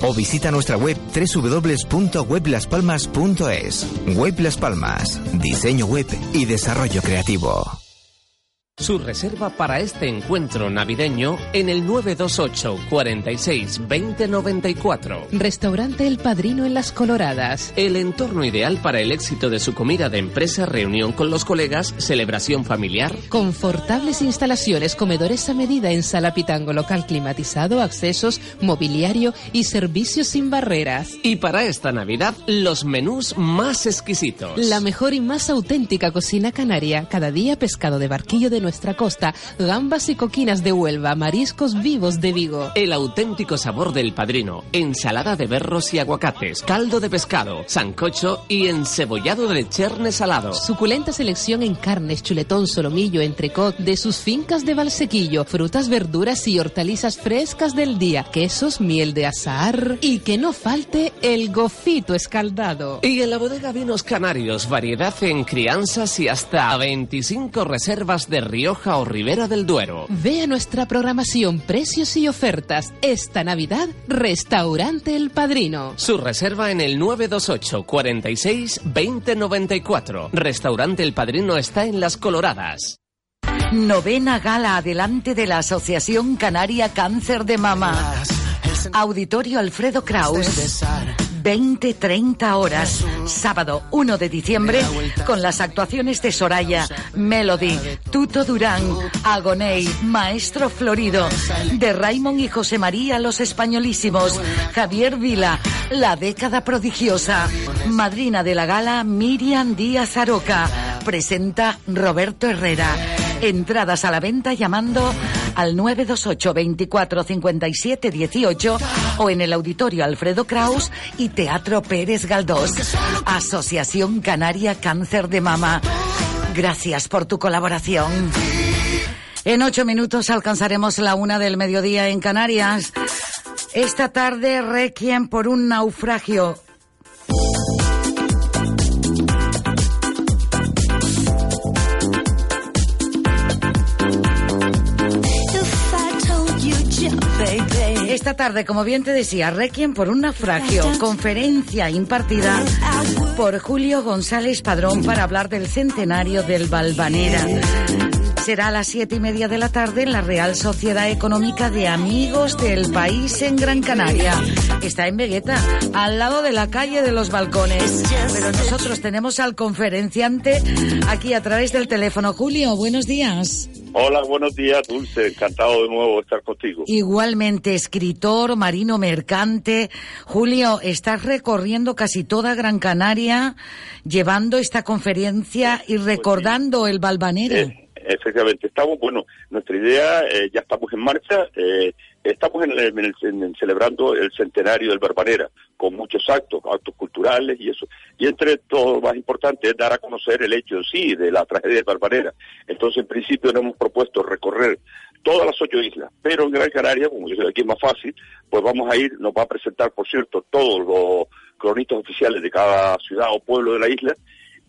o visita nuestra web www.weblaspalmas.es. Web Las Palmas, diseño web y desarrollo creativo. Su reserva para este encuentro navideño en el 928 46 20 94. Restaurante El Padrino en Las Coloradas. El entorno ideal para el éxito de su comida de empresa, reunión con los colegas, celebración familiar. Confortables instalaciones, comedores a medida en sala pitango local climatizado, accesos, mobiliario y servicios sin barreras. Y para esta Navidad, los menús más exquisitos. La mejor y más auténtica cocina canaria. Cada día pescado de barquillo de nuestra costa, gambas y coquinas de Huelva, mariscos vivos de Vigo. El auténtico sabor del padrino. Ensalada de berros y aguacates, caldo de pescado, sancocho y encebollado de cherne salado. Suculenta selección en carnes, chuletón, solomillo, entrecot de sus fincas de Valsequillo, frutas, verduras y hortalizas frescas del día, quesos, miel de azahar y que no falte el gofito escaldado. Y en la bodega Vinos Canarios, variedad en crianzas y hasta 25 reservas de Rioja o Ribera del Duero. Vea nuestra programación, precios y ofertas. Esta Navidad, Restaurante El Padrino. Su reserva en el 928 46 2094. Restaurante El Padrino está en Las Coloradas. Novena gala adelante de la Asociación Canaria Cáncer de Mama. Auditorio Alfredo Kraus. 20-30 horas, sábado 1 de diciembre, con las actuaciones de Soraya, Melody, Tuto Durán, Agoney, Maestro Florido, de Raymond y José María Los Españolísimos, Javier Vila, La Década Prodigiosa, madrina de la gala Miriam Díaz Aroca, presenta Roberto Herrera. Entradas a la venta llamando al 928 24 57 18 o en el auditorio Alfredo Kraus y Teatro Pérez Galdós. Asociación Canaria Cáncer de Mama. Gracias por tu colaboración. En ocho minutos alcanzaremos la una del mediodía en Canarias. Esta tarde, Requiem por un naufragio. Esta tarde, como bien te decía, Requiem por un naufragio, conferencia impartida por Julio González Padrón para hablar del centenario del Valvanera. Será a las siete y media de la tarde en la Real Sociedad Económica de Amigos del País en Gran Canaria. Está en Vegueta, al lado de la calle de los balcones. Pero nosotros tenemos al conferenciante aquí a través del teléfono. Julio, buenos días. Hola, buenos días, Dulce. Encantado de nuevo de estar contigo. Igualmente, escritor, marino mercante. Julio, estás recorriendo casi toda Gran Canaria llevando esta conferencia y recordando el Valvanera. Efectivamente. Estamos, bueno, nuestra idea, eh, ya estamos en marcha, eh, estamos en, celebrando el centenario del Barbanera, con muchos actos, actos culturales y eso. Y entre todo, lo más importante es dar a conocer el hecho en sí de la tragedia del Barbanera. Entonces, en principio, nos hemos propuesto recorrer todas las ocho islas, pero en Gran Canaria, como yo sé aquí es más fácil, pues vamos a ir, nos va a presentar, por cierto, todos los cronistas oficiales de cada ciudad o pueblo de la isla,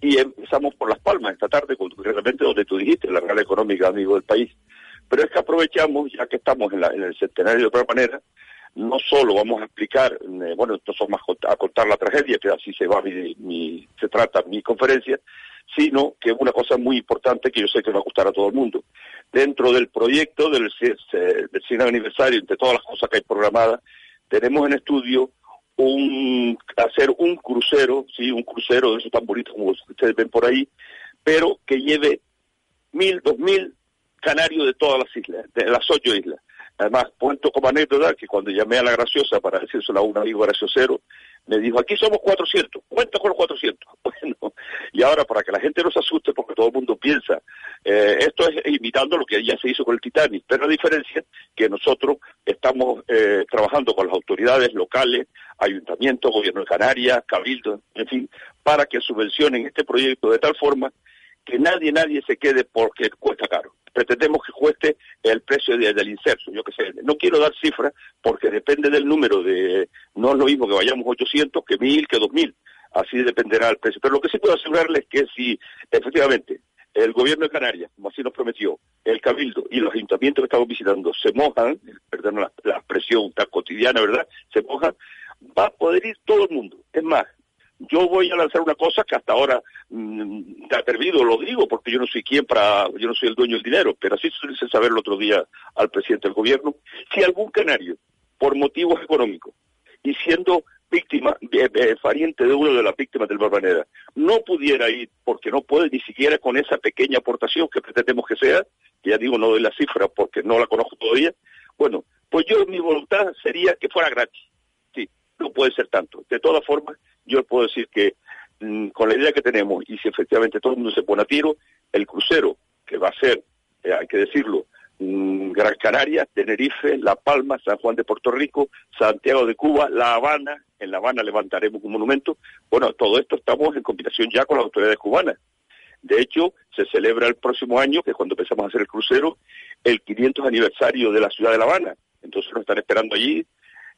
y empezamos por Las Palmas esta tarde, concretamente donde tú dijiste, la Real Económica, amigo del país. Pero es que aprovechamos, ya que estamos en, el centenario de otra manera, no solo vamos a explicar, eh, bueno, esto son más a contar la tragedia, que así se va mi, se trata mi conferencia, sino que una cosa muy importante que yo sé que va a gustar a todo el mundo. Dentro del proyecto del, del 100 aniversario, entre todas las cosas que hay programadas, tenemos en estudio un hacer un crucero, sí, un crucero de esos tan bonitos como ustedes ven por ahí, pero que lleve mil, dos mil canarios de todas las islas, de las ocho islas. Además, cuento como anécdota que cuando llamé a la graciosa para decírselo a un amigo graciosero, me dijo, aquí somos 400, cuenta con los 400. Bueno, y ahora para que la gente no se asuste, porque todo el mundo piensa, eh, esto es imitando lo que ya se hizo con el Titanic, pero la diferencia es que nosotros estamos eh, trabajando con las autoridades locales, ayuntamientos, gobierno de Canarias, cabildo, en fin, para que subvencionen este proyecto de tal forma que nadie, nadie se quede porque cuesta caro. Pretendemos que cueste el precio del inserso, yo que sé. No quiero dar cifras porque depende del número de, no es lo mismo que vayamos 800 que 1000 que 2000. Así dependerá el precio. Pero lo que sí puedo asegurarles es que si efectivamente el gobierno de Canarias, como así nos prometió, el Cabildo y los ayuntamientos que estamos visitando se mojan, perdón la, la expresión tan cotidiana, ¿verdad? Se mojan, va a poder ir todo el mundo. Es más, yo voy a lanzar una cosa que hasta ahora mm, te ha atrevido, lo digo, porque yo no soy quien para, yo no soy el dueño del dinero, pero así se hice saber el otro día al presidente del gobierno, si algún canario, por motivos económicos, y siendo víctima, eh, pariente de una de las víctimas del Barbanera, no pudiera ir, porque no puede ni siquiera con esa pequeña aportación que pretendemos que sea, que ya digo, no doy la cifra porque no la conozco todavía, bueno, pues yo mi voluntad sería que fuera gratis. Sí, no puede ser tanto. De todas formas, yo puedo decir que mm, con la idea que tenemos y si efectivamente todo el mundo se pone a tiro, el crucero que va a ser, eh, hay que decirlo, mm, Gran Canaria, Tenerife, La Palma, San Juan de Puerto Rico, Santiago de Cuba, La Habana, en La Habana levantaremos un monumento. Bueno, todo esto estamos en combinación ya con las autoridades cubanas. De hecho, se celebra el próximo año, que es cuando empezamos a hacer el crucero, el 500 aniversario de la ciudad de La Habana. Entonces nos están esperando allí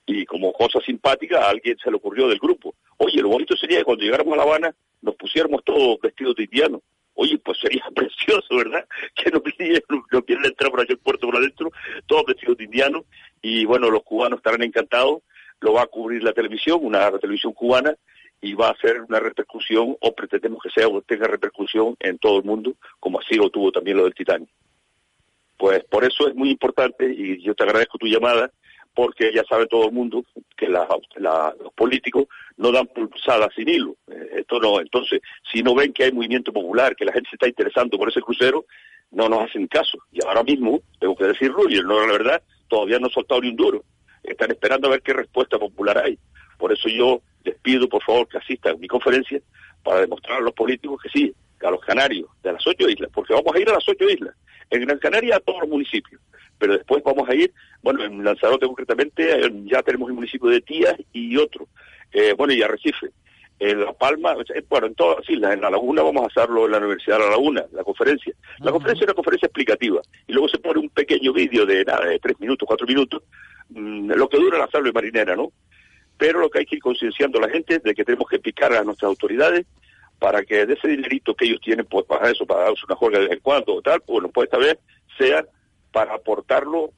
y como cosa simpática a alguien se le ocurrió del grupo. Oye, lo bonito sería que cuando llegáramos a La Habana nos pusiéramos todos vestidos de indianos. Oye, pues sería precioso, ¿verdad? Que nos pidieran entrar por allá el puerto por adentro, todos vestidos de indianos. Y bueno, los cubanos estarán encantados. Lo va a cubrir la televisión, una televisión cubana, y va a hacer una repercusión, o pretendemos que sea o tenga repercusión en todo el mundo, como así lo tuvo también lo del Titanic. Pues por eso es muy importante, y yo te agradezco tu llamada, porque ya sabe todo el mundo que los políticos no dan pulsadas sin hilo. Eh, esto no, entonces, si no ven que hay movimiento popular, que la gente se está interesando por ese crucero, no nos hacen caso. Y ahora mismo, tengo que decirlo, y no la verdad, todavía no han soltado ni un duro. Están esperando a ver qué respuesta popular hay. Por eso yo les pido, por favor, que asistan a mi conferencia para demostrar a los políticos que sí, a los canarios de las ocho islas, porque vamos a ir a las ocho islas. En Gran Canaria a todos los municipios pero después vamos a ir, bueno, en Lanzarote concretamente, eh, ya tenemos el municipio de Tías y otro, eh, bueno, y Arrecife. En La Palma, bueno, en todas las islas, en La Laguna vamos a hacerlo en la Universidad de La Laguna, la conferencia. La conferencia es una conferencia explicativa y luego se pone un pequeño vídeo de nada, de tres minutos, cuatro minutos, mm, lo que dura la salve marinera, ¿no? Pero lo que hay que ir concienciando a la gente es de que tenemos que picar a nuestras autoridades para que de ese dinerito que ellos tienen, pues para eso, para darse una juega de vez en cuando o tal, bueno, pues esta vez sea para aportarlo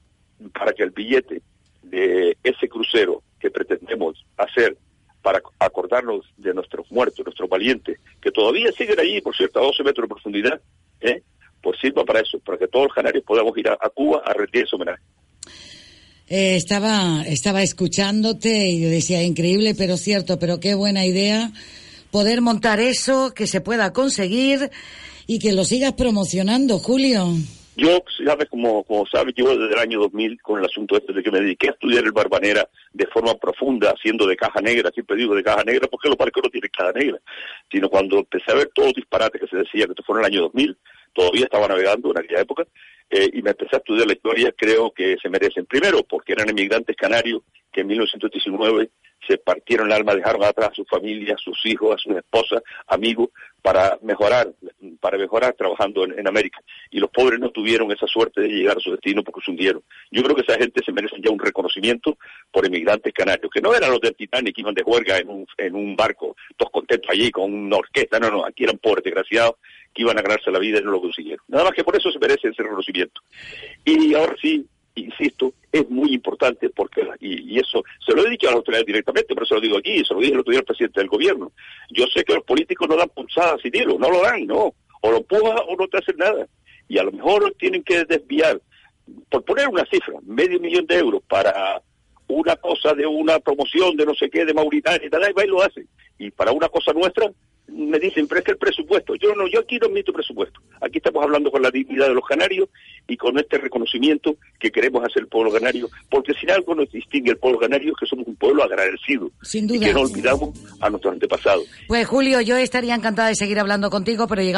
para que el billete de ese crucero que pretendemos hacer para acordarnos de nuestros muertos, nuestros valientes, que todavía siguen allí, por cierto, a 12 metros de profundidad, ¿eh? pues sirva para eso, para que todos los canarios podamos ir a, Cuba a rendir ese homenaje. Eh, estaba, estaba escuchándote y yo decía, increíble, pero cierto, pero qué buena idea poder montar eso, que se pueda conseguir y que lo sigas promocionando, Julio. Yo, sabes, como, sabes, llevo desde el año 2000 con el asunto este de que me dediqué a estudiar el Barbanera de forma profunda, haciendo de caja negra, siempre digo de caja negra, porque los barcos no tienen caja negra, sino cuando empecé a ver todos los disparates que se decía, que esto fue en el año 2000, todavía estaba navegando en aquella época, eh, y me empecé a estudiar la historia, creo que se merecen. Primero, porque eran emigrantes canarios que en 1919 se partieron el alma, dejaron atrás a su familia, a sus hijos, a sus esposas, amigos, para mejorar, para mejorar trabajando en, América. Y los pobres no tuvieron esa suerte de llegar a su destino porque se hundieron. Yo creo que esa gente se merece ya un reconocimiento por emigrantes canarios, que no eran los del Titanic que iban de huelga en un, en un barco, todos contentos allí con una orquesta, no, no, aquí eran pobres desgraciados que iban a ganarse la vida y no lo consiguieron. Nada más que por eso se merece ese reconocimiento. Y ahora sí, insisto, es muy importante porque, y, eso se lo he dicho a las autoridades directamente, pero se lo digo aquí, se lo dije el otro día al presidente del gobierno. Yo sé que los políticos no dan pulsadas sin hilo, no lo dan, no. O lo empujas o no te hacen nada. Y a lo mejor tienen que desviar, por poner una cifra, medio millón de euros para una cosa de una promoción de no sé qué, de Mauritania y tal, y y lo hacen. Y para una cosa nuestra, me dicen, pero es que el presupuesto, yo no, yo aquí no admito presupuesto. Aquí estamos hablando con la dignidad de los canarios y con este reconocimiento que queremos hacer el pueblo canario, porque si algo nos distingue el pueblo canario es que somos un pueblo agradecido Sin duda. y que no olvidamos a nuestros antepasados. Pues Julio, yo estaría encantada de seguir hablando contigo, pero llegamos